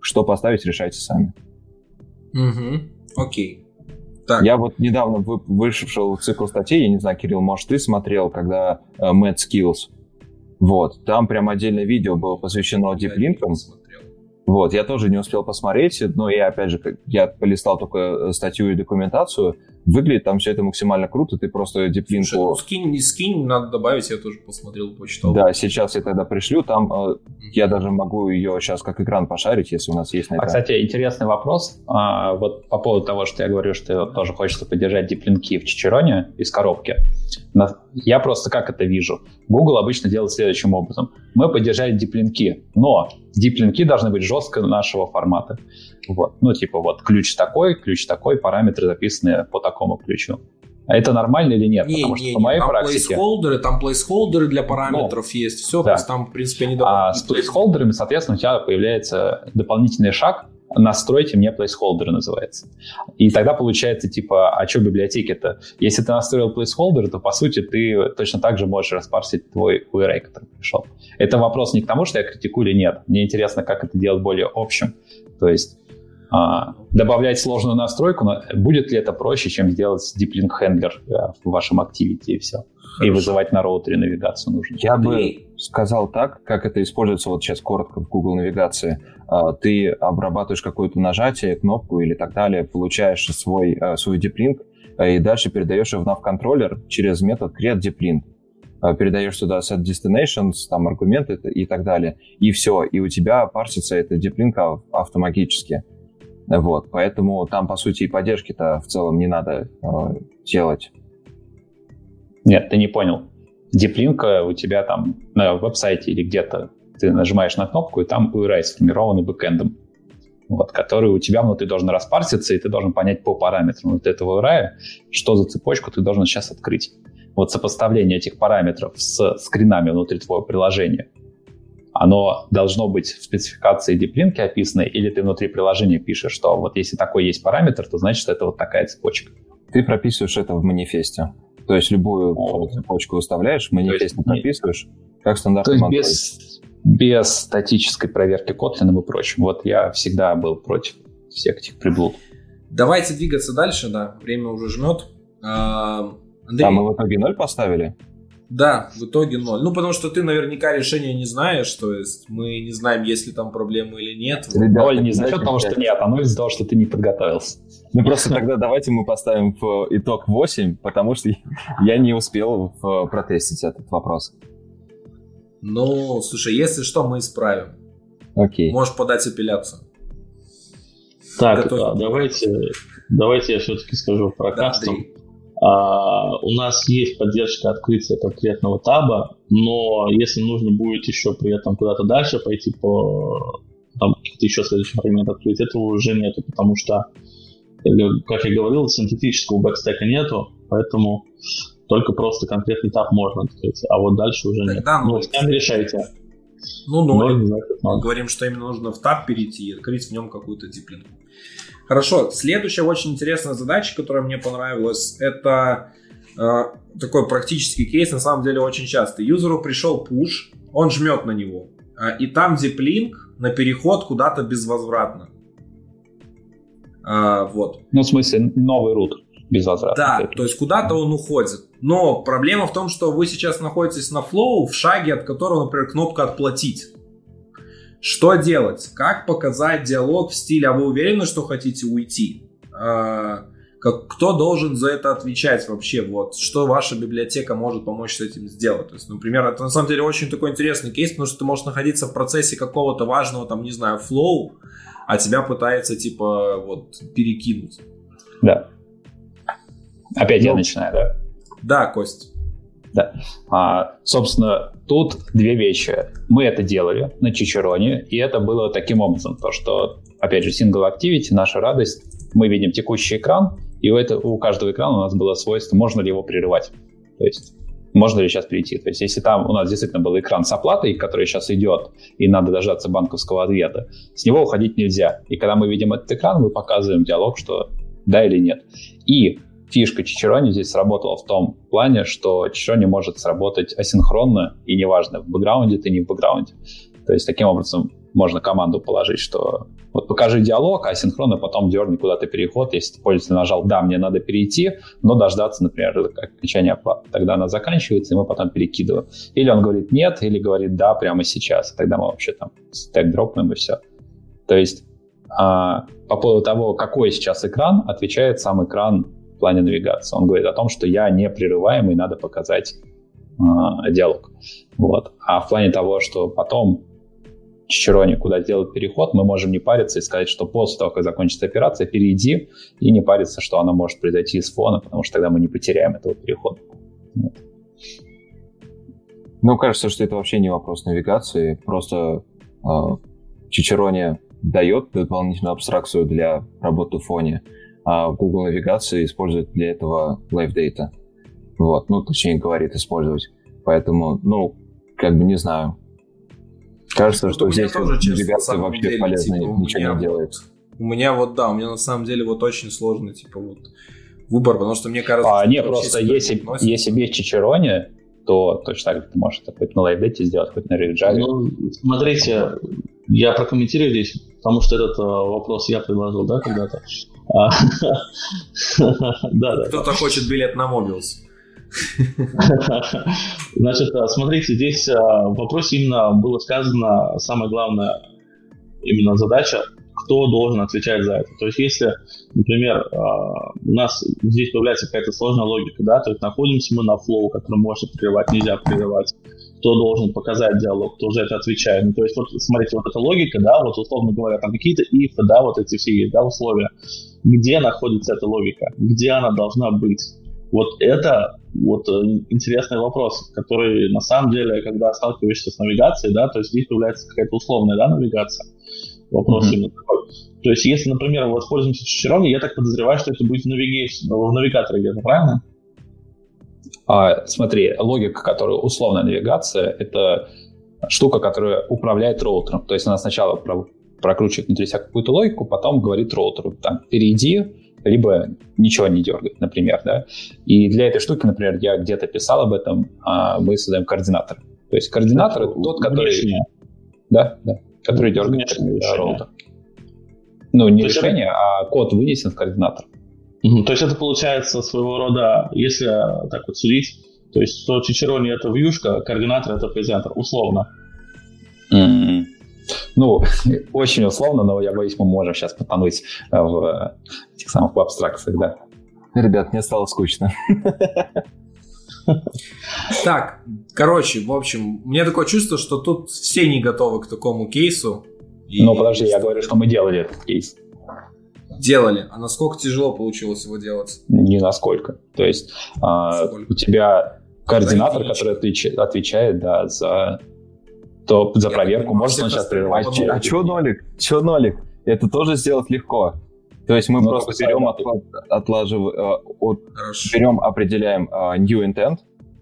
Что поставить, решайте сами. Угу. Окей. Так. Я вот недавно вы, вышел цикл статей, я не знаю, Кирилл, может, ты смотрел, когда uh, Mad Skills. Вот, там прям отдельное видео было посвящено диплинкам. Вот, я тоже не успел посмотреть, но я, опять же, я полистал только э, статью и документацию, Выглядит там все это максимально круто, ты просто диплинку... Слушай, ну скинь, не скинь, надо добавить, я тоже посмотрел, почитал. Да, сейчас я тогда пришлю, там э, я даже могу ее сейчас как экран пошарить, если у нас есть на экране. А, кстати, интересный вопрос, а, вот по поводу того, что я говорю, что тоже хочется поддержать диплинки в Чичероне из коробки. Я просто как это вижу? Google обычно делает следующим образом. Мы поддержали диплинки, но диплинки должны быть жестко нашего формата. Вот. Ну, типа, вот ключ такой, ключ такой, параметры записаны по такому ключу. А это нормально или нет? Не, Потому не, что по моей там практике... Плейсхолдеры, там плейсхолдеры для параметров ну, есть, все, да. там, в принципе, они А с плейсхолдерами, соответственно, у тебя появляется дополнительный шаг, настройте мне placeholder называется. И тогда получается, типа, а что библиотеки-то? Если ты настроил placeholder, то, по сути, ты точно так же можешь распарсить твой URI, который пришел. Это вопрос не к тому, что я критикую или нет. Мне интересно, как это делать более общим. То есть добавлять сложную настройку, будет ли это проще, чем сделать deep link handler э, в вашем Activity и все? И вызывать на роутере навигацию нужно. Я бы сказал так, как это используется вот сейчас коротко в Google навигации. А, ты обрабатываешь какое-то нажатие, кнопку или так далее, получаешь свой, а, свой deep и дальше передаешь его в nav-контроллер через метод create deep передаешь туда set destinations, там аргументы и так далее, и все, и у тебя парсится эта диплинка автоматически. Вот, поэтому там, по сути, и поддержки-то в целом не надо э, делать. Нет, ты не понял. Диплинка у тебя там на веб-сайте или где-то ты нажимаешь на кнопку, и там URI сформированный бэкэндом, вот, который у тебя внутри должен распарситься, и ты должен понять по параметрам вот этого URI, что за цепочку ты должен сейчас открыть. Вот сопоставление этих параметров с скринами внутри твоего приложения, оно должно быть в спецификации диплинки описано, или ты внутри приложения пишешь, что вот если такой есть параметр, то значит это вот такая цепочка. Ты прописываешь это в манифесте. То есть любую О. цепочку выставляешь, в манифесте прописываешь, как стандартный То есть без, без статической проверки Kotlin и прочим. Вот я всегда был против всех этих приблуд. Давайте двигаться дальше, да, время уже жмет. А, Андрей... А мы в итоге ноль поставили? Да, в итоге ноль. Ну, потому что ты наверняка решения не знаешь, то есть мы не знаем, есть ли там проблемы или нет. Ребята, ноль не за счет того, что нет, а ноль из-за того, что ты не подготовился. Ну, просто тогда давайте мы поставим в итог 8, потому что я не успел протестить этот вопрос. Ну, слушай, если что, мы исправим. Окей. Можешь подать апелляцию. Так, а, давайте, давайте я все-таки скажу про да, кастом. Андрей. А, у нас есть поддержка открытия конкретного таба, но если нужно будет еще при этом куда-то дальше пойти по там каких-то еще следующих фрагментов открыть, этого уже нету, потому что, как я говорил, синтетического бэкстека нету, поэтому только просто конкретный таб можно открыть, а вот дальше уже Тогда нет. Ну, сами решайте. Ну, ноль. Мы говорим, что именно нужно в таб перейти и открыть в нем какую-то диплинку. Хорошо, следующая очень интересная задача, которая мне понравилась, это э, такой практический кейс, на самом деле очень часто. Юзеру пришел push, он жмет на него, э, и там диплинк на переход куда-то безвозвратно. Э, вот. Ну, в смысле, новый рут безвозвратно. Да, то есть куда-то он уходит. Но проблема в том, что вы сейчас находитесь на флоу, в шаге, от которого, например, кнопка «Отплатить». Что делать? Как показать диалог в стиле «А вы уверены, что хотите уйти?» а, как, кто должен за это отвечать вообще? Вот, что ваша библиотека может помочь с этим сделать? То есть, например, это на самом деле очень такой интересный кейс, потому что ты можешь находиться в процессе какого-то важного, там, не знаю, флоу, а тебя пытается, типа, вот, перекинуть. Да. Опять ну, я начинаю, да? Да, Кость. Да. А, собственно, тут две вещи. Мы это делали на Чичероне, и это было таким образом, то что, опять же, Single Activity, наша радость, мы видим текущий экран, и у, этого, у каждого экрана у нас было свойство, можно ли его прерывать. То есть можно ли сейчас перейти. То есть если там у нас действительно был экран с оплатой, который сейчас идет, и надо дождаться банковского ответа, с него уходить нельзя. И когда мы видим этот экран, мы показываем диалог, что да или нет. И фишка Чичерони здесь сработала в том плане, что Чичерони может сработать асинхронно, и неважно, в бэкграунде ты, не в бэкграунде. То есть таким образом можно команду положить, что вот покажи диалог, а синхронно потом дерни куда-то переход, если пользователь нажал «да, мне надо перейти», но дождаться, например, окончания оплаты. Тогда она заканчивается, и мы потом перекидываем. Или он говорит «нет», или говорит «да» прямо сейчас. Тогда мы вообще там стек дропнем и все. То есть а, по поводу того, какой сейчас экран, отвечает сам экран в плане навигации. Он говорит о том, что я не прерываемый, надо показать э, диалог. Вот. А в плане того, что потом Чичероне куда сделать переход, мы можем не париться и сказать, что после того, как закончится операция, перейди, и не париться, что она может произойти из фона, потому что тогда мы не потеряем этого перехода. Вот. Ну, кажется, что это вообще не вопрос навигации, просто э, Чичероне дает дополнительную абстракцию для работы в фоне, а Google навигация использует для этого Live Data. Вот, ну, точнее, говорит использовать. Поэтому, ну, как бы не знаю. Кажется, что здесь тоже, вот, навигация вообще деле, полезно типа, ничего не делает. У меня вот, да, у меня на самом деле вот очень сложный, типа, вот выбор, потому что мне кажется... А, нет, просто если, если без Чичерони, то точно так же ты можешь это хоть на LiveDate сделать, хоть на RealJava. Ну, смотрите, я прокомментирую здесь, потому что этот э, вопрос я предложил, да, когда-то. Да. Кто-то хочет билет на Мобиус. Значит, э, смотрите, здесь э, в вопросе именно было сказано самое главное, именно задача, кто должен отвечать за это. То есть, если, например, у нас здесь появляется какая-то сложная логика, да, то есть находимся мы на флоу, который можно прерывать, нельзя прерывать, кто должен показать диалог, кто за это отвечает. Ну, то есть, вот смотрите, вот эта логика, да, вот условно говоря, там какие-то if, да, вот эти все есть, да, условия. Где находится эта логика? Где она должна быть? Вот это вот э, интересный вопрос, который на самом деле, когда сталкиваешься с навигацией, да, то есть здесь появляется какая-то условная, да, навигация. Вопрос mm-hmm. именно такой. То есть, если, например, мы воспользуемся чичерони, я так подозреваю, что это будет в, навигейшн, в навигаторе где-то, правильно? А, смотри, логика, которая условная навигация, это штука, которая управляет роутером. То есть она сначала про- прокручивает внутри себя какую-то логику, потом говорит роутеру, там, перейди, либо ничего не дергает, например, да. И для этой штуки, например, я где-то писал об этом, а мы создаем координатор. То есть координатор это тот, который... Внешне. Да, да, который дергает роутер. Ну, не решение, а код вынесен в координатор. Угу. То есть это получается своего рода, если так вот судить, то есть что Чичерони это вьюшка, координатор это презентер, условно. Mm-hmm. Ну, очень условно, но я боюсь, мы можем сейчас потонуть в этих самых в абстракциях, да. Ребят, мне стало скучно. Так, короче, в общем, мне такое чувство, что тут все не готовы к такому кейсу. Ну, подожди, я говорю, что мы делали этот кейс делали. А насколько тяжело получилось его делать? Не насколько. То есть а, у тебя координатор, который отвечает, отвечает да, за то за проверку. Может он сейчас прерывать. А, а что нолик? Что нолик? Это тоже сделать легко. То есть мы ну, просто берем, от, отлажив, э, от, берем, определяем uh, new intent,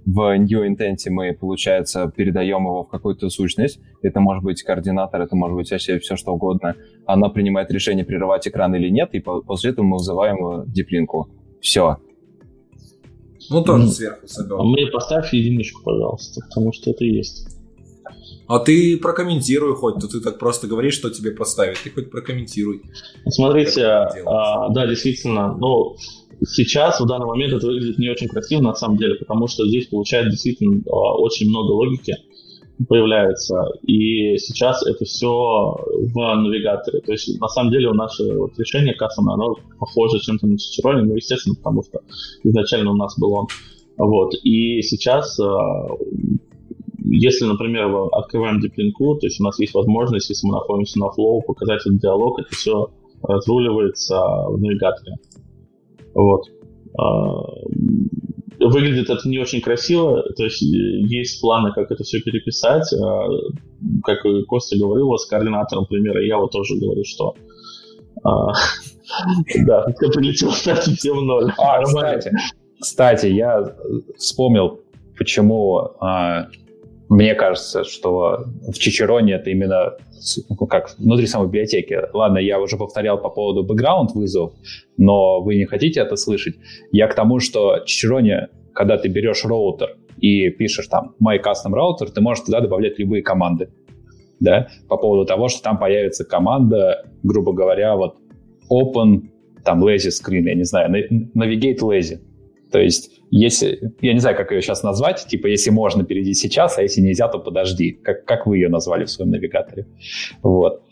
в new intent мы, получается, передаем его в какую-то сущность. Это может быть координатор, это может быть вообще все что угодно. Она принимает решение, прерывать экран или нет, и после этого мы вызываем диплинку. Все. Ну, тоже mm. сверху соберем. А мне поставь единичку, пожалуйста, потому что это есть. А ты прокомментируй хоть, то ты так просто говоришь, что тебе поставить, ты хоть прокомментируй. Смотрите, а, да, действительно, ну, Сейчас, в данный момент, это выглядит не очень красиво, на самом деле, потому что здесь получается действительно а, очень много логики появляется, и сейчас это все в навигаторе. То есть, на самом деле, у наше вот решение кастомное, оно похоже чем-то на Чичероне, ну, естественно, потому что изначально у нас был он. Вот. И сейчас, а, если, например, открываем диплинку, то есть у нас есть возможность, если мы находимся на флоу, показать этот диалог, это все разруливается в навигаторе. Вот. А, выглядит это не очень красиво, то есть э, есть планы, как это все переписать. А, как Костя говорил, с координатором примера, я вот тоже говорю, что а, да, все прилетело, кстати, ноль. Кстати, кстати, я вспомнил, почему мне кажется, что в Чичероне это именно ну, как внутри самой библиотеки. Ладно, я уже повторял по поводу бэкграунд вызов, но вы не хотите это слышать. Я к тому, что Чичероне, когда ты берешь роутер и пишешь там my custom router, ты можешь туда добавлять любые команды. Да, по поводу того, что там появится команда, грубо говоря, вот open, там lazy screen, я не знаю, navigate lazy. То есть, если, я не знаю, как ее сейчас назвать, типа, если можно, перейди сейчас, а если нельзя, то подожди. Как, как вы ее назвали в своем навигаторе. Вот.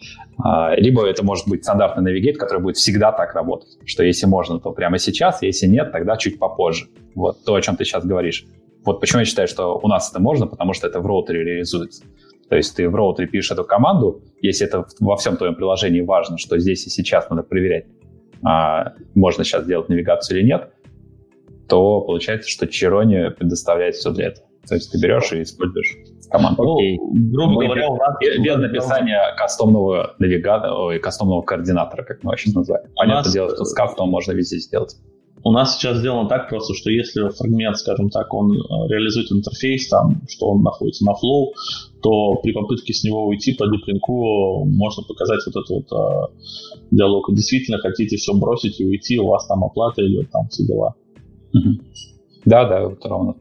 А, либо это может быть стандартный навигейт, который будет всегда так работать, что если можно, то прямо сейчас, если нет, тогда чуть попозже. Вот то, о чем ты сейчас говоришь. Вот почему я считаю, что у нас это можно, потому что это в роутере реализуется. То есть ты в роутере пишешь эту команду, если это во всем твоем приложении важно, что здесь и сейчас надо проверять, а, можно сейчас делать навигацию или нет, то получается, что Чирони предоставляет все для этого. То есть ты берешь и используешь команду. Ну, грубо говоря, у нас... Без написания кастомного навигатора, ой, кастомного координатора, как мы сейчас назвали. Понятное нас... дело, что с кастомом можно везде сделать. У нас сейчас сделано так просто, что если фрагмент, скажем так, он э, реализует интерфейс, там, что он находится на flow, то при попытке с него уйти по диплинку можно показать вот этот вот э, диалог. Действительно хотите все бросить и уйти, у вас там оплата идет, там все дела. Да, да, вот ровно.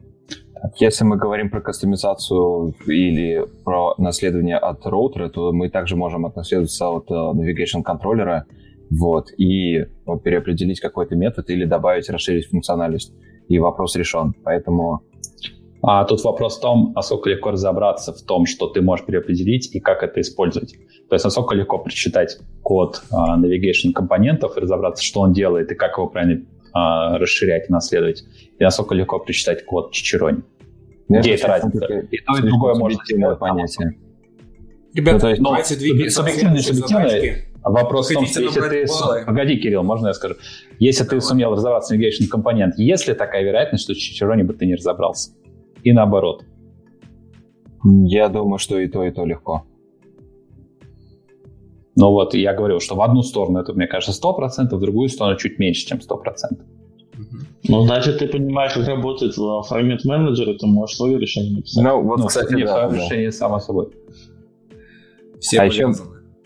Если мы говорим про кастомизацию или про наследование от роутера, то мы также можем отнаследоваться от uh, navigation контроллера вот, и ну, переопределить какой-то метод или добавить, расширить функциональность. и вопрос решен. Поэтому а тут вопрос в том, насколько легко разобраться в том, что ты можешь переопределить и как это использовать. То есть насколько легко прочитать код uh, navigation компонентов и разобраться, что он делает и как его правильно uh, расширять и наследовать. И насколько легко прочитать код Чичерони. Где это разница? И то, и другое может быть понятие. Ребята, ну, давайте двигаемся. Субъективное, субъективное. Вопрос в том, что если ты... Баллы. Погоди, Кирилл, можно я скажу? Если Давай. ты сумел разобраться в navigation компонент, есть ли такая вероятность, что Чичерони бы ты не разобрался? и наоборот? Я думаю, что и то, и то легко. Ну вот, я говорил, что в одну сторону это, мне кажется, 100%, в другую сторону чуть меньше, чем 100%. Ну, значит, ты понимаешь, как работает фрагмент менеджер, и ты можешь свое решение написать. Ну, вот, ну, кстати, нет, да, да. решение само собой. Все а еще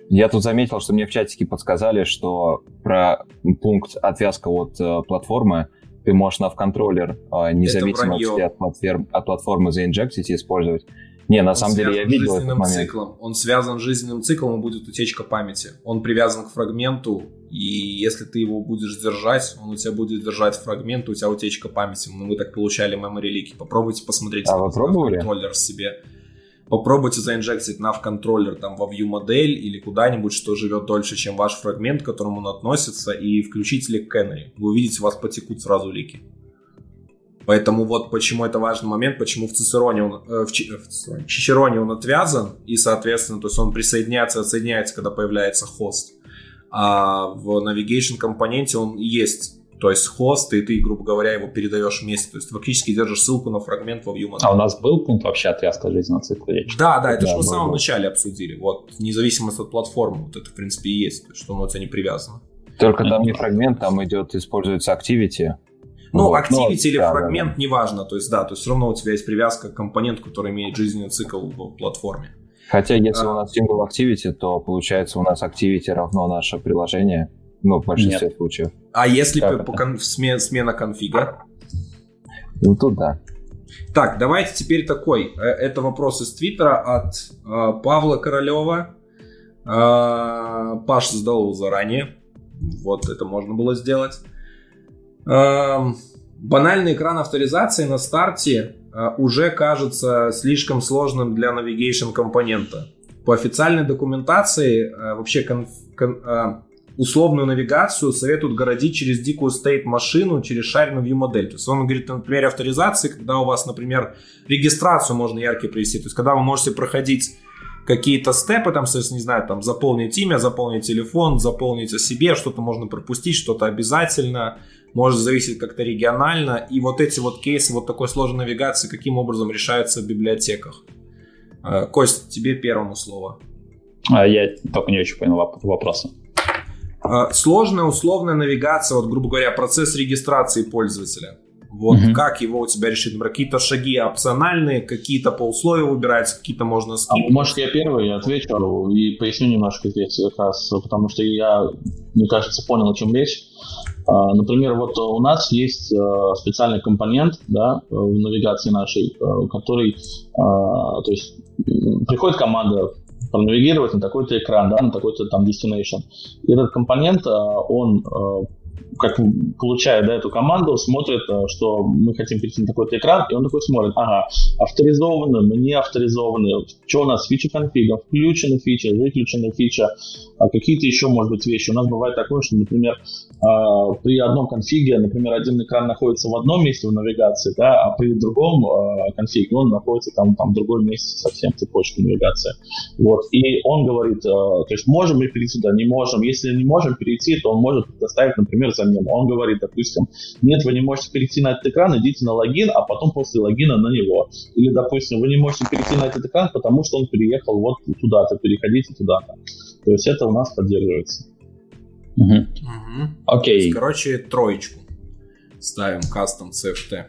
я тут заметил, что мне в чатике подсказали, что про пункт отвязка от э, платформы ты можешь навконтроллер э, независимо от, платформ, от платформы заинжектить и использовать. Не, на он самом деле я видел этот момент. Циклом. Он связан с жизненным циклом и будет утечка памяти. Он привязан к фрагменту, и если ты его будешь держать, он у тебя будет держать фрагмент, у тебя утечка памяти. Мы так получали memory лики. Попробуйте посмотреть. А вы пробовали? Контроллер себе попробуйте заинжектить nav контроллер там во view модель или куда-нибудь, что живет дольше, чем ваш фрагмент, к которому он относится, и включите лик Canary. Вы увидите, у вас потекут сразу лики. Поэтому вот почему это важный момент, почему в Цицероне он, э, в, Чи, э, в Чичероне он отвязан, и, соответственно, то есть он присоединяется, отсоединяется, когда появляется хост. А в Navigation компоненте он есть то есть хост, и ты, грубо говоря, его передаешь вместе. То есть фактически держишь ссылку на фрагмент во view А у нас был пункт вообще отвязка жизненного цикла? Да, да, это да, же мы в самом начале обсудили. Вот, независимость от платформы, вот это, в принципе, и есть, что оно у тебя не привязано. Только там не фрагмент, там идет, используется activity. Ну, вот. activity Но, или да, фрагмент, да, да. неважно. То есть, да, то есть все равно у тебя есть привязка к компоненту, который имеет жизненный цикл в платформе. Хотя, если а... у нас single activity, то получается у нас activity равно наше приложение. Ну, в большинстве Нет. случаев. А если по, по кон, смена, смена конфига? Ну, тут да. Так, давайте теперь такой. Э, это вопрос из Твиттера от э, Павла Королева. Э, Паш задал его заранее. Вот это можно было сделать. Э, банальный экран авторизации на старте э, уже кажется слишком сложным для navigation компонента. По официальной документации э, вообще конф, кон, э, условную навигацию советуют городить через дикую стейт машину, через шаренную view модель. То есть он говорит на примере авторизации, когда у вас, например, регистрацию можно ярко привести. То есть когда вы можете проходить какие-то степы, там, не знаю, там, заполнить имя, заполнить телефон, заполнить о себе, что-то можно пропустить, что-то обязательно, может зависеть как-то регионально. И вот эти вот кейсы вот такой сложной навигации каким образом решаются в библиотеках? Э, Кость, тебе первому слово. А, я только не очень понял вопроса. А, сложная условная навигация, вот, грубо говоря, процесс регистрации пользователя. Вот mm-hmm. как его у тебя решить? Например, какие-то шаги опциональные, какие-то по условию выбираются, какие-то можно скипнуть. А, может, я первый отвечу и поясню немножко здесь как раз, потому что я, мне кажется, понял, о чем речь. А, например, вот у нас есть а, специальный компонент да, в навигации нашей, который, то есть приходит команда пронавигировать на такой-то экран, да, на такой-то там destination. И этот компонент, а, он а, как получая да, эту команду, смотрит, э, что мы хотим перейти на такой-то экран, и он такой смотрит, ага, авторизованы, мы не авторизованы, что у нас, фича конфига, включена фича, выключена фича, какие-то еще, может быть, вещи. У нас бывает такое, что, например, а, при одном конфиге, например, один экран находится в одном месте в навигации, да, а при другом а, конфиге он находится там, там в другом месте совсем цепочки навигации. Вот. И он говорит, а, то есть можем мы перейти туда, не можем. Если не можем перейти, то он может предоставить, например, замену. Он говорит, допустим, нет, вы не можете перейти на этот экран, идите на логин, а потом после логина на него. Или, допустим, вы не можете перейти на этот экран, потому что он переехал вот туда-то, переходите туда-то. То есть это у нас поддерживается. Угу. Угу. Окей. Короче, троечку ставим кастом CFT.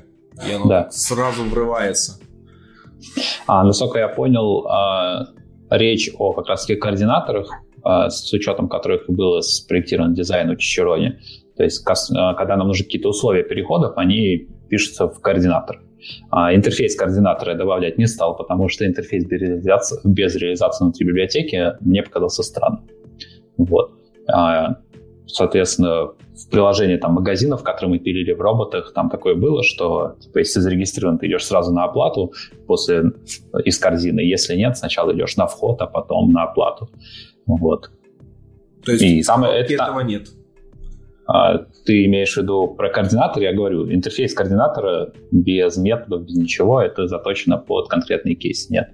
И оно да. сразу врывается. А, насколько я понял, а, речь о как раз таки координаторах, а, с учетом которых было спроектирован дизайн у Чичерони. То есть, а, когда нам нужны какие-то условия переходов, они пишутся в координатор. А, интерфейс координатора я добавлять не стал, потому что интерфейс без реализации, без реализации внутри библиотеки мне показался странным. Вот. А, соответственно, в приложении там магазинов, которые мы пилили в роботах, там такое было, что типа, если ты зарегистрирован, ты идешь сразу на оплату после из корзины. Если нет, сначала идешь на вход, а потом на оплату. Вот. То есть и самое, это, этого нет? А, ты имеешь в виду про координатор, я говорю, интерфейс координатора без методов, без ничего, это заточено под конкретный кейс, нет.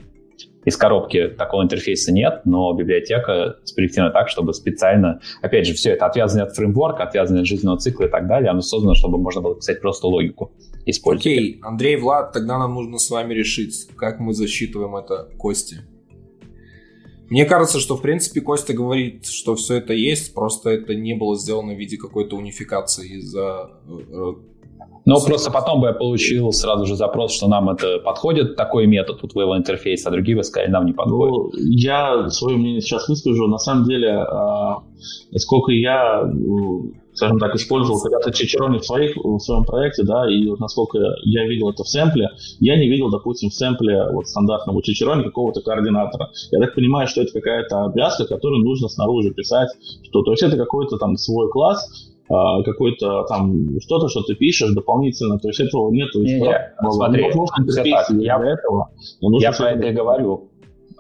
Из коробки такого интерфейса нет, но библиотека спроектирована так, чтобы специально, опять же, все это отвязано от фреймворка, отвязано от жизненного цикла и так далее, оно создано, чтобы можно было писать просто логику. Использовать. Окей, Андрей, Влад, тогда нам нужно с вами решить, как мы засчитываем это Кости. Мне кажется, что в принципе Костя говорит, что все это есть, просто это не было сделано в виде какой-то унификации из-за э, но просто потом бы я получил сразу же запрос, что нам это подходит, такой метод у твоего интерфейса, а другие бы сказали, нам не подходит. Ну, я свое мнение сейчас выскажу. На самом деле, э, сколько я, скажем так, использовал когда-то Чичерони в, своих, в своем проекте, да, и вот насколько я видел это в сэмпле, я не видел, допустим, в сэмпле вот стандартного Чичерони какого-то координатора. Я так понимаю, что это какая-то обвязка, которую нужно снаружи писать, что, то есть это какой-то там свой класс, а, какой-то там что-то, что ты пишешь дополнительно, то есть этого нету. Не, не, смотри, так, я, этого, я про это и говорю.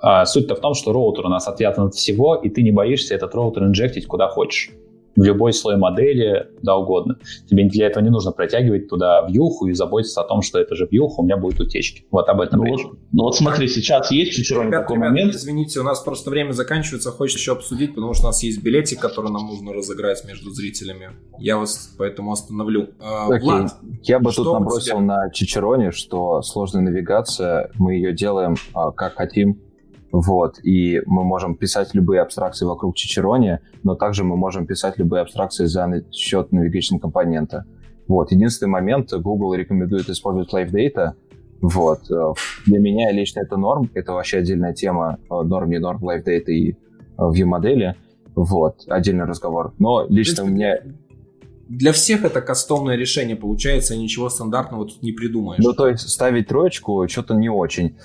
А, суть-то в том, что роутер у нас отвязан от всего, и ты не боишься этот роутер инжектить куда хочешь в любой слой модели, да угодно. Тебе для этого не нужно протягивать туда вьюху и заботиться о том, что это же вьюха, у меня будут утечки. Вот об этом ну, речь. Вот, ну вот смотри, сейчас есть чуть ребят, такой ребят, момент. Извините, у нас просто время заканчивается, хочется еще обсудить, потому что у нас есть билетик, который нам нужно разыграть между зрителями. Я вас поэтому остановлю. А, Окей. Влад, Я бы тут набросил на Чичероне, что сложная навигация, мы ее делаем а, как хотим, вот, и мы можем писать любые абстракции вокруг Чичерони, но также мы можем писать любые абстракции за счет navigation компонента. Вот, единственный момент, Google рекомендует использовать Live Data, вот. Э, для меня лично это норм, это вообще отдельная тема, э, норм, не норм, Live Data и э, View модели, вот, отдельный разговор. Но лично у меня... Для всех это кастомное решение получается, ничего стандартного тут не придумаешь. Ну, то есть ставить троечку что-то не очень.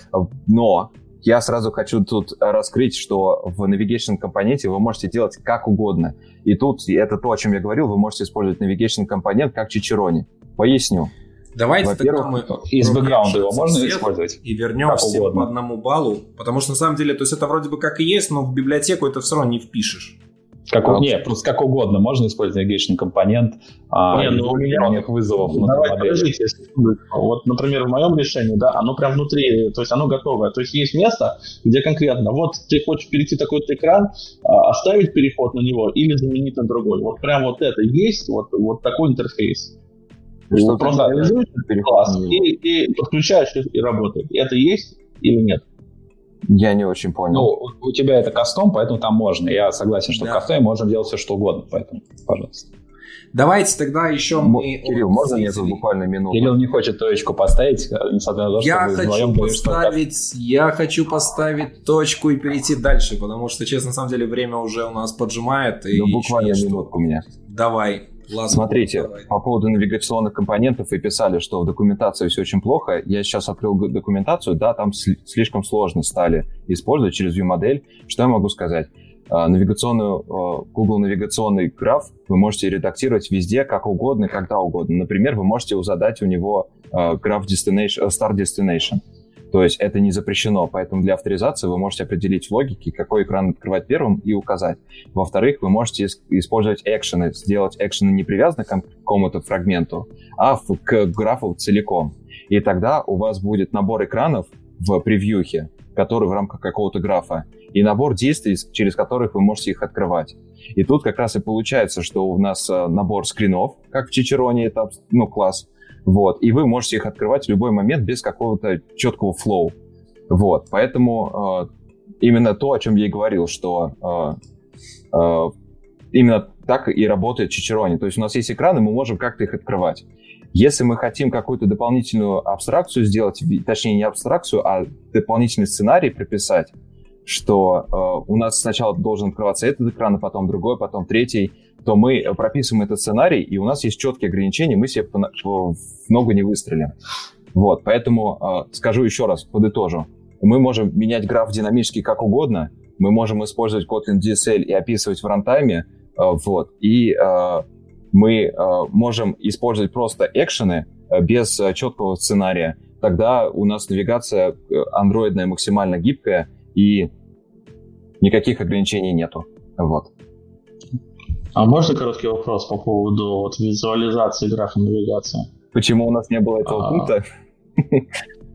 Но я сразу хочу тут раскрыть, что в navigation компоненте вы можете делать как угодно. И тут, это то, о чем я говорил, вы можете использовать navigation компонент как чичерони. Поясню. Давайте тогда мы из бэкграунда его можно использовать и вернемся по одному баллу, потому что на самом деле, то есть это вроде бы как и есть, но в библиотеку это все равно не впишешь. Как, а, нет, просто как угодно. Можно использовать navigation компонент. А, нет, ну, у меня нет вызовов. Ну, давай, подождите, Вот, например, в моем решении, да, оно прям внутри, то есть оно готовое. То есть есть место, где конкретно, вот ты хочешь перейти такой-то экран, а, оставить переход на него или заменить на другой. Вот прям вот это есть, вот, вот такой интерфейс. Что просто реализуешь класс и, и подключаешь и работает. Это есть или нет? Я не очень понял. Ну, у тебя это кастом, поэтому там можно. Я согласен, что да. в кастоме можем делать все, что угодно, поэтому, пожалуйста. Давайте тогда еще мы... Кирилл, можно мне тут буквально минуту? Кирилл не хочет точку поставить, несмотря на то, я что хочу поставить. Я хочу поставить точку и перейти дальше, потому что, честно, на самом деле, время уже у нас поджимает. И ну, буквально минутку у меня. Давай. Смотрите, по поводу навигационных компонентов вы писали, что в документации все очень плохо. Я сейчас открыл документацию, да, там слишком сложно стали использовать через view-модель. Что я могу сказать? А, навигационную, а, Google навигационный граф вы можете редактировать везде, как угодно, когда угодно. Например, вы можете задать у него а, граф destination, start destination. То есть это не запрещено, поэтому для авторизации вы можете определить в логике, какой экран открывать первым и указать. Во-вторых, вы можете использовать экшены, сделать экшены не привязаны к какому-то фрагменту, а к графу целиком. И тогда у вас будет набор экранов в превьюхе, который в рамках какого-то графа, и набор действий, через которых вы можете их открывать. И тут как раз и получается, что у нас э, набор скринов, как в Чичероне, это ну, класс, вот, и вы можете их открывать в любой момент без какого-то четкого флоу. Вот, поэтому э, именно то, о чем я и говорил, что э, э, именно так и работает Чичерони. То есть у нас есть экраны, мы можем как-то их открывать. Если мы хотим какую-то дополнительную абстракцию сделать, точнее не абстракцию, а дополнительный сценарий прописать, что э, у нас сначала должен открываться этот экран, а потом другой, потом третий, то мы прописываем этот сценарий, и у нас есть четкие ограничения, мы себе в ногу не выстрелим. Вот, поэтому э, скажу еще раз, подытожу. Мы можем менять граф динамически как угодно, мы можем использовать Kotlin DSL и описывать в рантайме, э, Вот. И мы можем использовать просто экшены без четкого сценария. Тогда у нас навигация андроидная максимально гибкая и никаких ограничений нету. Вот. А можно короткий вопрос по поводу вот, визуализации графа навигации? Почему у нас не было этого а... пункта?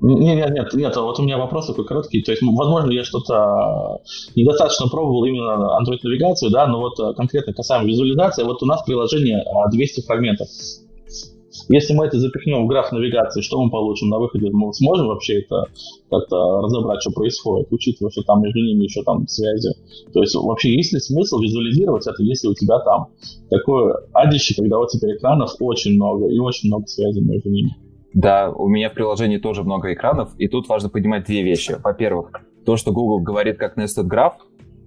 Нет, нет, нет, нет, вот у меня вопрос такой короткий. То есть, возможно, я что-то недостаточно пробовал именно Android-навигацию, да, но вот э, конкретно касаемо визуализации, вот у нас приложение 200 фрагментов. Если мы это запихнем в граф навигации, что мы получим на выходе? Мы сможем вообще это как-то разобрать, что происходит, учитывая, что там между ними еще там связи. То есть вообще есть ли смысл визуализировать это, если у тебя там такое адище, когда у тебя экранов очень много и очень много связей между ними? Да, у меня в приложении тоже много экранов, и тут важно понимать две вещи. Во-первых, то, что Google говорит как nested graph,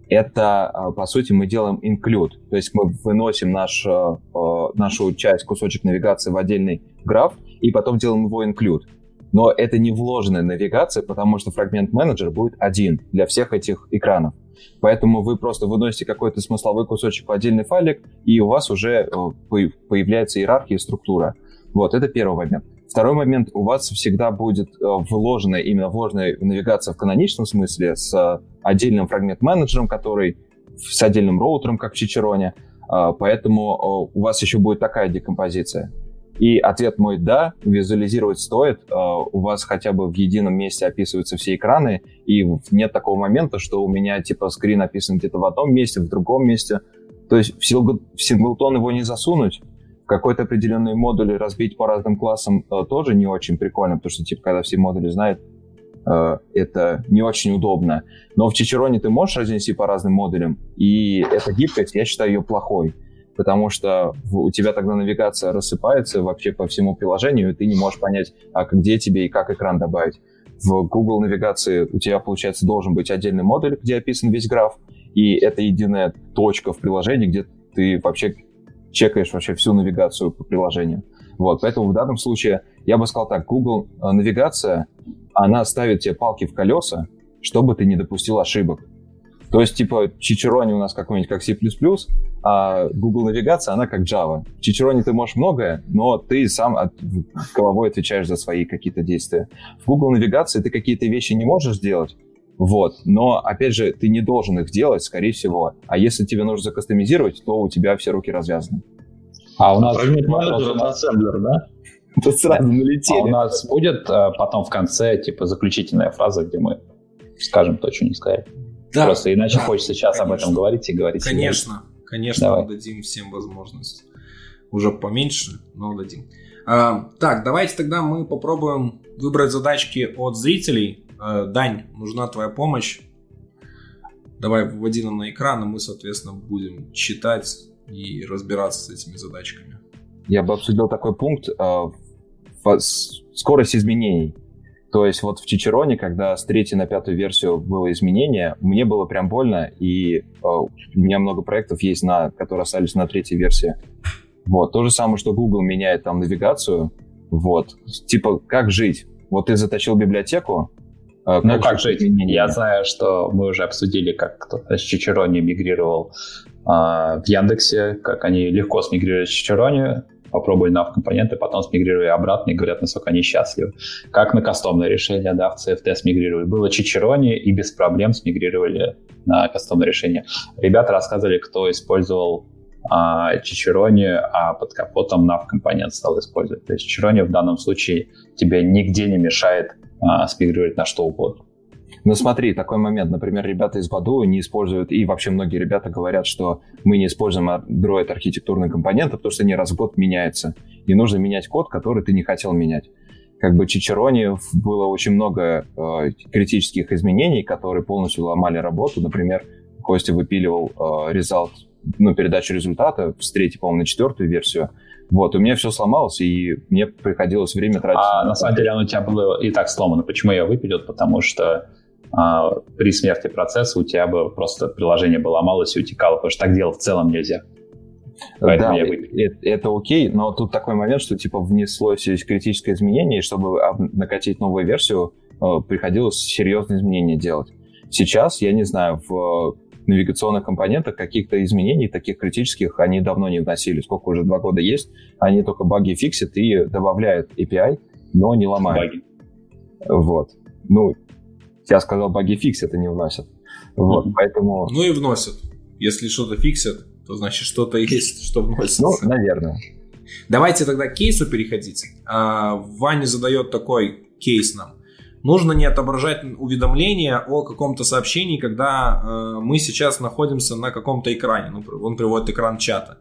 это, а, по сути, мы делаем include. То есть мы выносим наш, а, а, нашу часть, кусочек навигации в отдельный граф, и потом делаем его include. Но это не вложенная навигация, потому что фрагмент менеджер будет один для всех этих экранов. Поэтому вы просто выносите какой-то смысловой кусочек в отдельный файлик, и у вас уже появляется иерархия и структура. Вот, это первый момент. Второй момент, у вас всегда будет э, вложенная, именно вложенная навигация в каноничном смысле с отдельным фрагмент-менеджером, который с отдельным роутером, как в Чичероне, а, поэтому э, у вас еще будет такая декомпозиция. И ответ мой «да», визуализировать стоит, э, у вас хотя бы в едином месте описываются все экраны, и нет такого момента, что у меня типа скрин описан где-то в одном месте, в другом месте. То есть в синглтон его не засунуть, какой-то определенный модуль разбить по разным классам э, тоже не очень прикольно, потому что, типа, когда все модули знают, э, это не очень удобно. Но в Чичероне ты можешь разнести по разным модулям, и эта гибкость, я считаю ее плохой, потому что у тебя тогда навигация рассыпается вообще по всему приложению, и ты не можешь понять, а где тебе и как экран добавить. В Google навигации у тебя, получается, должен быть отдельный модуль, где описан весь граф, и это единая точка в приложении, где ты вообще чекаешь вообще всю навигацию по приложению. Вот, поэтому в данном случае я бы сказал так, Google э, навигация, она ставит тебе палки в колеса, чтобы ты не допустил ошибок. То есть, типа, Чичерони у нас какой-нибудь как C++, а Google навигация, она как Java. В Чичероне ты можешь многое, но ты сам от, головой отвечаешь за свои какие-то действия. В Google навигации ты какие-то вещи не можешь сделать, вот. Но, опять же, ты не должен их делать, скорее всего. А если тебе нужно закастомизировать, то у тебя все руки развязаны. А у нас... Фрагмент менеджер это ассемблер, да? Тут сразу налетели. А у нас будет а, потом в конце, типа, заключительная фраза, где мы скажем то, что не сказали. Да. Просто иначе да, хочется сейчас конечно. об этом говорить и говорить. Конечно, и конечно, Давай. дадим всем возможность. Уже поменьше, но дадим. А, так, давайте тогда мы попробуем выбрать задачки от зрителей. Э, Дань, нужна твоя помощь. Давай вводи нам на экран, и мы, соответственно, будем читать и разбираться с этими задачками. Я бы обсудил такой пункт э, скорость изменений. То есть вот в Чичероне, когда с третьей на пятую версию было изменение, мне было прям больно, и э, у меня много проектов есть, на, которые остались на третьей версии. Вот. То же самое, что Google меняет там навигацию. Вот. Типа, как жить? Вот ты заточил библиотеку, а, ну как жить? Я знаю, что мы уже обсудили, как кто-то с Чичерони мигрировал а, в Яндексе, как они легко смигрировали с Чичерони, попробовали на компоненты, потом смигрировали обратно и говорят, насколько они счастливы. Как на кастомное решение, да, в CFT смигрировали. Было Чичерони и без проблем смигрировали на кастомное решение. Ребята рассказывали, кто использовал а, Чичерони, а под капотом NAV компонент стал использовать. То есть Чичерони в данном случае тебе нигде не мешает а, спигрировать на что угодно. Ну смотри, такой момент, например, ребята из Баду не используют, и вообще многие ребята говорят, что мы не используем Android архитектурные компоненты, потому что они раз в год меняются, и нужно менять код, который ты не хотел менять. Как бы Чичероне было очень много э, критических изменений, которые полностью ломали работу. Например, Костя выпиливал э, результат, ну, передачу результата с третьей, по-моему, на четвертую версию, вот, у меня все сломалось, и мне приходилось время тратить. А на, на самом деле оно у тебя было и так сломано. Почему я выпилил? Потому что а, при смерти процесса у тебя бы просто приложение бы ломалось и утекало, потому что так делать в целом нельзя. Поэтому да, я это, это окей, но тут такой момент, что типа внеслось критическое изменение, и чтобы накатить новую версию, э, приходилось серьезные изменения делать. Сейчас, я не знаю, в навигационных компонентах каких-то изменений таких критических они давно не вносили. Сколько уже два года есть, они только баги фиксят и добавляют API, но не ломают. Баги. Вот. Ну, я сказал, баги фиксят и не вносят. Вот, mm-hmm. поэтому... Ну и вносят. Если что-то фиксят, то значит что-то есть, что вносится. Ну, наверное. Давайте тогда к кейсу переходить. А, Ваня задает такой кейс нам. Нужно не отображать уведомления о каком-то сообщении, когда э, мы сейчас находимся на каком-то экране. Ну, он приводит экран чата.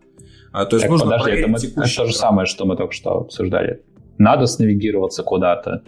А, то есть так, нужно подожди, это, мы, это то же самое, что мы только что обсуждали. Надо снавигироваться куда-то.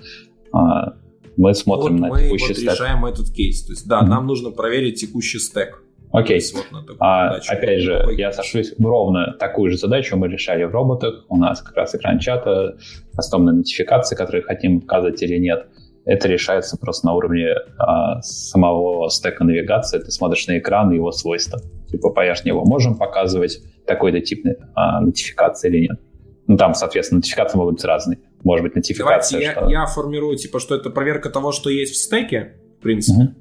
А, мы смотрим вот на мы текущий вот стек. решаем этот кейс. То есть, да, mm-hmm. нам нужно проверить текущий стек. Окей. Вот а, опять же, Такой я сошлюсь ровно такую же задачу мы решали в роботах. У нас как раз экран чата, кастомные нотификации, которые хотим указать или нет. Это решается просто на уровне а, самого стека навигации. Ты смотришь на экран и его свойства. Типа, пояшни его можем показывать, такой-то тип а, нотификации или нет. Ну, там, соответственно, нотификации могут быть разные. Может быть, нотификация. Давайте что... я, я формирую, типа, что это проверка того, что есть в стеке, в принципе. Угу.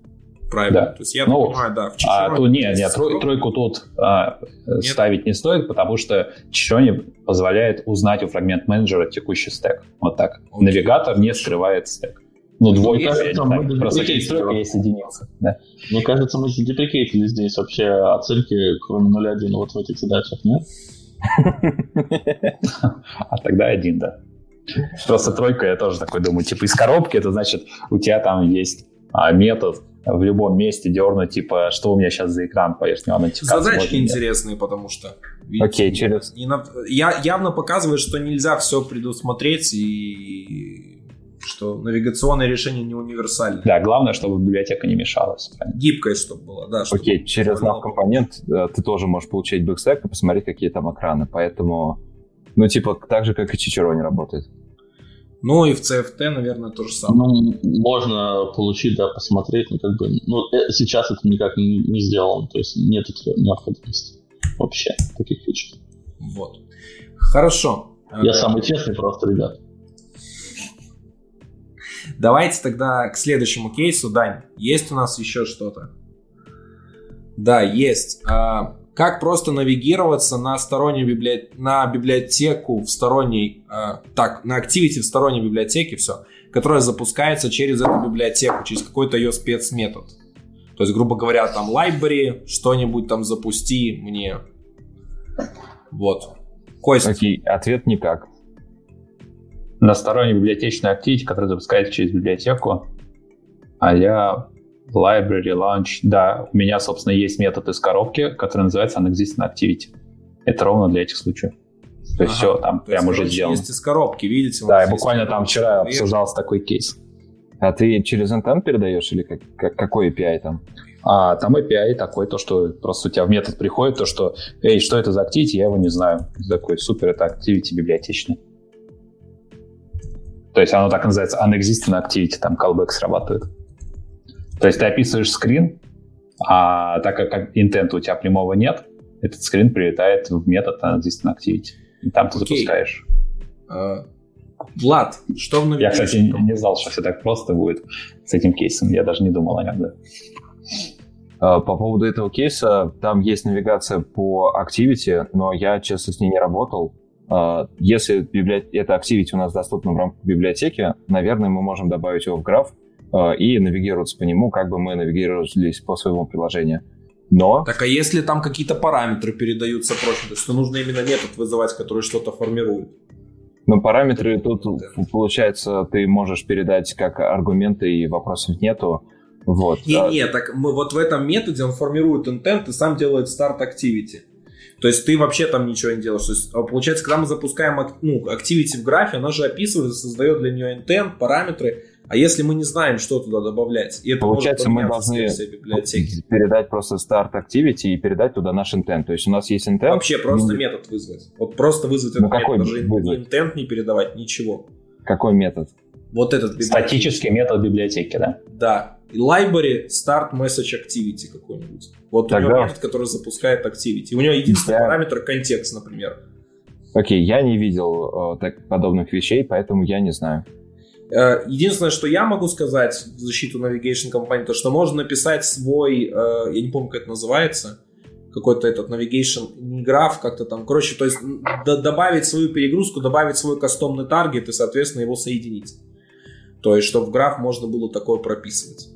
Правильно. Да. То есть я ну, понимаю, да, в а, тут, нет, нет, трой, тройку тут а, ставить не стоит, потому что Чичони позволяет узнать у фрагмент менеджера текущий стек. Вот так. Окей. Навигатор не скрывает стек. Ну, двойка, я не просто есть тройка, есть единица. Да. Мне кажется, мы задеприкейтили здесь вообще оценки, кроме 0.1 вот в этих задачах, нет? А тогда один, да. Просто тройка, я тоже такой думаю, типа из коробки, это значит, у тебя там есть а, метод в любом месте дернуть, типа, что у меня сейчас за экран, поясню, а Задачки интересные, потому что... Окей, через... Не. Я, явно показывает, что нельзя все предусмотреть и что навигационное решение не универсальное. Да, главное, чтобы библиотека не мешалась. Гибкость, чтобы была, да. Окей, okay, через nav component э, ты тоже можешь получить back stack и посмотреть, какие там экраны, поэтому, ну, типа, так же, как и Чичерони работает. Ну и в CFT, наверное, то же самое. Ну, можно получить, да, посмотреть, но как бы, ну, э, сейчас это никак не, не сделано, то есть нет необходимости вообще таких фич. Вот. Хорошо. Я да. самый честный просто, ребят. Давайте тогда к следующему кейсу. Дань, есть у нас еще что-то? Да, есть. А, как просто навигироваться на стороннюю библиотеку, на библиотеку в сторонней, э, так, на activity в сторонней библиотеке, все, которая запускается через эту библиотеку, через какой-то ее спецметод. То есть, грубо говоря, там library, что-нибудь там запусти мне. Вот. Кость. Окей, ответ никак. На сторонней библиотечной activity, которая запускается через библиотеку, а я Library Launch. Да, у меня, собственно, есть метод из коробки, который называется Unexistent Activity. Это ровно для этих случаев. То есть ага, все там прям есть, уже сделано. Есть из коробки, видите? Да, я буквально там вчера обсуждался такой кейс. А ты через intent передаешь или как, как, какой API там? А там API такой, то, что просто у тебя в метод приходит, то, что, эй, что это за activity, я его не знаю. Такой, супер, это activity библиотечный. То есть оно так называется unexistent activity, там callback срабатывает. То есть ты описываешь скрин, а так как интента у тебя прямого нет, этот скрин прилетает в метод Existing Activity. И там ты okay. запускаешь. Uh, Влад, что в Я, кстати, не, не знал, что все так просто будет с этим кейсом. Я даже не думал о нем, да. Uh, по поводу этого кейса, там есть навигация по Activity, но я, честно, с ней не работал. Uh, если это Activity у нас доступно в рамках библиотеки, наверное, мы можем добавить его в граф, Э, и навигироваться по нему, как бы мы навигировались по своему приложению. Но... Так а если там какие-то параметры передаются прочим, то что нужно именно метод вызывать, который что-то формирует? Ну, параметры тут, получается, ты можешь передать как аргументы, и вопросов нету. Вот. Не, не, так мы вот в этом методе он формирует intent и сам делает старт activity. То есть ты вообще там ничего не делаешь. То есть, а получается, когда мы запускаем ну, activity в графе, она же описывает, создает для нее intent, параметры, а если мы не знаем, что туда добавлять, и это Получается, мы должны передать просто старт activity и передать туда наш intent. То есть у нас есть intent. Вообще просто мы... метод вызвать. Вот просто вызвать ну, этот какой метод, даже вызвать? intent не передавать, ничего. Какой метод? Вот этот Статический метод библиотеки, да? Да. Library start message activity какой-нибудь. Вот Тогда... у него метод, который запускает activity. У него единственный я... параметр контекст, например. Окей, я не видел э, так, подобных вещей, поэтому я не знаю. Э, единственное, что я могу сказать в защиту Navigation компании, то что можно написать свой, э, я не помню, как это называется, какой-то этот navigation, граф, как-то там, короче, то есть добавить свою перегрузку, добавить свой кастомный таргет и, соответственно, его соединить. То есть, чтобы в граф можно было такое прописывать.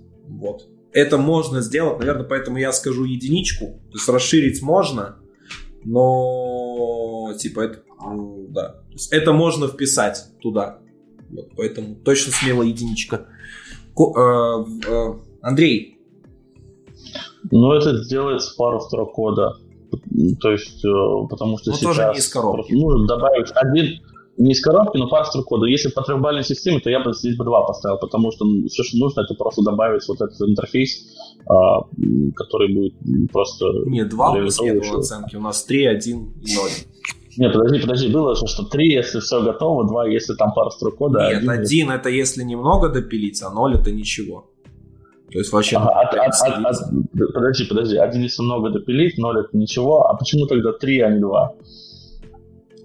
Вот. Это можно сделать, наверное, поэтому я скажу единичку. То есть расширить можно, но типа это, ну, да. То есть это можно вписать туда. Вот, поэтому точно смело единичка. Ко, э, э, Андрей, ну, это сделается пару строк кода. То есть, э, потому что ну, сейчас... тоже не из коробки. Нужно добавить один, не из коробки, но пару строк кода. Если по трехбальной системе, то я бы здесь бы два поставил, потому что все, что нужно, это просто добавить вот этот интерфейс, а, который будет просто... Нет, два у нас нет оценки, у нас 3, 1 и 0. Нет, подожди, подожди, было же, что 3, если все готово, 2, если там пару строк кода. Нет, 1, 1 это если немного допилить, а 0 это ничего. То есть вообще... Ага, от, от, от, от, подожди, подожди. Один если много допилить, ноль это ничего. А почему тогда три, а не два?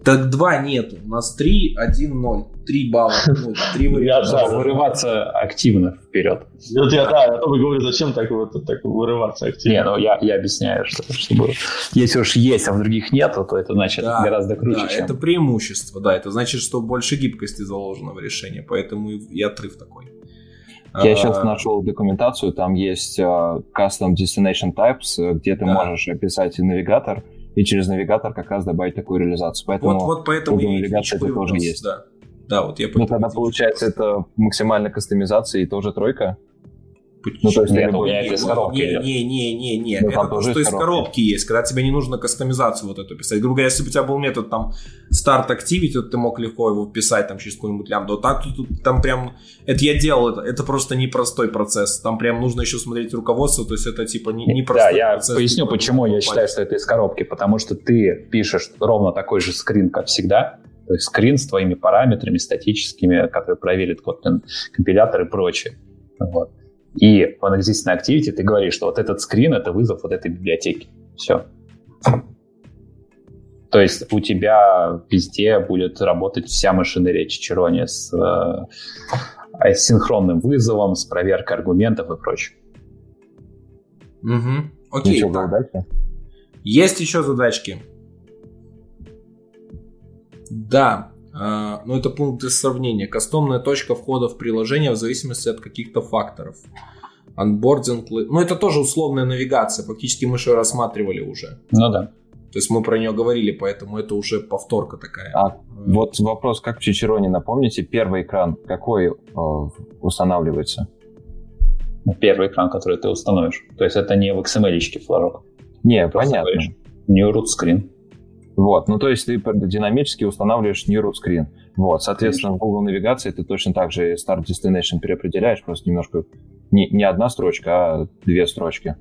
Так два нету. У нас три, один, ноль. Три балла. Ну, три варианта. Да, вырываться активно вперед. Вот я, да, я только говорю, зачем так, вот, так вырываться активно. Не, ну я, я объясняю, что, чтобы если уж есть, а в других нет, то это значит да, гораздо круче, да, чем... это преимущество, да, это значит, что больше гибкости заложено в решении, поэтому и отрыв такой. Я сейчас а. нашел документацию, там есть uh, Custom Destination Types, где ты да. можешь описать навигатор, и через навигатор как раз добавить такую реализацию. Поэтому вот, вот поэтому и навигация это тоже есть. Да. Да, вот я Ну, тогда получается это максимальная кастомизация и тоже тройка? Ну, то есть нет, у меня это из коробки не, не, не, не, не. Ну, это то, что из коробки есть, когда тебе не нужно кастомизацию вот эту писать. Грубо говоря, если бы у тебя был метод там Start Activity, то ты мог легко его вписать там через какую-нибудь лямбду. Вот так тут, там прям, это я делал, это, это просто непростой процесс. Там прям нужно еще смотреть руководство, то есть это типа не, не простой Да, я процесс, поясню, типа, почему я считаю, что это из коробки. Потому что ты пишешь ровно такой же скрин, как всегда, то есть скрин с твоими параметрами статическими, которые проверит Kotlin компилятор и прочее. Вот. И в Unexistent Activity ты говоришь, что вот этот скрин — это вызов вот этой библиотеки. Все. То есть у тебя везде будет работать вся машинерия Чичерони с, э, с синхронным вызовом, с проверкой аргументов и прочее. Угу. Окей. Еще задачи? Есть еще задачки. Да. Э, ну, это пункт из сравнения. Кастомная точка входа в приложение в зависимости от каких-то факторов. Анбординг... Ну, это тоже условная навигация. Фактически мы же рассматривали уже. Ну да. То есть мы про нее говорили, поэтому это уже повторка такая. А вот вопрос, как в Чичероне, напомните, первый экран какой э, устанавливается? Первый экран, который ты установишь. То есть это не в XML флажок. Не, ты понятно. New root screen. Вот, ну то есть ты динамически устанавливаешь new root screen. Вот, соответственно, Конечно. в Google навигации ты точно так же Start Destination переопределяешь, просто немножко не, не одна строчка, а две строчки.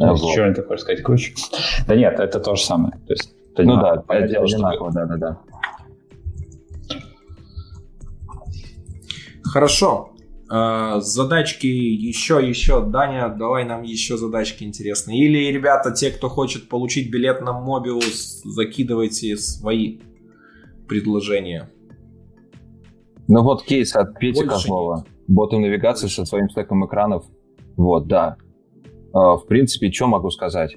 А, вот. Что ты хочешь сказать, круче? Да нет, это то же самое. То есть, это ну да, это дело, одинаково, да, да, да. Хорошо. Э, задачки еще, еще. Даня, давай нам еще задачки интересные. Или, ребята, те, кто хочет получить билет на Мобиус, закидывайте свои предложения. Ну вот кейс от Пети Козлова. Боты навигации со своим стеком экранов. Вот, да. Э, в принципе, что могу сказать?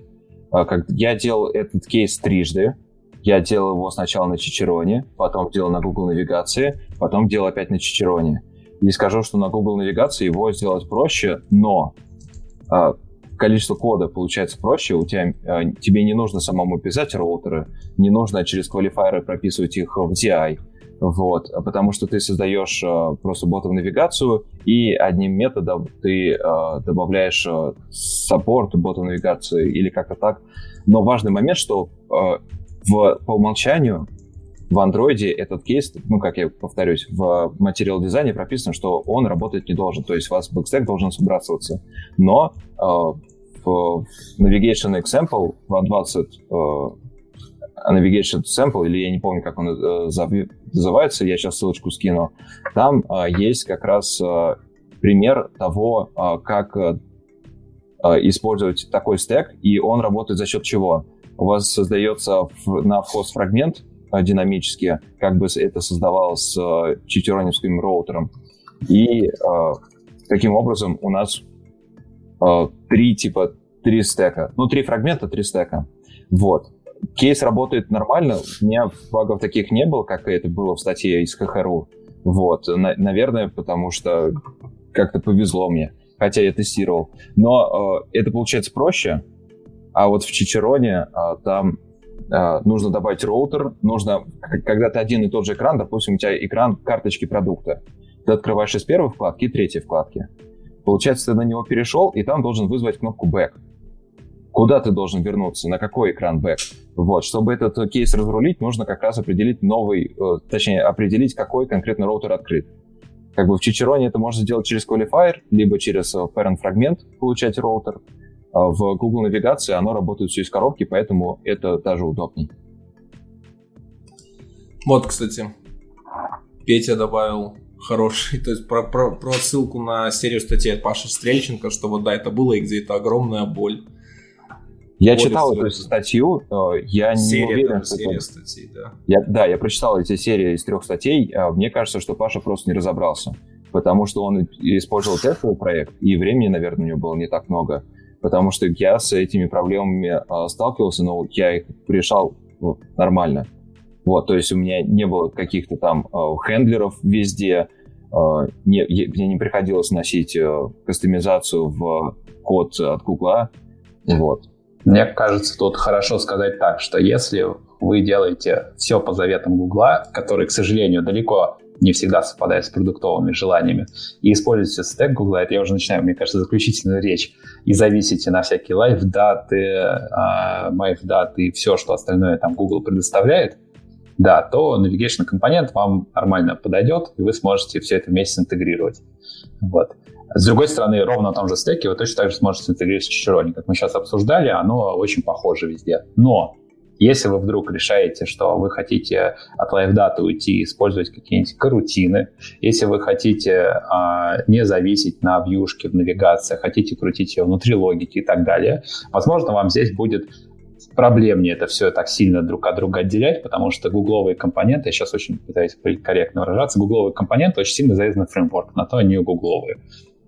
Э, как я делал этот кейс трижды. Я делал его сначала на Чичероне, потом делал на Google навигации, потом делал опять на Чичероне. И скажу, что на Google навигации его сделать проще, но э, количество кода получается проще. У тебя, э, тебе не нужно самому писать роутеры, не нужно через квалифайеры прописывать их в DI. Вот, потому что ты создаешь э, просто ботов навигацию, и одним методом ты э, добавляешь э, саппорт бота навигации или как-то так. Но важный момент, что э, в, по умолчанию в андроиде этот кейс, ну, как я повторюсь, в материал дизайне прописано, что он работать не должен, то есть у вас back stack должен сбрасываться. Но э, в Navigation Example в A20 э, Navigation Sample, или я не помню, как он э, называется, я сейчас ссылочку скину, там э, есть как раз э, пример того, э, как использовать такой стек, и он работает за счет чего? У вас создается на вход фрагмент, динамически, как бы это создавалось с э, читероневским роутером. И э, таким образом у нас э, три типа, три стека. Ну, три фрагмента, три стека. Вот. Кейс работает нормально. У меня багов таких не было, как это было в статье из ХХРУ. Вот. На, наверное, потому что как-то повезло мне. Хотя я тестировал. Но э, это получается проще. А вот в Чичероне э, там э, нужно добавить роутер. Нужно, когда ты один и тот же экран, допустим, у тебя экран карточки продукта. Ты открываешь из первой вкладки и третьей вкладки. Получается, ты на него перешел, и там должен вызвать кнопку back куда ты должен вернуться, на какой экран back. Вот, чтобы этот кейс разрулить, нужно как раз определить новый, э, точнее, определить, какой конкретно роутер открыт. Как бы в Чичероне это можно сделать через Qualifier, либо через э, parent фрагмент получать роутер. А в Google навигации оно работает все из коробки, поэтому это даже удобней. Вот, кстати, Петя добавил хороший, то есть про, про, про ссылку на серию статей от Паши Стрельченко, что вот да, это было и где это огромная боль. Я читал эту статью, э, я серия, не уверен, что серия это... статей, да. Я, да, я прочитал эти серии из трех статей. А мне кажется, что Паша просто не разобрался, потому что он использовал тестовый проект, и времени, наверное, у него было не так много, потому что я с этими проблемами э, сталкивался, но я их решал ну, нормально. Вот, то есть у меня не было каких-то там э, хендлеров везде, э, не, мне не приходилось носить э, кастомизацию в код от Гугла, вот. Мне кажется, тут хорошо сказать так, что если вы делаете все по заветам Гугла, который, к сожалению, далеко не всегда совпадает с продуктовыми желаниями, и используете стек Гугла, это я уже начинаю, мне кажется, заключительную речь, и зависите на всякие лайф-даты, майф-даты и все, что остальное там Google предоставляет, да, то navigation компонент вам нормально подойдет, и вы сможете все это вместе интегрировать. Вот. С другой стороны, ровно на том же стеке вы точно так же сможете интегрировать с Чичерони. Как мы сейчас обсуждали, оно очень похоже везде. Но если вы вдруг решаете, что вы хотите от LiveData уйти, использовать какие-нибудь карутины, если вы хотите а, не зависеть на вьюшке в навигации, хотите крутить ее внутри логики и так далее, возможно, вам здесь будет проблемнее это все так сильно друг от друга отделять, потому что гугловые компоненты, я сейчас очень пытаюсь корректно выражаться, гугловые компоненты очень сильно завязаны на фреймворк, на то они гугловые.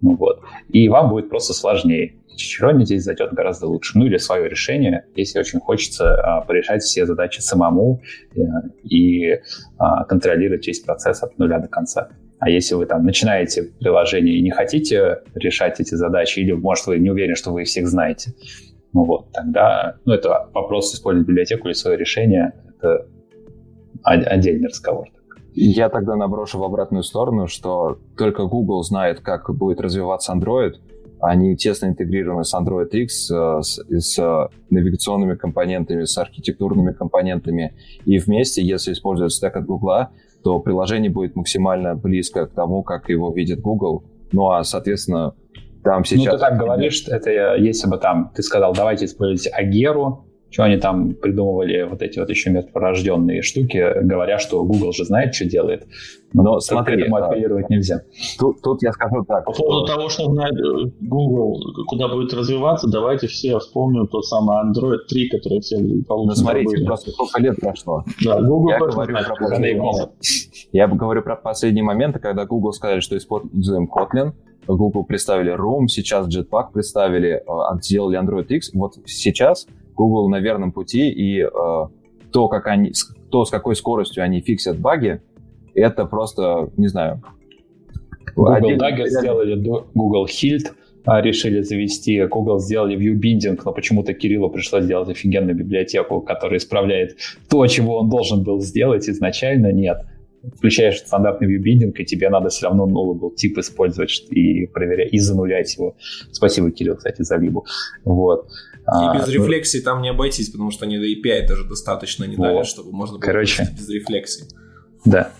Ну, вот. И вам будет просто сложнее. Чичерони здесь зайдет гораздо лучше. Ну или свое решение, если очень хочется а, порешать все задачи самому э, и а, контролировать весь процесс от нуля до конца. А если вы там начинаете приложение и не хотите решать эти задачи, или, может, вы не уверены, что вы их всех знаете, ну вот, тогда, ну, это вопрос использовать библиотеку или свое решение, это отдельный разговор. Я тогда наброшу в обратную сторону, что только Google знает, как будет развиваться Android. Они тесно интегрированы с Android X, э, с, с навигационными компонентами, с архитектурными компонентами. И вместе, если использовать стек от Google, то приложение будет максимально близко к тому, как его видит Google. Ну а, соответственно, там сейчас... Ну, ты так говоришь, это если бы там ты сказал, давайте используйте Агеру, что они там придумывали вот эти вот еще мертворожденные штуки, говоря, что Google же знает, что делает. Но, Но смотри, этому да. апеллировать нельзя. Тут, тут я скажу так. По поводу того, что знает э, Google, куда будет развиваться, давайте все вспомним тот самый Android 3, который все получили. Ну, смотрите, забыли. просто сколько лет прошло. Да, Google я говорю, про последние, я говорю про последние моменты, когда Google сказали, что используем Kotlin, Google представили Room, сейчас Jetpack представили, э, сделали Android X. Вот сейчас Google на верном пути, и э, то, как они, то, с какой скоростью они фиксят баги, это просто, не знаю... Google один... Dagger сделали Google Hilt, а, решили завести, Google сделали ViewBinding, но почему-то Кириллу пришлось сделать офигенную библиотеку, которая исправляет то, чего он должен был сделать изначально, нет. Включаешь стандартный ViewBinding, и тебе надо все равно новый был тип использовать и проверять, и занулять его. Спасибо, Кирилл, кстати, за либу. Вот. И а, без ну, рефлексии там не обойтись, потому что они до API даже достаточно не вот. дали, чтобы можно было Короче, без рефлексии. Да.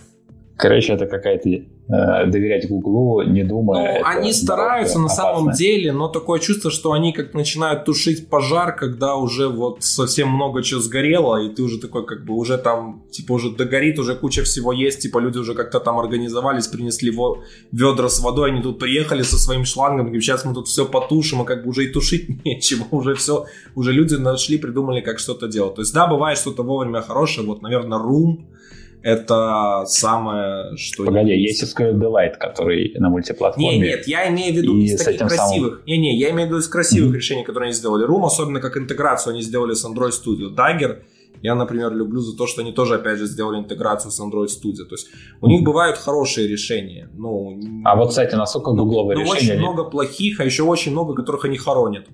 Короче, это какая-то доверять Гуглу, не думая. Ну, они стараются на самом деле, но такое чувство, что они как начинают тушить пожар, когда уже вот совсем много чего сгорело, и ты уже такой как бы уже там, типа уже догорит, уже куча всего есть, типа люди уже как-то там организовались, принесли во- ведра с водой, они тут приехали со своим шлангом, и сейчас мы тут все потушим, а как бы уже и тушить нечего, уже все, уже люди нашли, придумали, как что-то делать. То есть да, бывает что-то вовремя хорошее, вот, наверное, Room, это самое, что... Погоди, есть SQL Delight, который на мультиплатформе. Не, нет, я имею в виду из таких красивых. Самым... Не, не, я имею в виду из красивых mm-hmm. решений, которые они сделали. Room, особенно как интеграцию они сделали с Android Studio. Dagger я, например, люблю за то, что они тоже, опять же, сделали интеграцию с Android Studio. То есть у них бывают хорошие решения. Ну, а вот, кстати, насколько гугловые ну, решения? очень много плохих, а еще очень много, которых они хоронят.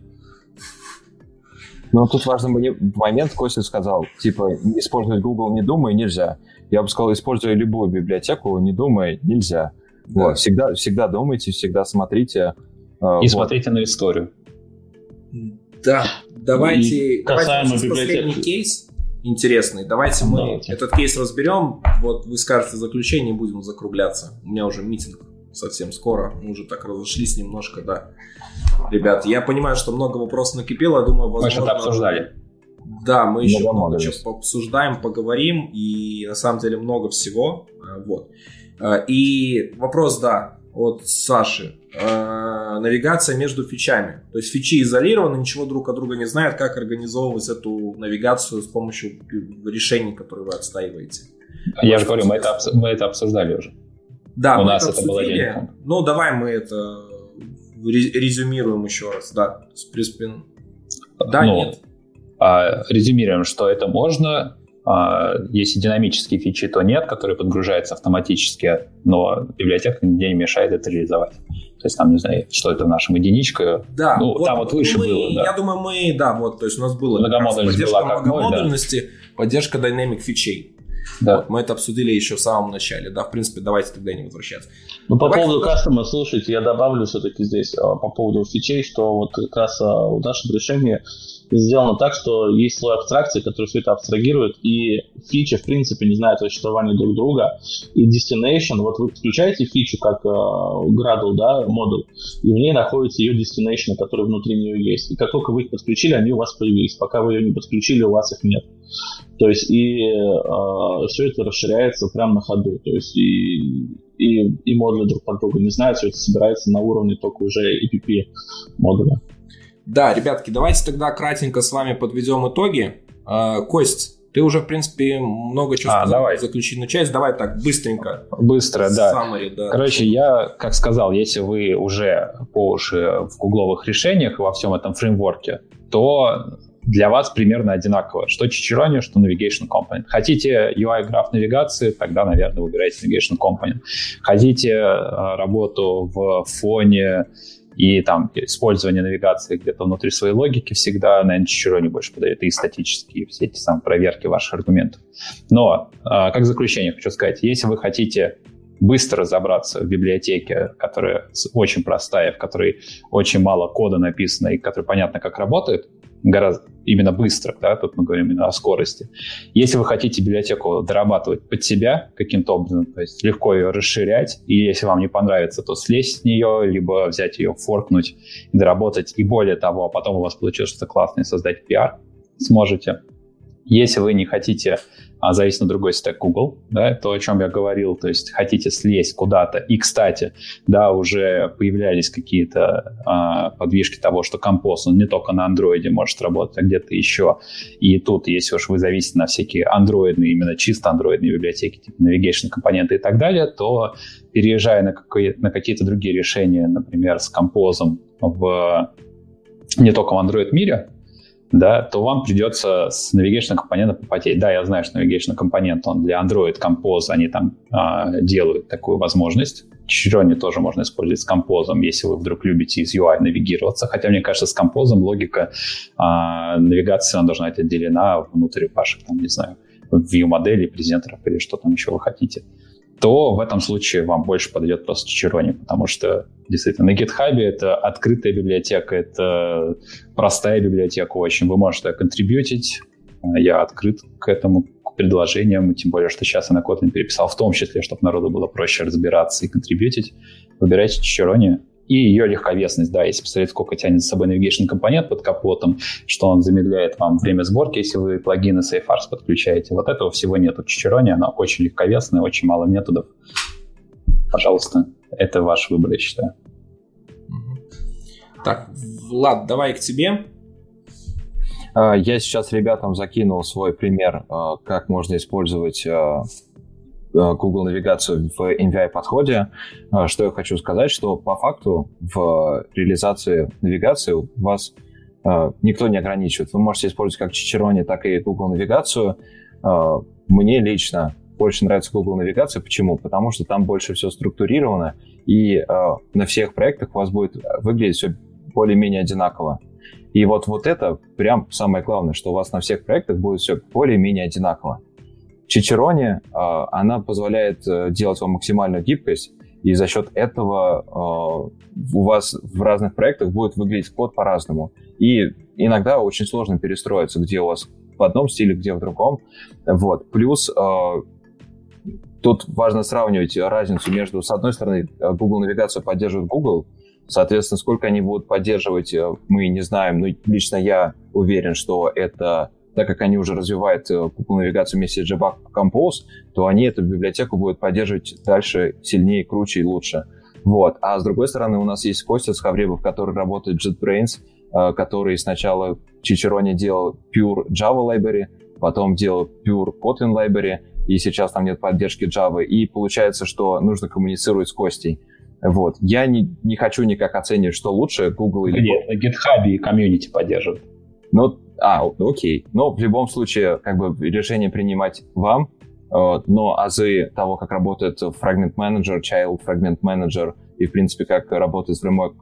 Ну, тут важный момент, Костя сказал, типа, использовать Google не думай, нельзя. Я бы сказал, используя любую библиотеку, не думай, нельзя. Да. Вот. Всегда, всегда думайте, всегда смотрите. Э, И вот. смотрите на историю. Да, давайте, давайте последний кейс интересный. Давайте мы Давайте. этот кейс разберем. Вот вы скажете заключение, будем закругляться. У меня уже митинг совсем скоро. Мы уже так разошлись немножко, да. Ребят, я понимаю, что много вопросов накипело. Я думаю, возможно... Мы что-то обсуждали. Да, мы еще много, чего обсуждаем, поговорим. И на самом деле много всего. Э, вот. Э, и вопрос, да, от Саши. Э, навигация между фичами. То есть фичи изолированы, ничего друг от друга не знают, как организовывать эту навигацию с помощью решений, которые вы отстаиваете. Я же говорю, мы это, мы это обсуждали уже. Да, У нас это, это было день. Ну, давай мы это резюмируем еще раз. Да. Да, ну, нет. А, резюмируем, что это можно, а, если динамические фичи, то нет, которые подгружаются автоматически, но библиотека нигде не мешает это реализовать. То есть там, не знаю, что это в нашем единичка. Да, ну, вот там вот выше мы, было, да. Я думаю, мы, да, вот, то есть у нас было поддержка была как многомодульности, да. поддержка динамик фичей. Да. Вот, мы это обсудили еще в самом начале. Да, в принципе, давайте тогда не возвращаться. Ну, по давайте поводу кастома, слушайте, я добавлю все-таки здесь а, по поводу фичей, что вот как раз в нашем решении сделано так, что есть слой абстракции, который все это абстрагирует, и фичи, в принципе, не знают о существовании друг друга. И destination, вот вы подключаете фичу как э, Gradle, да, модуль, и в ней находится ее destination, который внутри нее есть. И как только вы их подключили, они у вас появились. Пока вы ее не подключили, у вас их нет. То есть и э, все это расширяется прямо на ходу. То есть и, и, и модули друг под друга не знают, все это собирается на уровне только уже EPP модуля. Да, ребятки, давайте тогда кратенько с вами подведем итоги. А, Кость, ты уже, в принципе, много чего а, сказал давай. заключительную часть. Давай так, быстренько. Быстро, да. Summary, да. Короче, я, как сказал, если вы уже по уши в гугловых решениях и во всем этом фреймворке, то для вас примерно одинаково. Что Чичерони, что Navigation Component. Хотите UI граф навигации, тогда, наверное, выбирайте Navigation Component. Хотите э, работу в фоне и там использование навигации где-то внутри своей логики всегда, наверное, чуть-чуть не больше подает, и статические все эти самые проверки ваших аргументов. Но, а, как заключение хочу сказать, если вы хотите быстро разобраться в библиотеке, которая очень простая, в которой очень мало кода написано и которая понятно, как работает, гораздо именно быстро, да, тут мы говорим именно о скорости. Если вы хотите библиотеку дорабатывать под себя каким-то образом, то есть легко ее расширять, и если вам не понравится, то слезть с нее, либо взять ее, форкнуть доработать, и более того, а потом у вас получилось что-то классное, создать пиар, сможете. Если вы не хотите а зависит на другой стек Google, да, то, о чем я говорил, то есть хотите слезть куда-то. И, кстати, да, уже появлялись какие-то а, подвижки того, что компост, он не только на андроиде может работать, а где-то еще. И тут, если уж вы зависите на всякие андроидные, именно чисто андроидные библиотеки, типа navigation компоненты и так далее, то переезжая на, какой, на какие-то другие решения, например, с композом в не только в Android мире, да, то вам придется с navigation компонентом попотеть. Да, я знаю, что navigation компонент, он для Android Compose, они там а, делают такую возможность. Чирони тоже можно использовать с композом, если вы вдруг любите из UI навигироваться. Хотя, мне кажется, с композом логика а, навигации она должна быть отделена внутрь ваших, там, не знаю, view-моделей, презентеров или что там еще вы хотите то в этом случае вам больше подойдет просто Чирони, потому что действительно на GitHub это открытая библиотека, это простая библиотека очень. Вы можете контрибьютить, я открыт к этому к предложениям, тем более, что сейчас я на Kotlin переписал в том числе, чтобы народу было проще разбираться и контрибьютить. Выбирайте Чирони, и ее легковесность, да, если посмотреть, сколько тянет с собой navigation компонент под капотом, что он замедляет вам время сборки, если вы плагины SafeArts подключаете. Вот этого всего нет у Чичерони, она очень легковесная, очень мало методов. Пожалуйста, это ваш выбор, я считаю. Так, Влад, давай к тебе. А, я сейчас ребятам закинул свой пример, а, как можно использовать а, Google навигацию в MVI подходе. Что я хочу сказать, что по факту в реализации навигации у вас никто не ограничивает. Вы можете использовать как Чичерони, так и Google навигацию. Мне лично больше нравится Google навигация. Почему? Потому что там больше все структурировано, и э, на всех проектах у вас будет выглядеть все более-менее одинаково. И вот, вот это прям самое главное, что у вас на всех проектах будет все более-менее одинаково. Чичерони, э, она позволяет э, делать вам максимальную гибкость, и за счет этого э, у вас в разных проектах будет выглядеть код по-разному. И иногда очень сложно перестроиться, где у вас в одном стиле, где в другом. Вот. Плюс Тут важно сравнивать разницу между, с одной стороны, Google навигацию поддерживает Google, соответственно, сколько они будут поддерживать, мы не знаем, но лично я уверен, что это, так как они уже развивают э, Google навигацию вместе с JBug Compose, то они эту библиотеку будут поддерживать дальше сильнее, круче и лучше. Вот. А с другой стороны, у нас есть Костя Схавребов, который работает в JetBrains, э, который сначала Чичероне делал Pure Java Library, потом делал Pure Kotlin Library, и сейчас там нет поддержки Java, и получается, что нужно коммуницировать с Костей. Вот. Я не, не хочу никак оценивать, что лучше, Google или... Нет, на GitHub и комьюнити поддерживают. Ну, а, окей. Но в любом случае, как бы решение принимать вам, э, но азы того, как работает Fragment Manager, Child Fragment Manager и, в принципе, как работает фреймворк,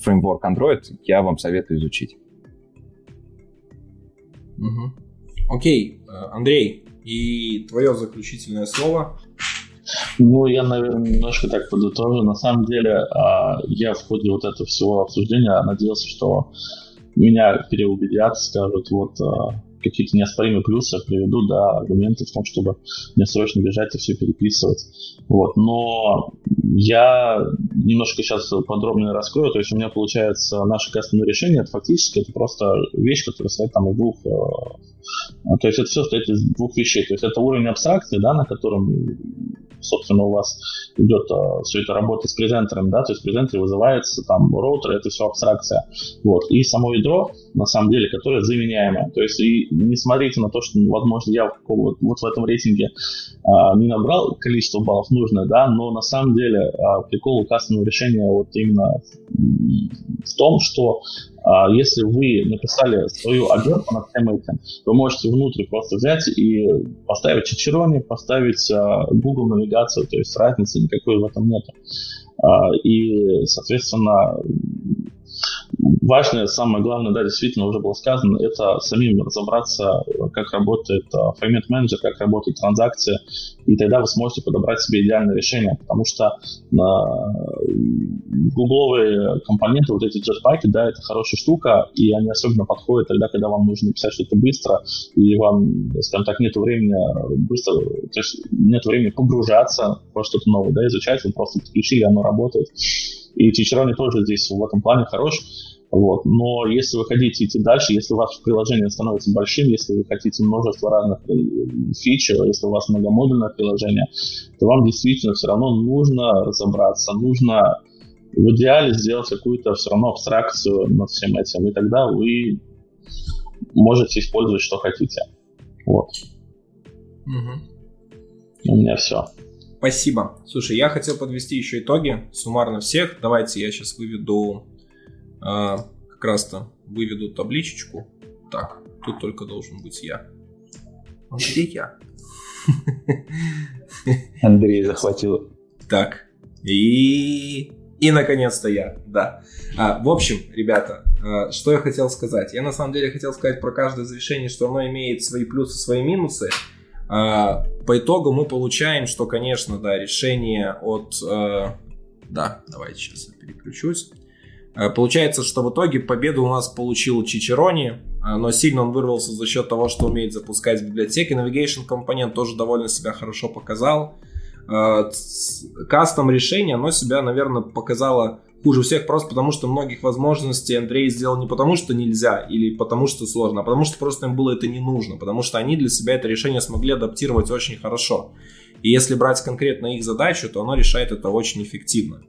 фреймворк Android, я вам советую изучить. Угу. Окей, э, Андрей, и твое заключительное слово. Ну, я, наверное, немножко так подытожу. На самом деле, а, я в ходе вот этого всего обсуждения надеялся, что меня переубедят, скажут, вот а, какие-то неоспоримые плюсы приведу, да, аргументы в том, чтобы мне срочно бежать и все переписывать. Вот. Но я немножко сейчас подробнее раскрою. То есть у меня получается наше кастомное решение, это фактически это просто вещь, которая стоит там из двух а, то есть это все стоит из двух вещей. То есть это уровень абстракции, да, на котором, собственно, у вас идет а, все это работа с презентером, да, то есть презентер вызывается, там, роутер, это все абстракция. Вот. И само ядро, на самом деле, которое заменяемое. То есть и не смотрите на то, что, возможно, я вот, вот в этом рейтинге а, не набрал количество баллов нужное, да, но на самом деле а, прикол кастомного решения вот именно в том, что а если вы написали свою обертку на этим, вы можете внутрь просто взять и поставить чичерони, поставить а, Google навигацию, то есть разницы никакой в этом нет. А, и, соответственно, важное, самое главное, да, действительно уже было сказано, это самим разобраться, как работает Fragment а, Manager, как работают транзакции, и тогда вы сможете подобрать себе идеальное решение, потому что на гугловые компоненты, вот эти jetpack, да, это хорошая штука, и они особенно подходят тогда, когда вам нужно написать что-то быстро, и вам, скажем так, нет времени быстро, то есть нет времени погружаться во что-то новое, да, изучать, вы просто подключили, оно работает. И Чичерони тоже здесь в этом плане хорош. Вот. Но если вы хотите идти дальше, если ваше приложение становится большим, если вы хотите множество разных э, фич, если у вас многомодульное приложение, то вам действительно все равно нужно разобраться, нужно в идеале сделать какую-то все равно абстракцию над всем этим, и тогда вы можете использовать, что хотите. Вот. Угу. У меня все. Спасибо. Слушай, я хотел подвести еще итоги суммарно всех. Давайте я сейчас выведу как раз-то выведу табличечку. Так, тут только должен быть я. А где я? Андрей захватил. Так, и... И, наконец-то, я, да. А, в общем, ребята, а, что я хотел сказать? Я, на самом деле, хотел сказать про каждое из решений, что оно имеет свои плюсы, свои минусы. А, по итогу мы получаем, что, конечно, да, решение от... Э, да, давайте сейчас я переключусь. Э, получается, что в итоге победу у нас получил Чичерони, э, но сильно он вырвался за счет того, что умеет запускать библиотеки. Navigation компонент тоже довольно себя хорошо показал. Кастом решение, оно себя, наверное, показало хуже всех просто потому, что многих возможностей Андрей сделал не потому, что нельзя или потому, что сложно, а потому, что просто им было это не нужно, потому что они для себя это решение смогли адаптировать очень хорошо. И если брать конкретно их задачу, то оно решает это очень эффективно.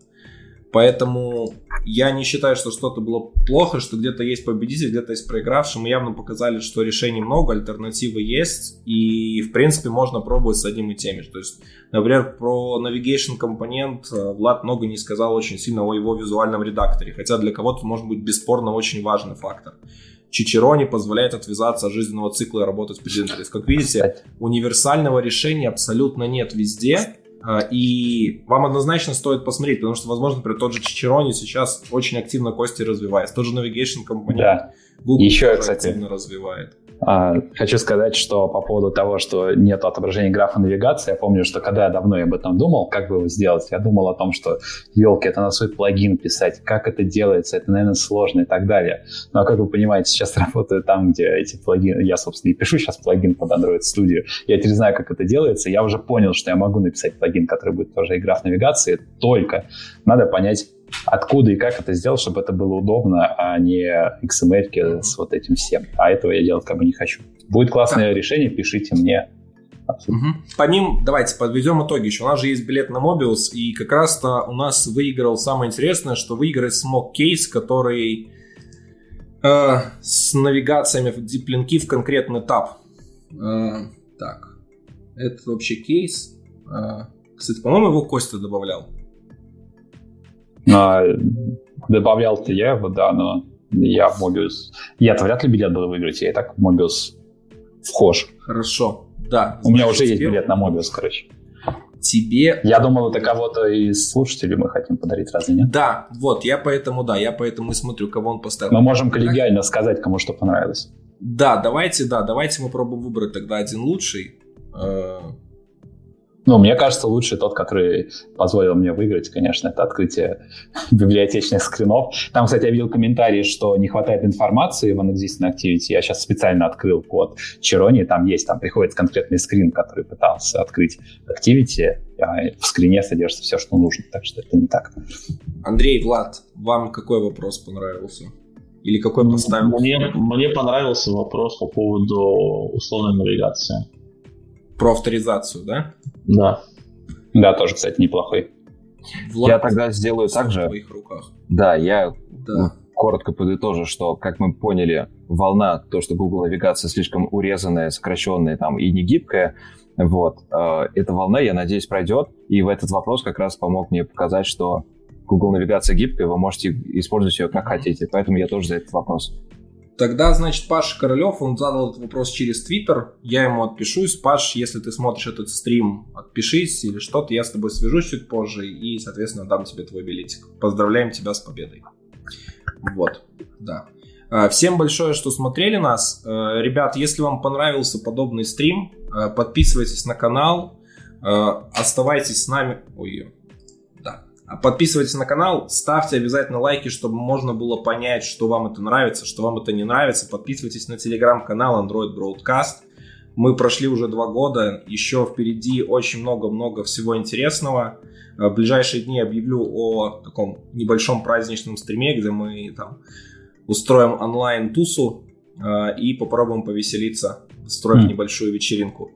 Поэтому я не считаю, что что-то было плохо, что где-то есть победитель, где-то есть проигравший. Мы явно показали, что решений много, альтернативы есть, и, в принципе, можно пробовать с одним и теми же. То есть, например, про navigation компонент э, Влад много не сказал очень сильно о его визуальном редакторе, хотя для кого-то может быть бесспорно очень важный фактор. Чичерони позволяет отвязаться от жизненного цикла и работать интерфейсе. Как видите, универсального решения абсолютно нет везде. А, и вам однозначно стоит посмотреть, потому что, возможно, например, тот же Чичерони сейчас очень активно кости развивается. Тот же Navigation компонент да. Google Еще, кстати, активно развивает. А, хочу сказать, что по поводу того, что нет отображения графа навигации, я помню, что когда я давно об этом думал, как бы его сделать, я думал о том, что, елки, это на свой плагин писать, как это делается, это, наверное, сложно и так далее. Но, как вы понимаете, сейчас работаю там, где эти плагины, я, собственно, и пишу сейчас плагин под Android Studio, я теперь знаю, как это делается, я уже понял, что я могу написать плагин, который будет тоже и граф навигации, только надо понять, откуда и как это сделать, чтобы это было удобно, а не XML с вот этим всем. А этого я делать как бы не хочу. Будет классное так. решение, пишите мне. Угу. По ним давайте подведем итоги еще. У нас же есть билет на Mobius, и как раз-то у нас выиграл самое интересное, что выиграть смог кейс, который э, с навигациями в диплинки в конкретный этап. Э, так, это вообще кейс. Э, кстати, по-моему, его Костя добавлял. А, добавлял-то я его, да, но я в Mobius... Я-то вряд ли билет буду выиграть, я и так в Mobius вхож. Хорошо, да. У меня уже есть билет на Mobius, короче. Тебе... Я думал, это кого-то из слушателей мы хотим подарить, разве нет? Да, вот, я поэтому, да, я поэтому и смотрю, кого он поставил. Мы можем коллегиально сказать, кому что понравилось. Да, давайте, да, давайте мы пробуем выбрать тогда один лучший. Ну, мне кажется, лучший тот, который позволил мне выиграть, конечно, это открытие библиотечных скринов. Там, кстати, я видел комментарии, что не хватает информации в Unexisting Activity. Я сейчас специально открыл код Чирони, там есть, там приходит конкретный скрин, который пытался открыть Activity, а в скрине содержится все, что нужно, так что это не так. Андрей, Влад, вам какой вопрос понравился? Или какой поставил? Мне, мне понравился вопрос по поводу условной навигации. Про авторизацию, да? Да. Да, тоже, кстати, неплохой. Влад, я тогда сделаю так же. В твоих руках. Да, я да. коротко подытожу, что, как мы поняли, волна, то, что Google навигация слишком урезанная, сокращенная там и не гибкая, вот, э, эта волна, я надеюсь, пройдет, и в этот вопрос как раз помог мне показать, что Google навигация гибкая, вы можете использовать ее как хотите, поэтому я тоже за этот вопрос. Тогда, значит, Паша Королев, он задал этот вопрос через Твиттер. Я ему отпишусь. Паш, если ты смотришь этот стрим, отпишись или что-то, я с тобой свяжусь чуть позже и, соответственно, дам тебе твой билетик. Поздравляем тебя с победой. Вот, да. А, всем большое, что смотрели нас. Э, ребят, если вам понравился подобный стрим, э, подписывайтесь на канал, оставайтесь с нами. Ой, Подписывайтесь на канал, ставьте обязательно лайки, чтобы можно было понять, что вам это нравится, что вам это не нравится. Подписывайтесь на телеграм-канал Android Broadcast. Мы прошли уже два года, еще впереди очень много-много всего интересного. В ближайшие дни объявлю о таком небольшом праздничном стриме, где мы там устроим онлайн-тусу э, и попробуем повеселиться, устроив mm. небольшую вечеринку.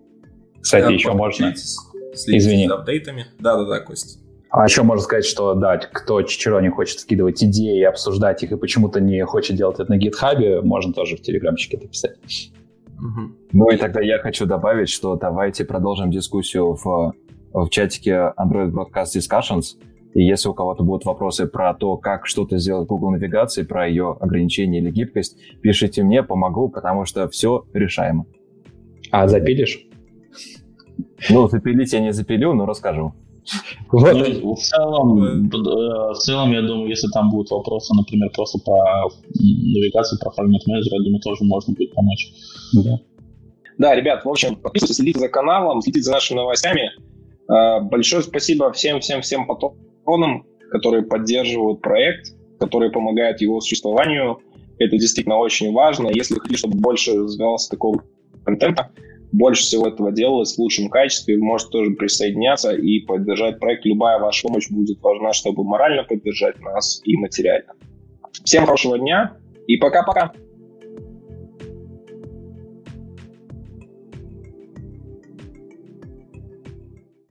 Кстати, да, еще можно... Следите Извини. за апдейтами. Да-да-да, Костя. А еще можно сказать, что да, кто Чичеро не хочет скидывать идеи, обсуждать их и почему-то не хочет делать это на гитхабе, можно тоже в телеграмчике это писать. Угу. Ну и тогда я хочу добавить, что давайте продолжим дискуссию в, в чатике Android Broadcast Discussions. И если у кого-то будут вопросы про то, как что-то сделать в Google навигации, про ее ограничения или гибкость, пишите мне, помогу, потому что все решаемо. А запилишь? Ну, запилить я не запилю, но расскажу. Вот. Ну, в, целом, э, в целом, я думаю, если там будут вопросы, например, просто по навигации, про формат менеджера, я думаю, тоже можно будет помочь. Да. Да, ребят, в общем, подписывайтесь, следите за каналом, следите за нашими новостями. Э, большое спасибо всем-всем-всем патронам, которые поддерживают проект, которые помогают его существованию. Это действительно очень важно. Если хотите, чтобы больше развивалось такого контента, больше всего этого делалось в лучшем качестве. Вы можете тоже присоединяться и поддержать проект. Любая ваша помощь будет важна, чтобы морально поддержать нас и материально. Всем хорошего дня и пока-пока.